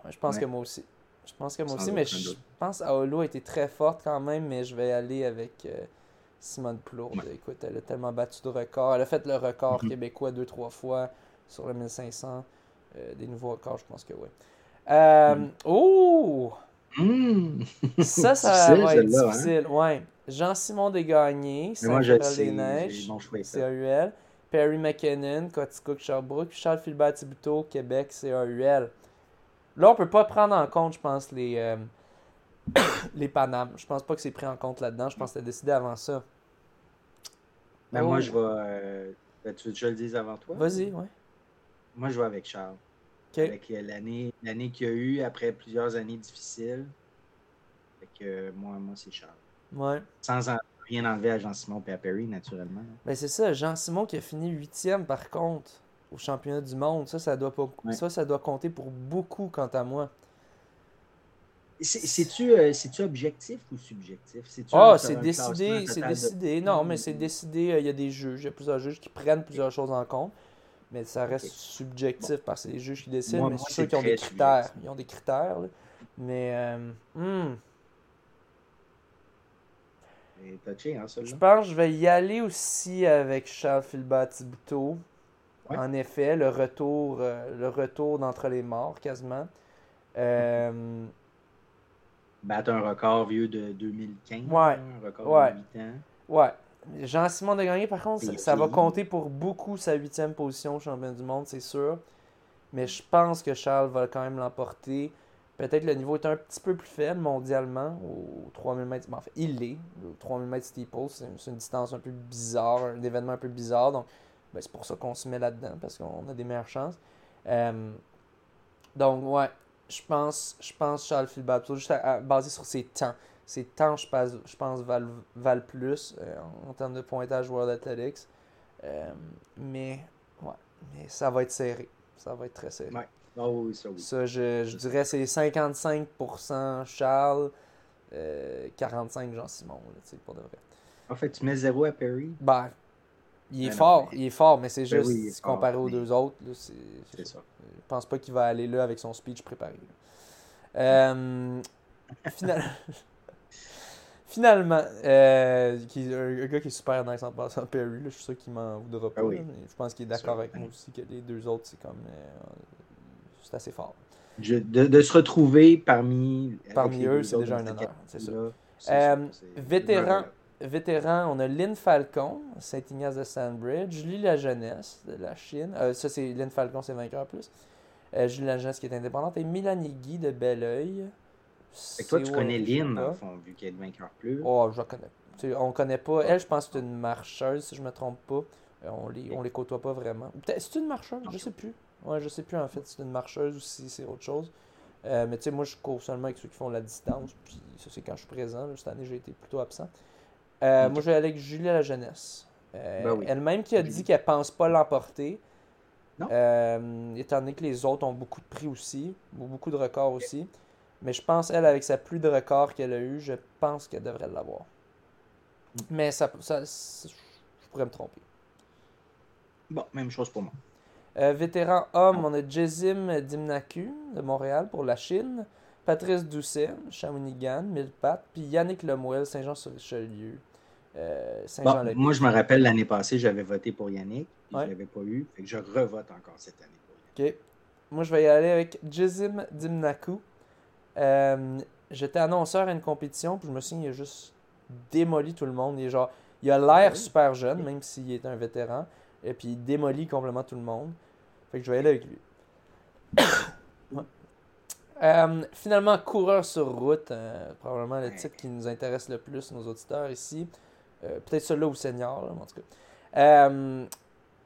Je pense que moi aussi. Je pense que moi Sans aussi, mais je pense Aoulou a été très forte quand même, mais je vais aller avec euh, Simone Plourde. Ouais. Écoute, elle a tellement battu de records. Elle a fait le record Mhm. québécois deux, trois fois sur le 1500. Euh, des nouveaux records, je pense que oui. Euh, Mhm. Oh! Mmh. Ça, ça va être hein? difficile. Ouais. Jean-Simon Desgagnés, Mais moi, je Saint-Pierre sais, des Neiges, j'ai mon choix. ça. CAUL. Perry McKinnon, Coticook, Sherbrooke. Charles Philbert Thibodeau, Québec, CAUL. Là, on peut pas prendre en compte, je pense, les, euh, les Panames. Je pense pas que c'est pris en compte là-dedans. Je pense que c'était décidé avant ça. Ben, Oh. Moi, je vais. euh, ben, tu veux que je le dise avant toi? Vas-y, ouais. Moi, je vais avec Charles. Avec euh, l'année l'année qu'il y a eu après plusieurs années difficiles. Fait que euh, moi, moi c'est Charles. Ouais. Sans en- rien enlever à Jean-Simon et à Perry, naturellement. Ben, c'est ça. Jean-Simon qui a fini huitième, par contre, au championnat du monde. Ça, ça doit, pas... Ouais. ça, ça doit compter pour beaucoup, quant à moi. C'est-tu euh, c'est-tu objectif ou subjectif? Ah, c'est décidé, c'est de- décidé. Non, mais Mm. c'est décidé. euh, Il y a des juges, il y a plusieurs juges qui prennent plusieurs choses en compte. Mais ça reste subjectif parce que c'est les juges qui décident. Moi- mais c'est sûr c'est qu'ils ont des critères. subjectif. Ils ont des critères. là. Mais, euh, hmm, touché, hein, je pense que je vais y aller aussi avec Charles Philbert Thibodeau. En effet, le retour, euh, le retour d'entre les morts, quasiment. Euh, Battre un record vieux de 2015. Ouais. Un record Ouais. de 8 ans. Ouais. Jean-Simon de Gagné, par contre, ça, va compter pour beaucoup sa huitième position au championnat du monde, c'est sûr. Mais je pense que Charles va quand même l'emporter. Peut-être le niveau est un petit peu plus faible mondialement au 3000 mètres. Mais en fait, il l'est. Le 3000 mètres steeple, c'est c'est une distance un peu bizarre, un événement un peu bizarre. Donc, ben, c'est pour ça qu'on se met là-dedans, parce qu'on a des meilleures chances. Euh, donc, ouais, je pense, je pense Charles Philbert, juste à- à- basé sur ses temps. Ses temps, je pense, je pense valent, valent plus euh, en, en termes de pointage World Athletics. Euh, mais, ouais, mais ça va être serré. Ça va être très serré. Ouais. Oh oui, ça oui. Ça, je, je dirais c'est 55% Charles, euh, 45% Jean-Simon, là, tu sais, pour de vrai. En fait, tu mets 0 à Perry? Ben, il est non, fort, mais- il est fort, mais c'est Ben juste oui, fort, comparé aux mais- deux autres, là, c'est... C'est ça. Je pense pas qu'il va aller là avec son speech préparé. Euh, final- Finalement, euh, qui, un, un gars qui est super nice en passant, Perry, là, je suis sûr qu'il m'en voudra pas. Ah oui. là, mais je pense qu'il est d'accord avec moi aussi que les deux autres, c'est comme. euh, c'est assez fort. Je- de, de se retrouver parmi, Parmi eux, c'est déjà un honneur, c'est Euh, ça, vétéran. Ouais, Vétéran, on a Lynn Falcon, Saint-Ignace de Sandbridge, Julie La Jeunesse de la Chine. Euh, ça, c'est Lynn Falcon, c'est vainqueur plus. Euh, Julie La Jeunesse qui est indépendante. Et Mélanie Guy de Belleuil. Toi, tu connais sais Lynn, fond, vu qu'elle est vainqueur plus? Oh, je la connais. On connaît pas. Elle, je pense que c'est une marcheuse, si je me trompe pas. Euh, on, les, on les côtoie pas vraiment. Peut-être c'est une marcheuse, je sais plus. Ouais, je sais plus en fait si c'est une marcheuse ou si c'est autre chose. Euh, mais tu sais, moi, je cours seulement avec ceux qui font la distance. Puis ça, c'est quand je suis présent. là. Cette année, j'ai été plutôt absent. Euh. Moi, je vais aller avec Julie à la jeunesse. Euh, Ben oui. Elle-même qui a Julie. dit qu'elle pense pas l'emporter. Euh, étant donné que les autres ont beaucoup de prix aussi, ou beaucoup de records aussi. Mais je pense, elle, avec sa plus de records qu'elle a eu, je pense qu'elle devrait l'avoir. Mm. Mais ça, ça, je pourrais me tromper. Bon, même chose pour moi. Vétéran homme, on a Jezim Dimnaku de Montréal pour la Chine. Patrice Doucet, Shawinigan, Millepattes. Puis Yannick Lemuel, Saint-Jean-sur-Richelieu. Euh, Bon, moi, je me rappelle l'année passée, j'avais voté pour Yannick. Ouais. Je l'avais pas eu. Fait que je revote encore cette année pour Yannick. Ok. Moi, je vais y aller avec Jezim Dimnaku. Euh, J'étais annonceur à une compétition, puis je me souviens, il a juste démoli tout le monde. Il, est genre, il a l'air Ouais. super jeune, même s'il est un vétéran. Et puis il démolit complètement tout le monde. Fait que je vais y aller avec lui. Ouais. Euh, finalement, coureur sur route, probablement le titre qui nous intéresse le plus, nos auditeurs ici. Euh, Peut-être celui-là ou senior, là, en tout cas. Euh,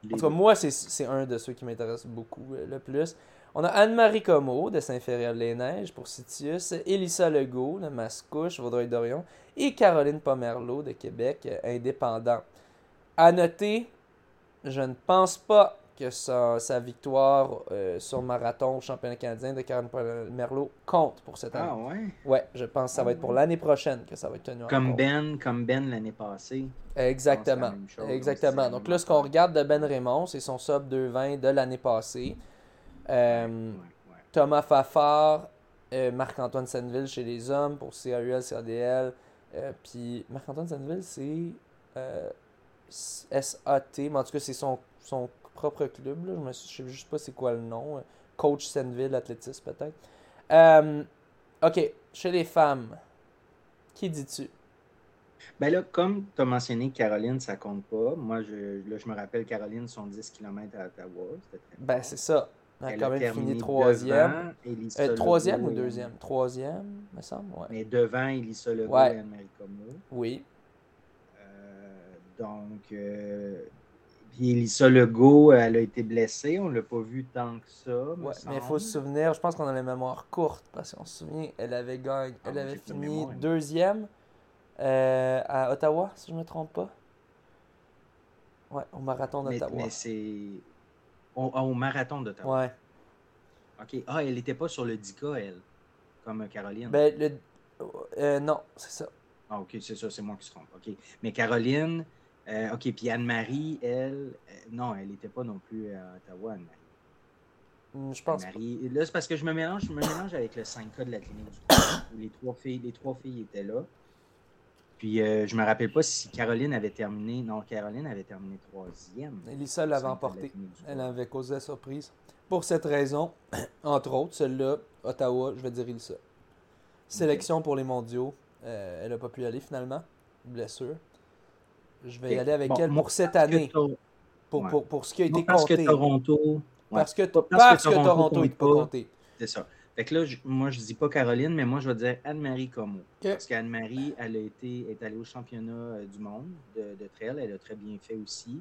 en tout cas, moi, c'est- un de ceux qui m'intéresse beaucoup euh, le plus. On a Anne-Marie Comeau de Saint-Féréol-les-Neiges pour Citius, Elissa Legault de Mascouche, Vaudreuil-Dorion et Caroline Pomerleau de Québec, indépendant. À noter, je ne pense pas que sa, sa victoire euh, sur marathon au championnat canadien de Caroline Pomerleau compte pour cette année. Ah ouais? Ouais, je pense que ça va Ah être pour ouais. l'année prochaine que ça va être tenu en Comme compte. Ben, comme Ben l'année passée. Exactement. Chose, Exactement. donc là, ce qu'on regarde de Ben Raymond, c'est son sub 220 de l'année passée. Euh, Ouais, ouais. Thomas Fafard, euh, Marc-Antoine Senneville chez les hommes pour CAUL, CADL. Euh, puis Marc-Antoine Senneville, c'est euh, SAT, mais en tout cas, c'est son, son propre club. Là. Je ne sais juste pas c'est quoi le nom. Euh, Coach Senneville, athlétisme peut-être. Euh, ok, chez les femmes, qui dis-tu? Ben là, comme tu as mentionné Caroline, ça compte pas. Moi, je, là, je me rappelle Caroline, son 10 km à Ottawa. Très Ben, c'est ça. Elle a Elle quand même fini troisième. Euh, troisième Legault ou deuxième? Troisième, me semble. Ouais. Mais devant Elissa Legault Ouais. et Anne-Marie. Oui. Euh, donc, euh, puis Elissa Legault, elle a été blessée. On ne l'a pas vu tant que ça. Ouais, mais il faut se souvenir, je pense qu'on a la mémoire courte parce qu'on se souvient, elle avait gagné, Ah, elle avait fini mémoire. deuxième euh, à Ottawa, si je ne me trompe pas. Ouais, au marathon d'Ottawa. mais c'est au, au marathon d'Ottawa. Ouais. OK. Ah, elle n'était pas sur le 10K, elle, comme Caroline. Ben, le... euh, non, c'est ça. Ah, OK, c'est ça, c'est moi qui se trompe. OK. Mais Caroline, euh, OK, puis Anne-Marie, elle, euh, non, elle n'était pas non plus à Ottawa, Anne-Marie. Hmm, Je pense pas. Anne-Marie. Là, c'est parce que je me mélange, je me mélange avec le 5K de la clinique du Québec, où les trois filles, les trois filles étaient là. Puis euh, je me rappelle pas si Caroline avait terminé. Non, Caroline avait terminé troisième. Elissa l'avait 5K de la emporté. Elle avait causé la surprise. Pour cette raison, entre autres, celle-là, Ottawa, je vais dire Ilsa. Sélection pour les mondiaux. euh, elle n'a pas pu y aller finalement. Blessure. Je vais y aller avec Bon, elle pour cette parce que année. Pour, ouais. pour, pour ce qui a été parce que compté. Toronto. ouais, Parce que, Pas parce que Toronto n'est pas compté. C'est ça. Fait que là, je- moi, je dis pas Caroline, mais moi, je vais dire Anne-Marie Como. Parce qu'Anne-Marie, elle a été, est allée au championnat euh, du monde de, de trail. Elle a très bien fait aussi.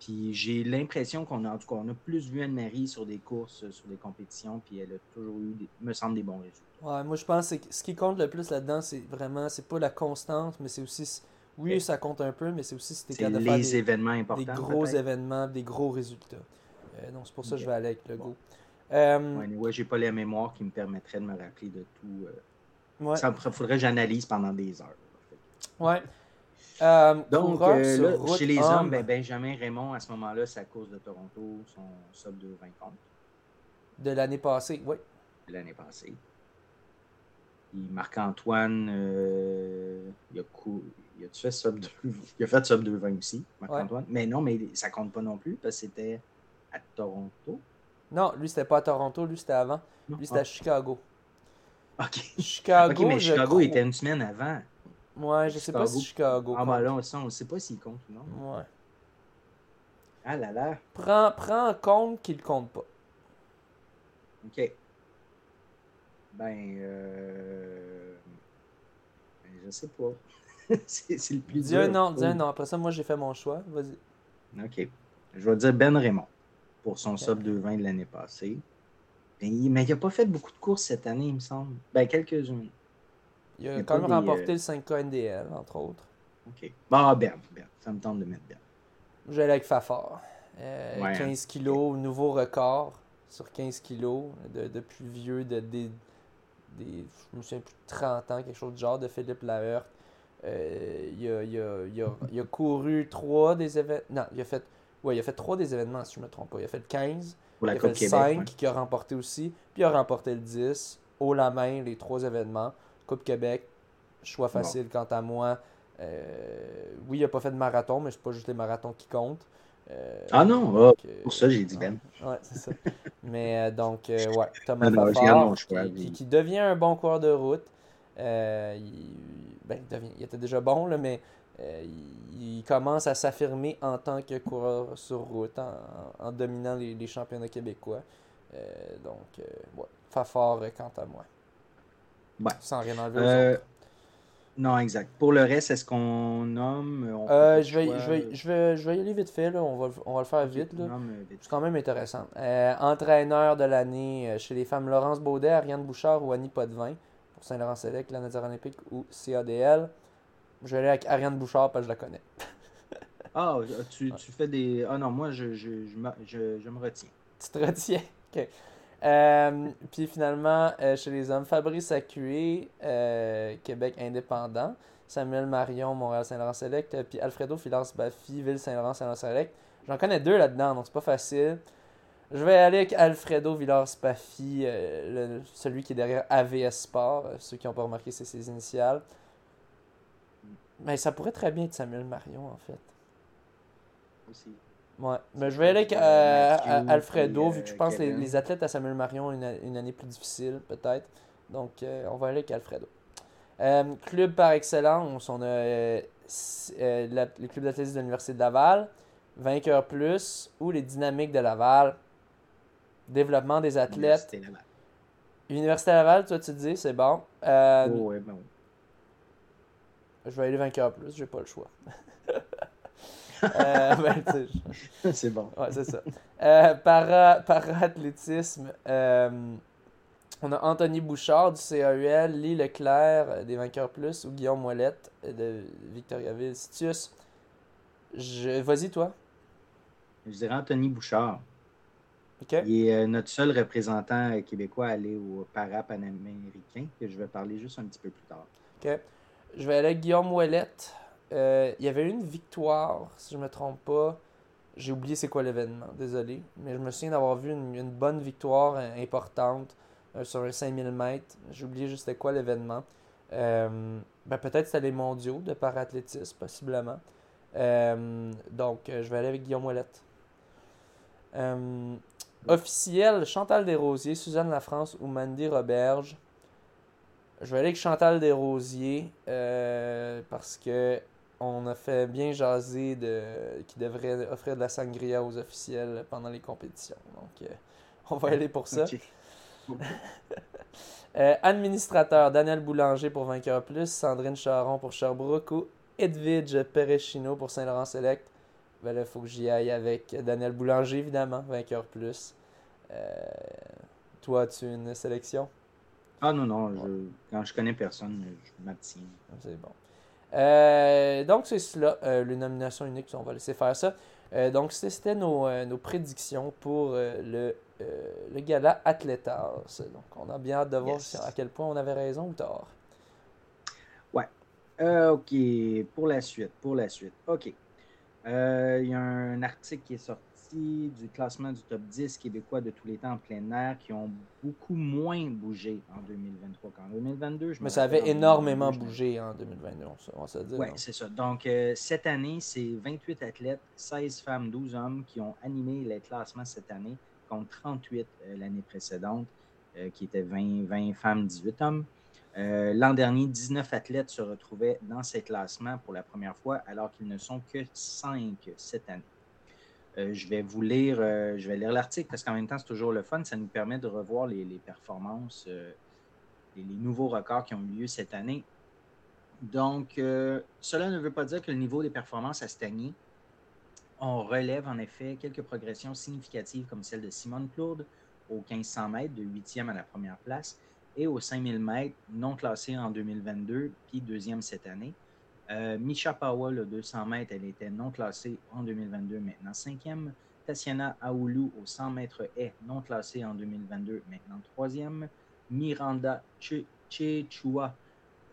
Puis j'ai l'impression qu'on a, en tout cas, on a plus vu Anne-Marie sur des courses, euh, sur des compétitions, puis elle a toujours eu, des- me semble, des bons résultats. Ouais, moi je pense que ce qui compte le plus là-dedans, c'est vraiment, c'est pas la constance, mais c'est aussi, oui, ça compte un peu, mais c'est aussi si capable de faire des, événements des importants. gros peut-être? événements, des gros résultats. Euh, donc c'est pour ça que je vais aller avec le Bon. go. Euh, Ouais, j'ai pas la mémoire qui me permettrait de me rappeler de tout. euh. ouais. Ça me faudrait que j'analyse pendant des heures. ouais. Euh, Donc, euh, là, chez les homme hommes, ben, Benjamin Raymond, à ce moment-là, à cause de Toronto, son sub de 20 comptes de l'année passée, oui. l'année passée. Marc-Antoine, euh, il a, cou... il a fait sub 2... il a fait sub 220 aussi, Marc-Antoine. Mais non, mais ça compte pas non plus parce que c'était à Toronto. Non, lui c'était pas à Toronto, lui c'était avant. Non? Lui c'était à Chicago. Ah, ok. Chicago, ok, mais Chicago crois- était une semaine avant. Ouais, je sais pas si Chicago. Ah, ben là, on ne sait pas s'il compte ou non. Ouais. Ah là là. Prends, prends en compte qu'il compte pas. OK. Ben, euh... ben, je sais pas. c'est le plus Dis dur. un nom, dis un nom. Après ça, moi j'ai fait mon choix. Vas-y. OK. Je vais dire Ben Raymond pour son Ok. sub 220 de l'année passée. Ben, mais il n'a pas fait beaucoup de courses cette année, il me semble. Ben, quelques-unes. Il a quand même remporté euh, le 5K NDL, entre autres. OK. Bah, Ben, Ben. Ça me tente de mettre Ben. Je avec Fafard. Euh, Ouais, 15 kilos, nouveau record sur 15 kilos de, de plus vieux, de, des, des, je me souviens plus de 30 ans, quelque chose du genre, de Philippe Laheurte. Euh, il, a, il, a, il, a, il a couru 3 des événements. Non, il a fait. Ouais, il a fait 3 des événements, si je ne me trompe pas. Il a fait le 15, Pour la il a fait le Québec. 5 ouais. qui a remporté aussi, puis il a remporté le 10, haut la main, les 3 événements. Coupe Québec, choix facile quant à moi. Euh, oui, il n'a pas fait de marathon, mais c'est pas juste les marathons qui comptent. Euh, Ah non, ah, donc, euh, pour ça, j'ai dit Ben. Ouais, c'est ça. Mais donc, euh, ouais, Thomas Non, non, Fafard, qui devient un bon coureur de route. Euh, il, ben, il, devient- il était déjà bon, là, mais euh, il, il commence à s'affirmer en tant que coureur sur route, en, en dominant les, les championnats québécois. Euh, donc, ouais, Fafard, euh, quant à moi. Ouais. Sans rien enlever aux non, exact. Pour le reste, est-ce qu'on nomme on fait Euh, je, vais, choix? je, vais, je, vais, je vais y aller vite fait, là. On, va, le- on va le faire vite. Là. nomme, vite. C'est quand même intéressant. Euh, entraîneur de l'année chez les femmes, Laurence Baudet, Ariane Bouchard ou Annie Potvin pour Saint-Laurent-Select, la Nature olympique ou CADL. Je vais aller avec Ariane Bouchard parce que je la connais. Ah, tu, tu fais des. Ah non, moi, je, je, je, me- je- me retiens. Tu te retiens? OK. Euh, puis finalement, euh, chez les hommes, Fabrice Acué, euh, Québec indépendant. Samuel Marion, Montréal Saint-Laurent-Select. euh, Puis Alfredo Filance Baffy, Ville Saint-Laurent Saint-Laurent-Select. J'en connais deux là-dedans, donc c'est pas facile. Je vais aller avec Alfredo Villars-Spaffy, euh, celui qui est derrière AVS Sport. euh, ceux qui n'ont pas remarqué, c'est ses initiales. Mais ça pourrait très bien être Samuel Marion, en fait. Aussi. Ouais, mais je vais aller avec euh, Alfredo, vu que je pense que les, athlètes à Samuel Marion ont une, une année plus difficile, peut-être. Donc, on va aller avec Alfredo. Club par excellence, on a la- le club d'athlétisme de l'Université de Laval, Vainqueur Plus ou les Dynamiques de Laval. Développement des athlètes. Université Laval. Université Laval, toi tu dis, c'est bon. Euh, Oh, ouais, ben oui. Je vais aller Vainqueur Plus, j'ai pas le choix. Euh, ben, c'est bon. Ouais, c'est ça. Euh, para, para-athlétisme, euh, on a Anthony Bouchard du CAUL, Lee Leclerc euh, des Vainqueurs Plus ou Guillaume Moellette euh, de Victoriaville. Sitius, je... vas-y toi. Je dirais Anthony Bouchard. OK? Il est euh, notre seul représentant euh, québécois à aller au para-panaméricain, que je vais parler juste un petit peu plus tard. OK. Je vais aller avec Guillaume Moellette. Euh, il y avait une victoire, si je me trompe pas. j'ai oublié c'est quoi l'événement, désolé. Mais je me souviens d'avoir vu une, bonne victoire importante sur un 5000 mètres. J'ai oublié juste c'était quoi l'événement. ben peut-être c'était les mondiaux de parathlétisme, possiblement. donc, je vais aller avec Guillaume Ouellette. Officiel, Chantal Desrosiers, Suzanne Lafrance ou Mandy Roberge. Je vais aller avec Chantal Desrosiers euh, parce que on a fait bien jaser de qui devrait offrir de la sangria aux officiels pendant les compétitions. Donc, euh, on va aller pour ça. Euh, administrateur, Daniel Boulanger pour Vainqueur Plus, Sandrine Charon pour Sherbrooke ou Edwidge Perechino pour Saint-Laurent Select. Ben là, il faut que j'y aille avec Daniel Boulanger, évidemment, Vainqueur Plus. toi, as-tu une sélection? Ah non, non, je, quand je connais personne, je m'abstiens. C'est bon. Euh, donc, c'est cela, euh, les nominations uniques, on va laisser faire ça. Euh, donc, c'était nos, nos, prédictions pour le, le gala Athletas. Donc, on a bien hâte de voir à quel point on avait raison ou tort. Ouais. OK. Pour la suite, pour la suite. OK. Il y a un article qui est sorti du classement du top 10 québécois de tous les temps en plein air qui ont beaucoup moins bougé en 2023 qu'en 2022. Mais ça avait énormément bougé en 2022, on va dire. Oui, c'est ça. Donc, euh, cette année, c'est 28 athlètes, 16 femmes, 12 hommes qui ont animé les classements cette année, contre 38 euh, l'année précédente, euh, qui étaient 20, 20 femmes, 18 hommes. L'an dernier, 19 athlètes se retrouvaient dans ces classements pour la première fois, alors qu'ils ne sont que 5 cette année. Euh, je vais vous lire, euh, je vais lire l'article parce qu'en même temps, c'est toujours le fun. Ça nous permet de revoir les, performances, euh, les, les, nouveaux records qui ont eu lieu cette année. Donc, cela ne veut pas dire que le niveau des performances a stagné. On relève en effet quelques progressions significatives comme celle de Simone Claude au 1500 mètres, de 8e à la première place, et au 5000 mètres, non classé en 2022, puis deuxième cette année. Euh, Misha Powell, 200 mètres, elle était non classée en 2022, maintenant cinquième. Tatiana Aoulou au 100 mètres est non classée en 2022, maintenant troisième. Miranda Chechua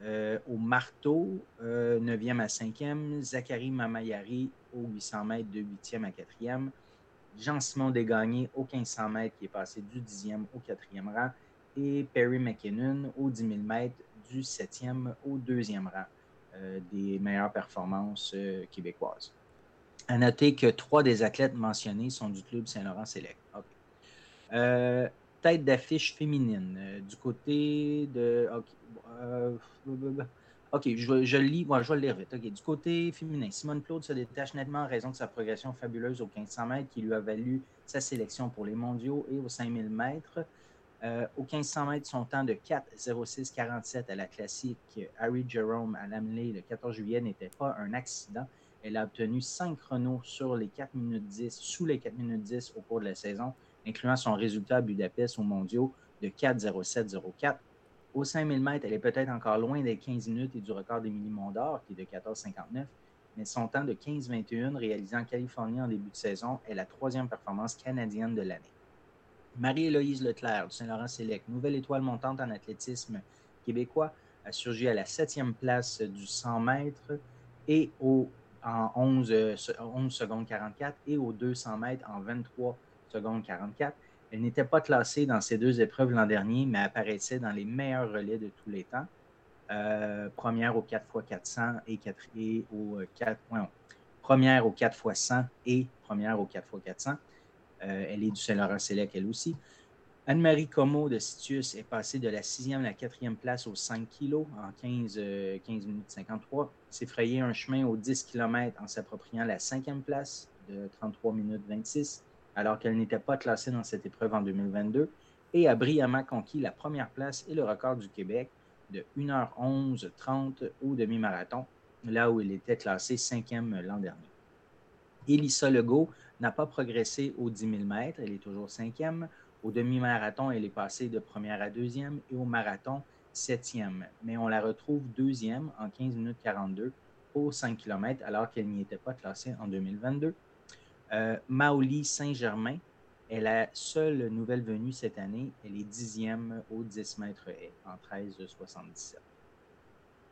euh, au marteau, 9e euh, à 5e. Zachary Mamayari au 800 mètres de 8e à 4e. Jean-Simon Desgagnés au 1500 mètres qui est passé du 10e au 4e rang. Et Perry McKinnon au 10 000 mètres du 7e au 2e rang. Euh, des meilleures performances euh, québécoises. À noter que trois des athlètes mentionnés sont du club Saint-Laurent Select. Euh, tête d'affiche féminine. du côté de. OK, je, lis, je vais le lire vite. Du côté féminin, Simone Claude se détache nettement en raison de sa progression fabuleuse au 1500 mètres qui lui a valu sa sélection pour les mondiaux et aux 5000 mètres. Au 1500 mètres, son temps de 4,06,47 à la classique Harry Jerome à l'Amelé le 14 juillet n'était pas un accident. Elle a obtenu 5 chronos sur les 4 minutes 10, sous les 4 minutes 10 au cours de la saison, incluant son résultat à Budapest aux mondiaux de 4,07,04. Au 5000 mètres, elle est peut-être encore loin des 15 minutes et du record d'Émilie Mondor, qui est de 14,59, mais son temps de 15,21 réalisé en Californie en début de saison est la troisième performance canadienne de l'année. Marie-Héloïse Leclerc du Saint-Laurent Select, nouvelle étoile montante en athlétisme québécois, a surgi à la septième place du 100 mètres et au, en 11, 11 secondes 44 et au 200 mètres en 23 secondes 44. Elle n'était pas classée dans ces deux épreuves l'an dernier, mais apparaissait dans les meilleurs relais de tous les temps. Euh, première au 4x400 et, 4, et au 4, première au 4x100 et première au 4x400. Euh, elle est du Saint-Laurent Select, elle aussi. Anne-Marie Como de Citius est passée de la sixième à la quatrième place aux 5 kg en 15, 15 euh, minutes 53. S'est un chemin aux 10 km en s'appropriant la cinquième place de 33 minutes 26, alors qu'elle n'était pas classée dans cette épreuve en 2022, et a brillamment conquis la première place et le record du Québec de 1h11 30 au demi-marathon, là où elle était classée cinquième l'an dernier. Elissa Legault n'a pas progressé au 10 000 mètres, elle est toujours cinquième. Au demi-marathon, elle est passée de première à deuxième et au marathon, septième. Mais on la retrouve deuxième en 15 minutes 42 au 5 km alors qu'elle n'y était pas classée en 2022. Euh, Maoli Saint-Germain est la seule nouvelle venue cette année. Elle est dixième au 10 mètres en 13,77.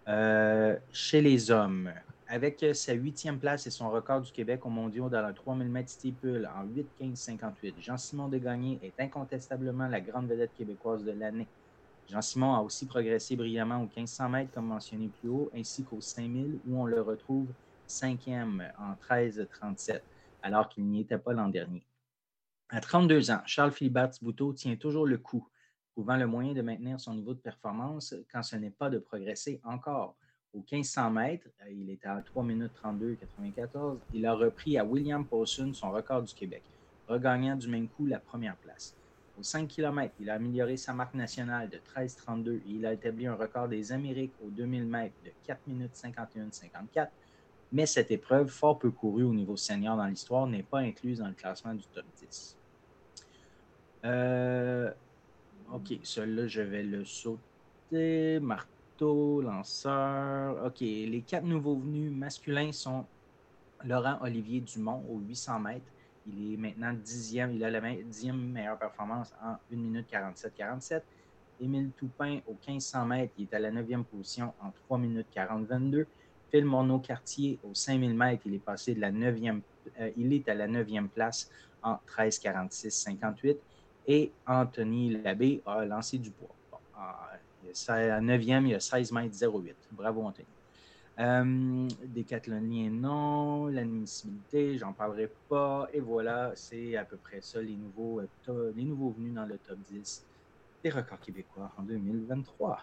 Euh, chez les hommes, avec sa huitième place et son record du Québec au mondiaux dans le 3000 mètres steeple en 8-15-58, Jean-Simon Degagné est incontestablement la grande vedette québécoise de l'année. Jean-Simon a aussi progressé brillamment aux 1500 mètres, comme mentionné plus haut, ainsi qu'aux 5000, où on le retrouve cinquième en 13-37, alors qu'il n'y était pas l'an dernier. À 32 ans, Charles Philibert Bouteau tient toujours le coup, trouvant le moyen de maintenir son niveau de performance quand ce n'est pas de progresser encore. Aux 1500 mètres, euh, il était à 3 minutes 32 94. Il a repris à William Paulson son record du Québec, regagnant du même coup la première place. Aux 5 km, il a amélioré sa marque nationale de 13,32 et il a établi un record des Amériques aux 2000 mètres de 4 minutes 51-54. Mais cette épreuve, fort peu courue au niveau senior dans l'histoire, n'est pas incluse dans le classement du top 10. Euh, OK, celui-là, je vais le sauter. Lanceur. OK, les quatre nouveaux venus masculins sont Laurent Olivier Dumont aux 800 mètres, il est maintenant dixième. Il a la dixième meilleure performance en 1 minute 47-47. Émile Toupin au 1500 mètres, il est à la neuvième position en 3 minutes 40-22. Phil Monod-Cartier au 5000 mètres, il est passé de la neuvième, euh, il est à la neuvième place en 13 46 58 Et Anthony Labbé a lancé du poids. Bon, à la neuvième, il y a 16 mètres 08. Bravo Anthony. Euh, décathlonien, non. L'admissibilité, j'en parlerai pas. Et voilà, c'est à peu près ça, les nouveaux, euh, les nouveaux venus dans le top 10 des records québécois en 2023.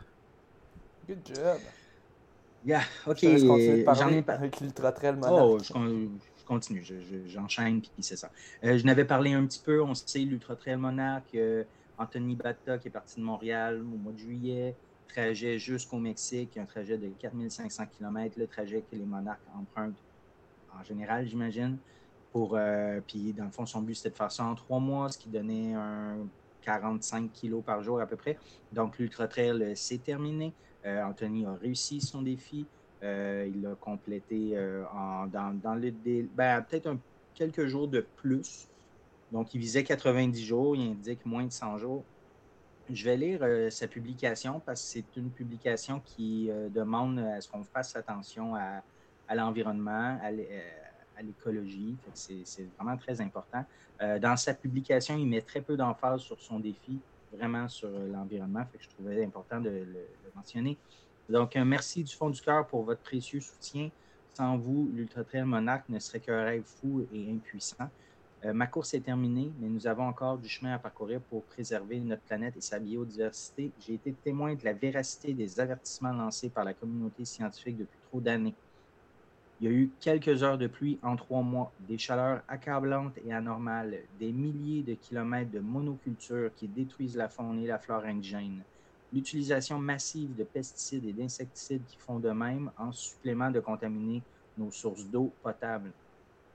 Good job. Yeah, ok. J'en ai pas. Avec l'Ultra Trail Oh, je, continue, j'enchaîne, puis c'est ça. Euh, je n'avais parlé un petit peu, on sait, l'Ultra Trail Monarch, Anthony Batta qui est parti de Montréal au mois de juillet trajet jusqu'au Mexique, un trajet de 4500 km, le trajet que les monarques empruntent en général, j'imagine. Pour, euh, puis, dans le fond, son but, c'était de faire ça en trois mois, ce qui donnait un 45 kg par jour à peu près. Donc, l'Ultra Trail, euh, s'est terminé. Euh, Anthony a réussi son défi. il l'a complété en, dans, le ben, peut-être quelques jours de plus. Donc, il visait 90 jours. Il indique moins de 100 jours. Je vais lire euh, sa publication parce que c'est une publication qui euh, demande à ce qu'on fasse attention à, l'environnement, à l'écologie. C'est vraiment très important. Euh, dans sa publication, il met très peu d'emphase sur son défi, vraiment sur l'environnement. Je trouvais important de le, mentionner. Donc, un merci du fond du cœur pour votre précieux soutien. Sans vous, l'Ultra Trail Monarch ne serait qu'un rêve fou et impuissant. Euh, ma course est terminée, mais nous avons encore du chemin à parcourir pour préserver notre planète et sa biodiversité. J'ai été témoin de la véracité des avertissements lancés par la communauté scientifique depuis trop d'années. Il y a eu quelques heures de pluie en trois mois, des chaleurs accablantes et anormales, des milliers de kilomètres de monoculture qui détruisent la faune et la flore indigène, l'utilisation massive de pesticides et d'insecticides qui font de même en supplément de contaminer nos sources d'eau potable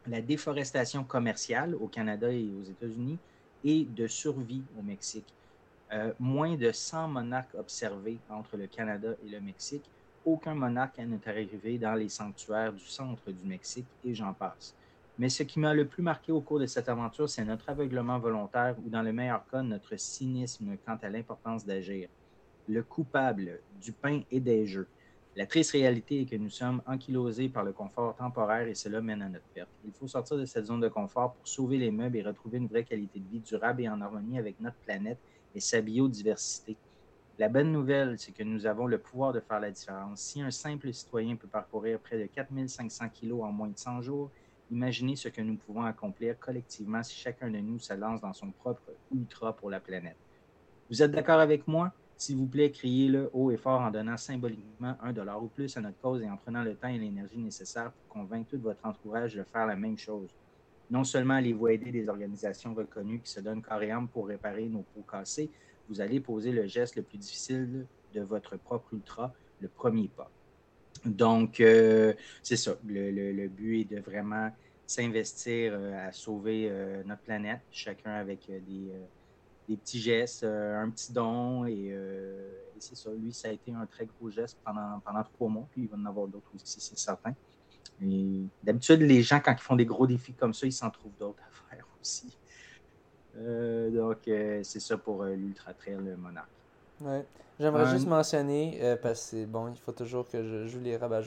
la déforestation commerciale au Canada et aux États-Unis et de survie au Mexique. Euh, moins de 100 monarques observés entre le Canada et le Mexique. Aucun monarque n'est arrivé dans les sanctuaires du centre du Mexique et j'en passe. Mais ce qui m'a le plus marqué au cours de cette aventure, c'est notre aveuglement volontaire ou, dans le meilleur cas, notre cynisme quant à l'importance d'agir. Le coupable du pain et des jeux. La triste réalité est que nous sommes ankylosés par le confort temporaire et cela mène à notre perte. Il faut sortir de cette zone de confort pour sauver les meubles et retrouver une vraie qualité de vie durable et en harmonie avec notre planète et sa biodiversité. La bonne nouvelle, c'est que nous avons le pouvoir de faire la différence. Si un simple citoyen peut parcourir près de 4500 kilos en moins de 100 jours, imaginez ce que nous pouvons accomplir collectivement si chacun de nous se lance dans son propre ultra pour la planète. Vous êtes d'accord avec moi? S'il vous plaît, criez-le haut et fort en donnant symboliquement un dollar ou plus à notre cause et en prenant le temps et l'énergie nécessaires pour convaincre tout votre entourage de faire la même chose. Non seulement allez-vous aider des organisations reconnues qui se donnent corps et âme pour réparer nos pots cassés, vous allez poser le geste le plus difficile de votre propre ultra, le premier pas. Donc, euh, c'est ça. Le, but est de vraiment s'investir euh, à sauver euh, notre planète, chacun avec des des petits gestes, euh, un petit don. Euh, et, c'est ça. Lui, ça a été un très gros geste pendant, pendant trois mois. Puis il va en avoir d'autres aussi, c'est certain. Et d'habitude, les gens, quand ils font des gros défis comme ça, ils s'en trouvent d'autres à faire aussi. Euh, donc, c'est ça pour l'Ultra Trail Monarch. J'aimerais juste mentionner, parce que bon, il faut toujours que je joue les rabat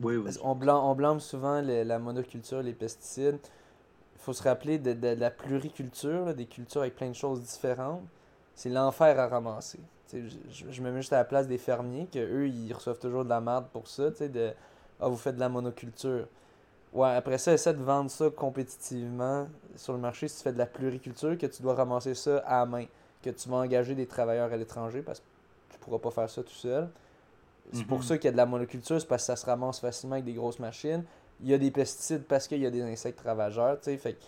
Oui, oui. On blâme, on blâme souvent le- la monoculture, les pesticides. Il faut se rappeler de, de- de la pluriculture, là, des cultures avec plein de choses différentes. C'est l'enfer à ramasser. Je, je- je me mets juste à la place des fermiers, que eux ils reçoivent toujours de la merde pour ça, de Ah, vous faites de la monoculture. Ouais, après ça, essaie de vendre ça compétitivement sur le marché si tu fais de la pluriculture, que tu dois ramasser ça à main, que tu vas engager des travailleurs à l'étranger parce que tu pourras pas faire ça tout seul. C'est pour Mhm. ça qu'il y a de la monoculture, c'est parce que ça se ramasse facilement avec des grosses machines. Il y a des pesticides parce qu'il y a des insectes ravageurs, tu sais. Fait que,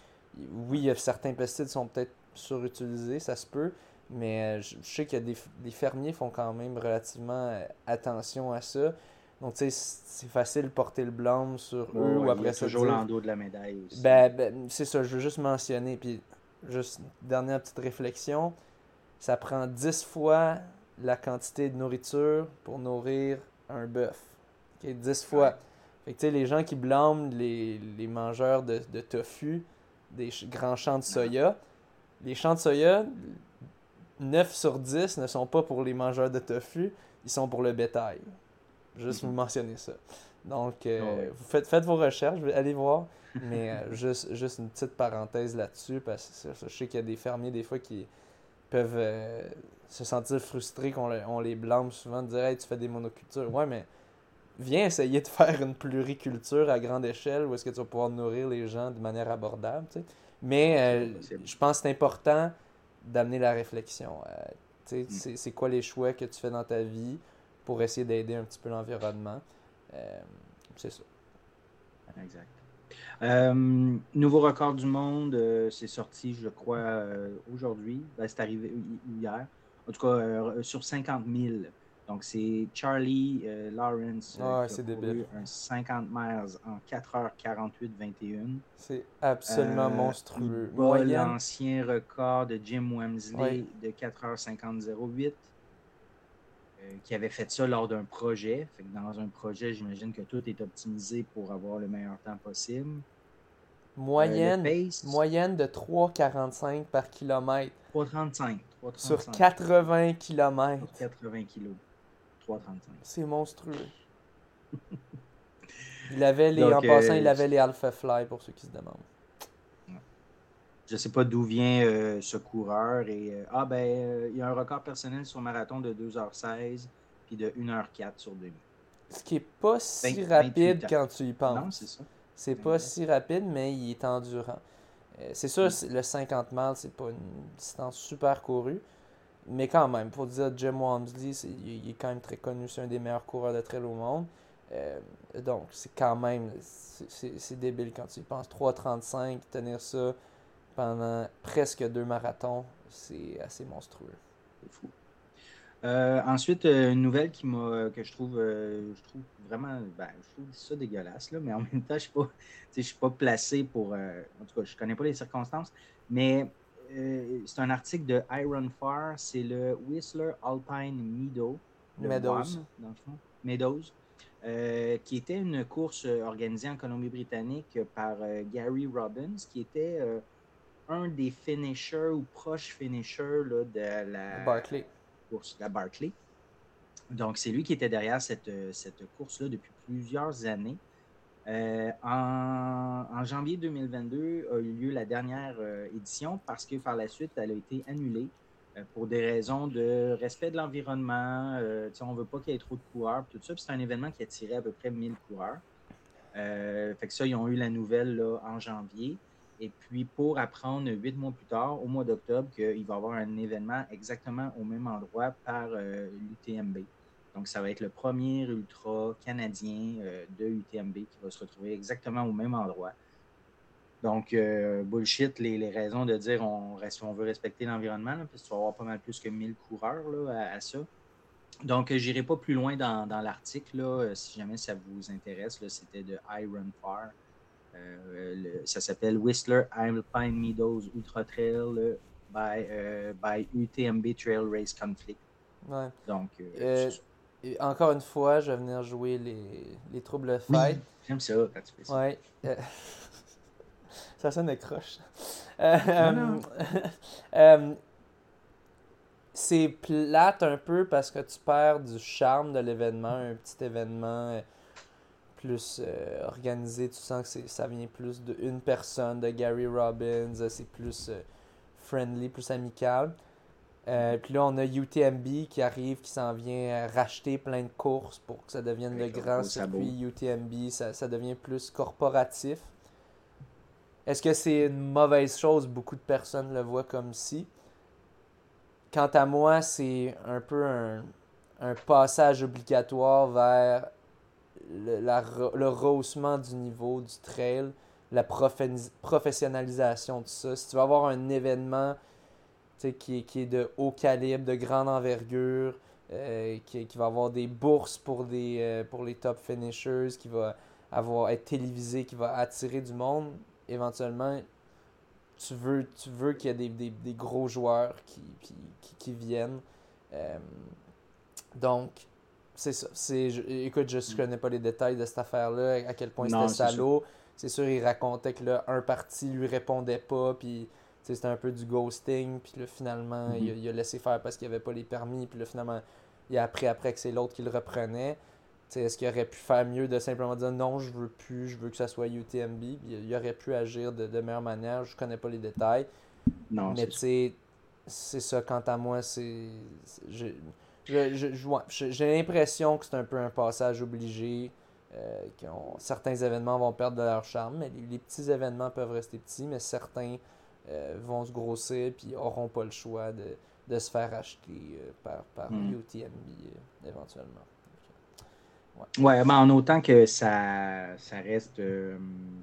oui, certains pesticides sont peut-être surutilisés, ça se peut, mais euh, je, je sais qu'il y a des, des fermiers font quand même relativement euh, attention à ça. Donc, tu sais, c'est facile de porter le blâme sur eux ou après ça. toujours l'endos de la médaille aussi. ben, ben, c'est ça, je veux juste mentionner, puis juste une dernière petite réflexion. Ça prend 10 fois la quantité de nourriture pour nourrir un bœuf. Ok, 10 fois. Fait que les gens qui blâment les, les mangeurs de, de tofu des ch- grands champs de soya, les champs de soya, 9 sur 10 ne sont pas pour les mangeurs de tofu, ils sont pour le bétail. Juste Mhm. vous mentionner ça. Donc, euh, Ah vous faites, faites vos recherches, allez voir. Mais euh, juste, juste une petite parenthèse là-dessus, parce que je sais qu'il y a des fermiers des fois qui peuvent euh, se sentir frustrés qu'on le- on les blâme souvent de dire Hey, tu fais des monocultures. Ouais, mais viens essayer de faire une pluriculture à grande échelle où est-ce que tu vas pouvoir nourrir les gens de manière abordable. tu sais. Mais euh, je pense que c'est important d'amener la réflexion. Euh, tu sais, Mm. c'est, quoi les choix que tu fais dans ta vie pour essayer d'aider un petit peu l'environnement. Euh, c'est ça. Exact. Euh, nouveau record du monde, euh, c'est sorti, je crois, euh, aujourd'hui. Ben, c'est arrivé hi- hier. En tout cas, sur 50 000. Donc, c'est Charlie euh, Lawrence euh, Ouais, qui a débile. un 50 miles en 4h48-21. C'est absolument Euh, monstrueux. il bat Moyenne, l'ancien record de Jim Wemsley de 4h50-08, euh, qui avait fait ça lors d'un projet. Fait que dans un projet, j'imagine que tout est optimisé pour avoir le meilleur temps possible. moyenne, moyenne de 3,45 par kilomètre 3,35. sur 3,35. 80 km. 80 kilos. 3,35. C'est monstrueux. Il avait les, Donc, en passant, euh, il avait les Alpha Fly pour ceux qui se demandent. Je ne sais pas d'où vient euh, ce coureur. Et, euh, ah, ben, euh, il y a un record personnel sur marathon de 2h16 puis de 1h04 sur 2000. Ce qui est pas si 28 rapide quand tu y Non, penses. c'est ça. C'est pas si rapide, mais il est endurant. Euh, c'est sûr, c'est- le 50 miles, c'est pas une distance super courue. Mais quand même, pour dire Jim Walmsley, c'est- il est quand même très connu, c'est un des meilleurs coureurs de trail au monde. Euh, donc, c'est quand même, c'est- débile quand tu y penses. 3,35, tenir ça pendant presque deux marathons, c'est assez monstrueux. C'est fou. Euh, ensuite, euh, une nouvelle qui m'a, que je trouve, je trouve vraiment, ben, je trouve ça dégueulasse, là, mais en même temps, je ne suis, pas- je suis pas placé pour, en tout cas, je ne connais pas les circonstances, mais euh, c'est un article de Iron Far, c'est le Whistler Alpine Meadow, Meadows. WAM, dans le fond, Meadows, euh, qui était une course euh, organisée en Colombie-Britannique par euh, Gary Robbins, qui était un des finishers ou proches finishers là, de la Barclay. course, la Barclay. Donc, c'est lui qui était derrière cette, cette course-là depuis plusieurs années. Euh, en, janvier 2022 a eu lieu la dernière euh, édition parce que par la suite, elle a été annulée euh, pour des raisons de respect de l'environnement. On ne veut pas qu'il y ait trop de coureurs, tout ça. C'est un événement qui attirait à peu près 1000 coureurs. Fait que ça, ils ont eu la nouvelle là, en janvier. Et puis, pour apprendre huit mois plus tard, au mois d'octobre, qu'il va y avoir un événement exactement au même endroit par l'UTMB. Donc, ça va être le premier ultra canadien euh, de UTMB qui va se retrouver exactement au même endroit. Donc, euh, bullshit, les, les raisons de dire on, reste, on veut respecter l'environnement, parce que tu vas avoir pas mal plus que 1000 coureurs là, à, à ça. Donc, je n'irai pas plus loin dans, dans l'article, euh, si jamais ça vous intéresse. C'était de Iron. Euh, le- ça s'appelle Whistler Alpine Meadows Ultra Trail euh, by, euh, by UTMB Trail Race Conflict. Ouais. Donc, euh, Euh. Et encore une fois, je vais venir jouer les, les troubles de Oui, j'aime ça quand tu fais ça. Ouais. euh, ça sonne croche. Euh, euh, c'est plate un peu parce que tu perds du charme de l'événement, un petit événement plus euh, organisé. Tu sens que ça vient plus d'une personne, de Gary Robbins. C'est plus friendly, plus amical. Euh, puis là, on a UTMB qui arrive, qui s'en vient racheter plein de courses pour que ça devienne Avec le grand circuit UTMB. Ça, ça devient plus corporatif. Est-ce que c'est une mauvaise chose? Beaucoup de personnes le voient comme si. Quant à moi, c'est un peu un, un passage obligatoire vers le, la le rehaussement du niveau du trail, la professionnalisation de ça. Si tu veux avoir un événement qui, est- qui est de haut calibre, de grande envergure, euh, qui, qui va avoir des bourses pour, des, euh, pour les top finishers, qui va avoir, être télévisé, qui va attirer du monde, éventuellement, tu veux, tu veux qu'il y ait des, des, des gros joueurs qui, qui, qui, viennent. Euh, donc, c'est ça. Je- écoute, je ne connais pas les détails de cette affaire-là, à quel point c'était salaud. C'est sûr, il racontait que là, un parti lui répondait pas, puis c'était un peu du ghosting, puis là, finalement, il, a, Mhm. il a laissé faire parce qu'il avait pas les permis, puis là, finalement, il a appris après que c'est l'autre qui le reprenait. Est-ce qu'il aurait pu faire mieux de simplement dire non, je veux plus, je veux que ça soit UTMB? Puis il aurait pu agir de, de meilleure manière, je connais pas les détails. Non, Mais c'est tu sais, c'est ça, quant à moi, c'est. je- je- je- J'ai l'impression que c'est un peu un passage obligé. euh, certains événements vont perdre de leur charme, mais les, les petits événements peuvent rester petits, mais certains euh, vont se grossir puis n'auront pas le choix de, de se faire acheter euh, par, par Mm. UTMB euh, éventuellement. Ouais, mais en autant que ça, ça reste, euh,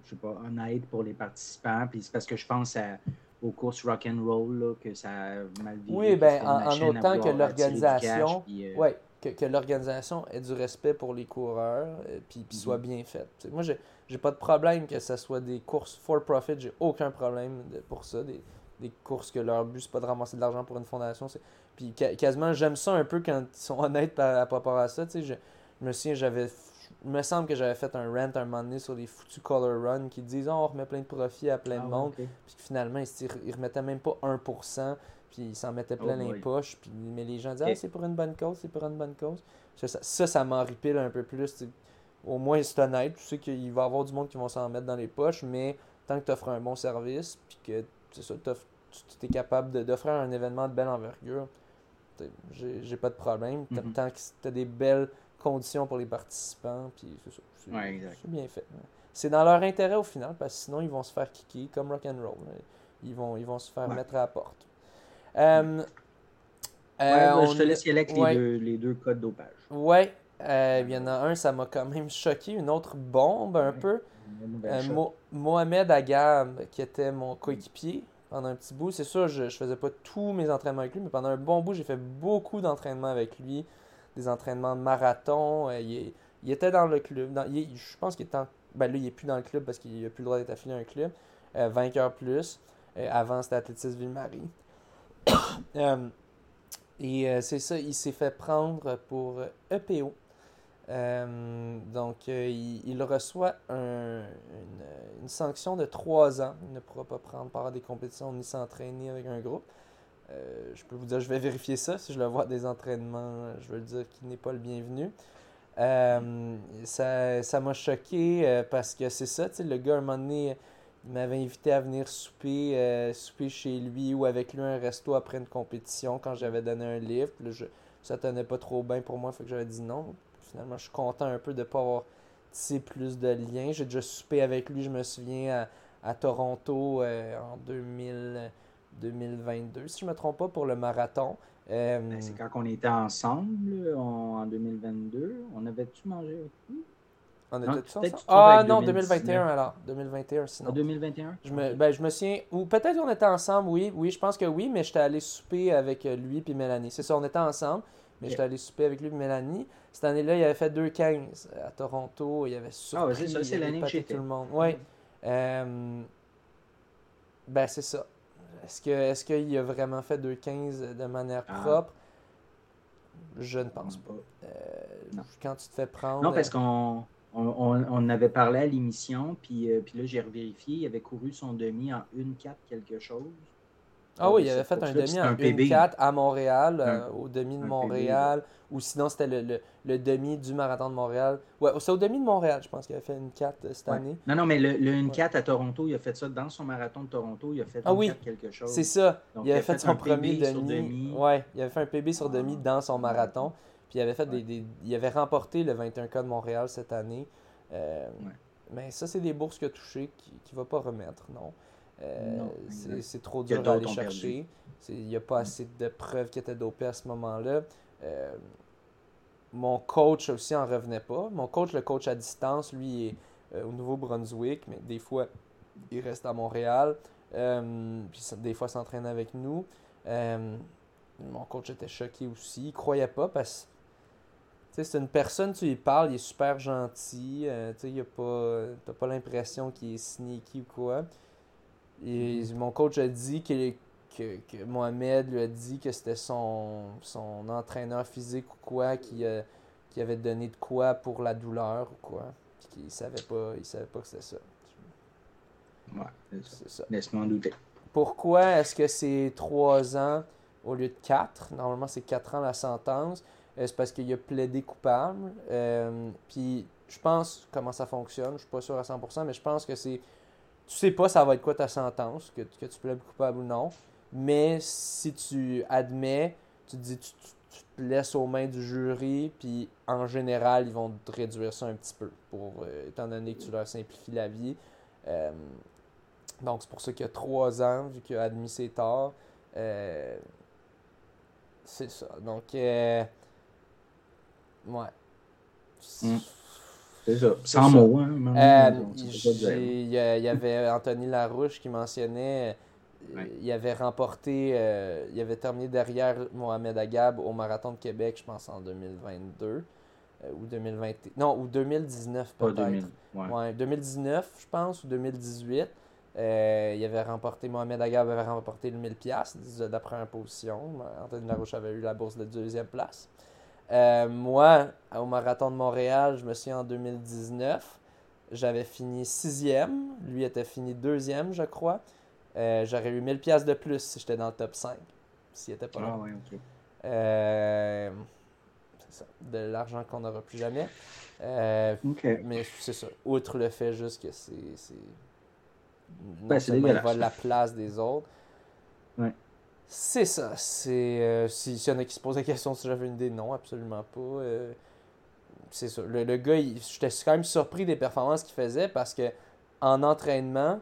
je sais pas, honnête pour les participants. Puis c'est parce que je pense à- aux courses rock and roll là, que ça a mal viré. Oui, que ben, en- autant que l'organisation- euh, Ouais, que, que l'organisation ait du respect pour les coureurs euh, puis, puis soit Mhm. bien faite. Moi, j'ai j'ai pas de problème que ce soit des courses for profit, j'ai aucun problème de- pour ça. Des, des courses que leur but, c'est pas de ramasser de l'argent pour une fondation. c'est- Puis ca- quasiment, j'aime ça un peu quand ils sont honnêtes par, rapport à ça. Tu sais, je, je me souviens, j'avais. Me semble que j'avais fait un rant un moment donné sur les foutus color run qui disent oh, on remet plein de profits à plein ah de ouais, monde. Puis que finalement, ils, remettaient même pas 1%, puis ils s'en mettaient plein Oh les poches. Puis, mais les gens disaient, ah, c'est pour une bonne cause, c'est pour une bonne cause. Ça, ça, ça, m'enripile un peu plus. Au moins, c'est honnête. Tu sais qu'il va y avoir du monde qui vont s'en mettre dans les poches, mais tant que tu offres un bon service, puis que c'est ça, tu es capable d'offrir un événement de belle envergure, j'ai pas de problème. Tant- Mhm. Tant que tu as des belles conditions pour les participants, puis c'est ça. C'est Ouais, bien fait. C'est dans leur intérêt au final, parce que sinon ils vont se faire kicker comme rock'n'roll. là. Ils vont, ils vont se faire Ouais. mettre à la porte. Euh, Ouais, euh, je te laisse y aller avec les, deux, les deux codes dopage. Ouais, euh, il y en a un, ça m'a quand même choqué. Une autre bombe, un peu. Euh. Mo- Mohamed Agam, qui était mon coéquipier pendant un petit bout. C'est sûr, je, je faisais pas tous mes entraînements avec lui, mais pendant un bon bout, j'ai fait beaucoup d'entraînements avec lui. Des entraînements de marathon. Euh, il, il était dans le club. dans- il je pense qu'il est en. Ben là, il est plus dans le club parce qu'il a plus le droit d'être affilié à un club. Vainqueur plus. Avant, c'était Athlétisme Ville-Marie. Et c'est ça, il s'est fait prendre pour EPO. Euh, donc, euh, il, reçoit un- une, sanction de 3 ans. Il ne pourra pas prendre part à des compétitions ni s'entraîner avec un groupe. Euh, je peux vous dire, je vais vérifier ça. Si je le vois à des entraînements, je le dire qu'il n'est pas le bienvenu. Ça m'a choqué parce que c'est ça, le gars, un moment donné, il m'avait invité à venir souper, souper chez lui ou avec lui à un resto après une compétition quand j'avais donné un livre. Ça tenait pas trop bien pour moi, fait que j'avais dit non. Finalement, je suis content un peu de ne pas avoir tissé plus de liens. J'ai déjà soupé avec lui, je me souviens, à, à Toronto euh, en 2000, 2022, si je me trompe pas, pour le marathon. Euh, Ben, c'est quand on était ensemble on- en 2022. On avait-tu mangé avec lui? on non, était tous ensemble? Ah non, 2019. 2021 alors. 2021 En sinon. 2021? Je me, ben, je me souviens, ou peut-être qu'on était ensemble, oui, oui, je pense que oui, mais j'étais allé souper avec euh, lui puis Mélanie. C'est ça, on était ensemble, mais Ok. j'étais allé souper avec lui et Mélanie. Cette année-là, il avait fait 2,15 à Toronto, il avait surpris, Ah ouais, c'est ça, il c'est l'année tout le monde. Ouais. Euh, ben, c'est ça. Est-ce que est-ce qu'il a vraiment fait 2,15 de manière Ah. propre? Je ne pense pas. Euh. Quand tu te fais prendre... Non, parce qu'on on, on- on avait parlé à l'émission, puis, euh, puis là, j'ai revérifié. Il avait couru son demi en 1-4 quelque chose. Ah oui, il avait fait un demi en 1-4 à Montréal, euh, au demi de Montréal, ou sinon c'était le, le, demi du marathon de Montréal. Ouais, c'est au demi de Montréal, je pense qu'il avait fait une 4 euh, cette année. Non, non, mais le, le 1-4 à Toronto, il a fait ça dans son marathon de Toronto, il a fait ah, oui. quelque chose. C'est ça, il avait fait, son premier demi. Ouais, il avait fait un PB sur demi dans son marathon, puis il avait fait des, il avait remporté le 21K de Montréal cette année. Euh, mais ça, c'est des bourses qu'il a touchées qu'il ne va pas remettre, non. Euh, c'est trop dur d'aller chercher. Il n'y a pas assez de preuves qu'il était dopé à ce moment-là. Euh, mon coach aussi en revenait pas. Mon coach, le coach à distance, lui, est euh, au Nouveau-Brunswick, mais des fois, il reste à Montréal. puis des fois, s'entraîne avec nous. mon coach était choqué aussi. Il croyait pas parce que c'est une personne, tu lui parles, il est super gentil. tu n'as pas, pas l'impression qu'il est sneaky ou quoi. Mon coach a dit que, que, que Mohamed lui a dit que c'était son, son entraîneur physique ou quoi qui, qui avait donné de quoi pour la douleur ou quoi. Puis savait pas, il savait pas que c'était ça. Ouais, c'est ça. Laisse-moi douter. Pourquoi est-ce que c'est trois ans au lieu de quatre? Normalement, c'est quatre ans la sentence. Euh, c'est parce qu'il a plaidé coupable. Euh, puis je pense comment ça fonctionne. Je suis pas sûr à 100%, mais je pense que c'est tu sais pas ça va être quoi ta sentence, que, que tu plaides coupable ou non. Mais si tu admets, tu te dis, tu, te laisses aux mains du jury, puis en général, ils vont te réduire ça un petit peu, pour, euh, étant donné que tu leur simplifies la vie. Euh, donc, c'est pour ça qu'il y a trois ans, vu qu'il a admis ses torts. Euh, c'est ça. Donc, ouais. Mm. C'est ça. Sans mots, hein. Euh, il y, avait Anthony Larouche qui mentionnait. Euh, il avait remporté, euh, il avait terminé derrière Mohamed Agab au Marathon de Québec, je pense en 2022 ou 2020, non ou 2019 peut-être. Ouais. 2019 je pense ou 2018. il avait remporté, Mohamed Agab avait remporté le 1000 pièces de la première position. Anthony Larouche avait eu la bourse de deuxième place. Euh, moi, au marathon de Montréal, je me suis en 2019. J'avais fini sixième. Lui était fini deuxième, je crois. Euh, j'aurais eu 1000 pièces de plus si j'étais dans le top 5. S'il était pas là. Ah, euh, c'est ça. De l'argent qu'on n'aura plus jamais. Mais c'est ça. Outre le fait juste que c'est. Ben, c'est. va la place des autres. Ouais. C'est ça. C'est euh, S'il y en a qui se posent la question si j'avais une idée, non, absolument pas. Euh, c'est ça. Le, le gars, j'étais quand même surpris des performances qu'il faisait parce que en entraînement,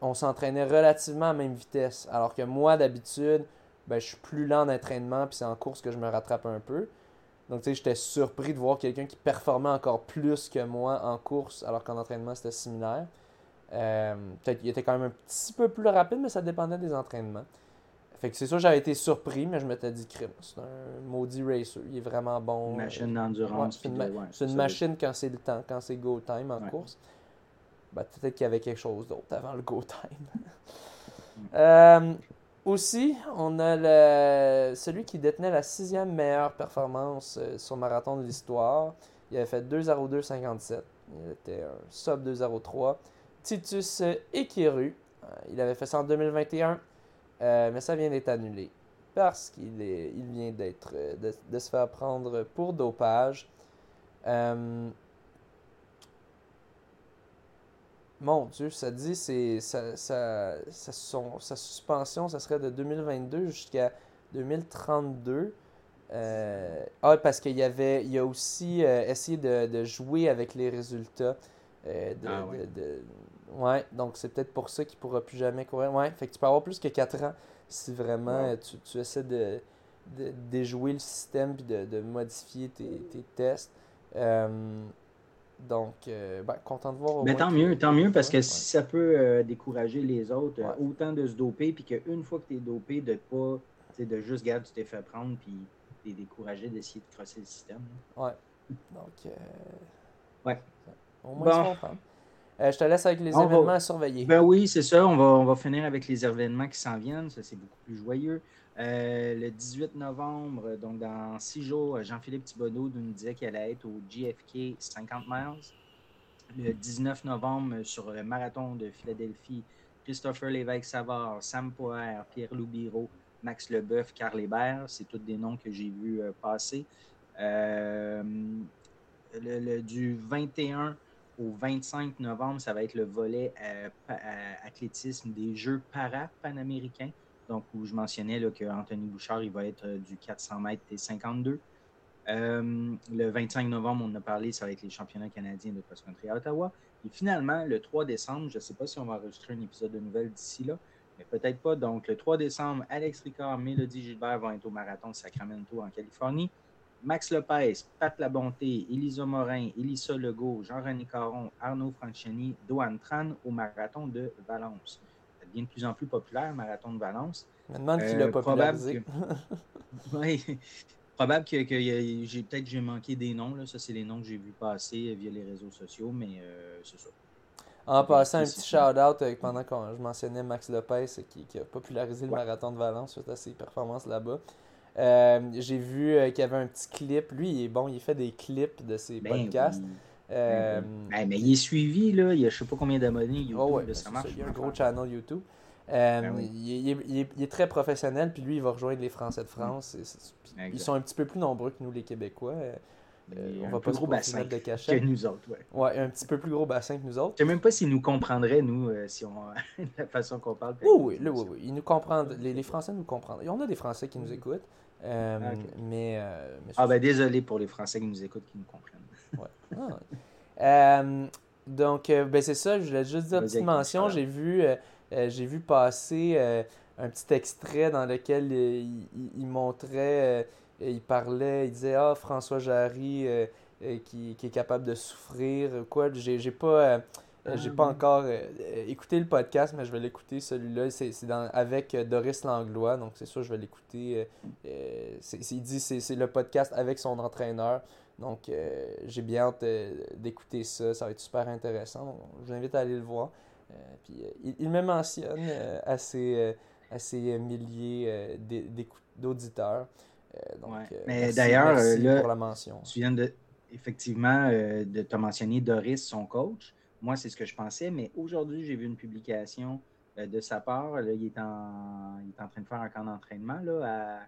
on s'entraînait relativement à même vitesse. Alors que moi, d'habitude, ben, je suis plus lent en entraînement, puis c'est en course que je me rattrape un peu. Donc, tu sais, j'étais surpris de voir quelqu'un qui performait encore plus que moi en course, alors qu'en entraînement, c'était similaire. Euh, qu'il était quand même un petit peu plus rapide, mais ça dépendait des entraînements. Fait que c'est sûr, j'avais été surpris, mais je m'étais dit, crime, c'est un maudit racer. Il est vraiment bon. Une machine d'endurance. c'est une, machine quand c'est le temps, quand c'est go time en course. Ben, peut-être qu'il y avait quelque chose d'autre avant le go time. Euh, aussi, on a le, celui qui détenait la sixième meilleure performance euh, sur marathon de l'histoire. Il avait fait 2.02.57. Il était un sub 2.03. Titus Ekiru. Euh, il avait fait ça en 2021. Euh, mais ça vient d'être annulé parce qu'il il vient d'être euh, de, se faire prendre pour dopage. Euh, mon Dieu, ça dit c'est sa, suspension, ça serait de 2022 jusqu'à 2032. ah, parce qu'il y avait, il a aussi essayé de, jouer avec les résultats de, ah de, Ouais, donc c'est peut-être pour ça qu'il ne pourra plus jamais courir. Ouais, fait que tu peux avoir plus que 4 ans si vraiment tu, tu, essaies de, de, déjouer le système et de, de, modifier tes, tes tests. Euh, donc, euh, ben, content de voir. Mais tant mieux, tant mieux, parce que si ça peut euh, décourager les autres, autant de se doper, puis qu'une fois que tu es dopé, de pas, de juste garder, tu t'es fait prendre, puis t'es découragé d'essayer de crosser le système. Ouais. Donc, ouais. Au moins, bon. Euh, je te laisse avec les événements à surveiller. Ben oui, c'est ça. On va, on va finir avec les événements qui s'en viennent. Ça, c'est beaucoup plus joyeux. Euh, le 18 novembre, donc dans six jours, Jean-Philippe Thibodeau nous disait qu'il allait être au GFK 50 miles. Le 19 novembre, sur le marathon de Philadelphie, Christopher Lévesque-Savard, Sam Poher, Pierre Loubiro, Max Leboeuf, Carl Hébert. C'est tous des noms que j'ai vus passer. Le, du 21 au 25 novembre, ça va être le volet athlétisme des Jeux para-panaméricains. Donc, où je mentionnais là, que Anthony Bouchard, il va être du 400 mètres et 52. Euh, le 25 novembre, on a parlé, ça va être les championnats canadiens de cross-country à Ottawa. Et finalement, le 3 décembre, je ne sais pas si on va enregistrer un épisode de nouvelles d'ici là, mais peut-être pas. Donc, le 3 décembre, Alex Ricard, Mélodie Gilbert vont être au marathon de Sacramento en Californie. Max Lopez, Pat Labonté, Elisa Morin, Elisa Legault, Jean-René Caron, Arnaud Franchini, Doan Tran au marathon de Valence. Ça devient de plus en plus populaire, marathon de Valence. Je me demande qui l'a euh, popularisé. oui, probable que, j'ai peut-être j'ai manqué des noms. Là. Ça, c'est les noms que j'ai vu passer via les réseaux sociaux, mais euh, c'est ça. En passant, un petit shout-out euh, pendant que je mentionnais Max Lopez qui, a popularisé le marathon de Valence suite à ses performances là-bas. Euh, j'ai vu qu'il y avait un petit clip. Lui, il est bon, il fait des clips de ses ben podcasts. Ben mais il est suivi, là. il y a je sais pas combien d'abonnés YouTube. Oh ça marche. Il y a un gros channel YouTube. Euh, ben il, est, très professionnel, puis lui, il va rejoindre les Français de France. ils sont un petit peu plus nombreux que nous, les Québécois. Euh, euh, on va pas gros bassin de. Que nous autres, ouais. ouais. un petit peu plus gros bassin que nous autres. Je sais même pas s'ils nous comprendraient, nous, si on la façon qu'on parle. Oui, oui, oui, oui, Ils nous comprennent. Les, Français nous comprennent. On a des Français qui nous mm. Écoutent. Ah, mais, ah, ben désolé pour les Français qui nous écoutent, qui nous comprennent. ouais. Ah, donc, ben c'est ça, je voulais juste dire une petite mention. J'ai vu euh, j'ai vu passer euh, un petit extrait dans lequel euh, il, montrait, il parlait, il disait Ah, François Jarry qui, est capable de souffrir. Quoi, j'ai pas. J'ai pas encore écouté le podcast, mais je vais l'écouter celui-là. C'est avec Doris Langlois, donc c'est sûr je vais l'écouter. il dit c'est le podcast avec son entraîneur. Donc j'ai bien hâte d'écouter ça. Ça va être super intéressant. je vous invite à aller le voir. Euh, puis, euh, il, me mentionne euh, à ses, milliers d'auditeurs. donc, Mais d'ailleurs, pour la mention. Tu viens de, effectivement de te mentionner Doris, son coach. Moi, c'est ce que je pensais, mais aujourd'hui, j'ai vu une publication de sa part. il, est en, il est en train de faire un camp d'entraînement là,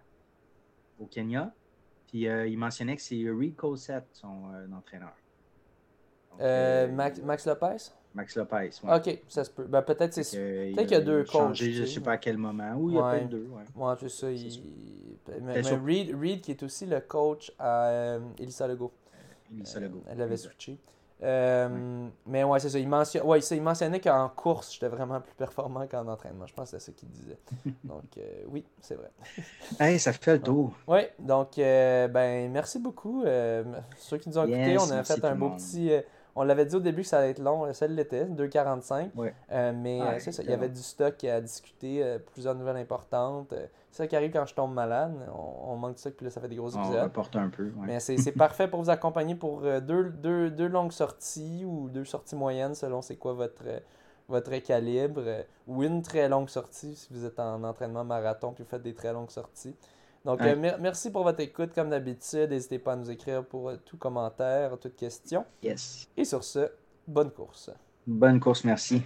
au Kenya. Puis il mentionnait que c'est Reed Cosette, son entraîneur. Max, Max Lopez? Max Lopez. Ok, ça se peut. Ben, peut-être c'est peut-être qu'il y a deux coachs. je ne sais pas à quel moment. Oui, il y a peut-être deux. Ouais, ouais c'est ça. Mais, Reed, Reed, qui est aussi le coach à euh, Elisa Legault. Elisa Legault. Euh, elle avait switché. Euh, mais ouais, c'est ça. Il, mention... ouais, il mentionnait qu'en course, j'étais vraiment plus performant qu'en entraînement. Je pense que c'est ça qu'il disait. Donc, euh, oui, c'est vrai. hey, ça fait le tour. Oui, donc, ben, merci beaucoup. ceux qui nous ont écoutés, on a fait un beau petit on l'avait dit au début que ça allait être long, ça l'était, 2,45. Euh, mais euh, c'est ça, il y avait du stock à discuter, euh, plusieurs nouvelles importantes. c'est ça qui arrive quand je tombe malade. On, manque de ça, puis là, ça fait des gros épisodes. On reporte un peu. Mais c'est parfait pour vous accompagner pour deux, deux, deux, longues sorties ou deux sorties moyennes selon c'est quoi votre, votre calibre. ou une très longue sortie si vous êtes en entraînement marathon puis vous faites des très longues sorties. Donc, euh, merci pour votre écoute. Comme d'habitude, n'hésitez pas à nous écrire pour euh, tout commentaire, toute question. Yes. Et sur ce, bonne course. Bonne course, merci.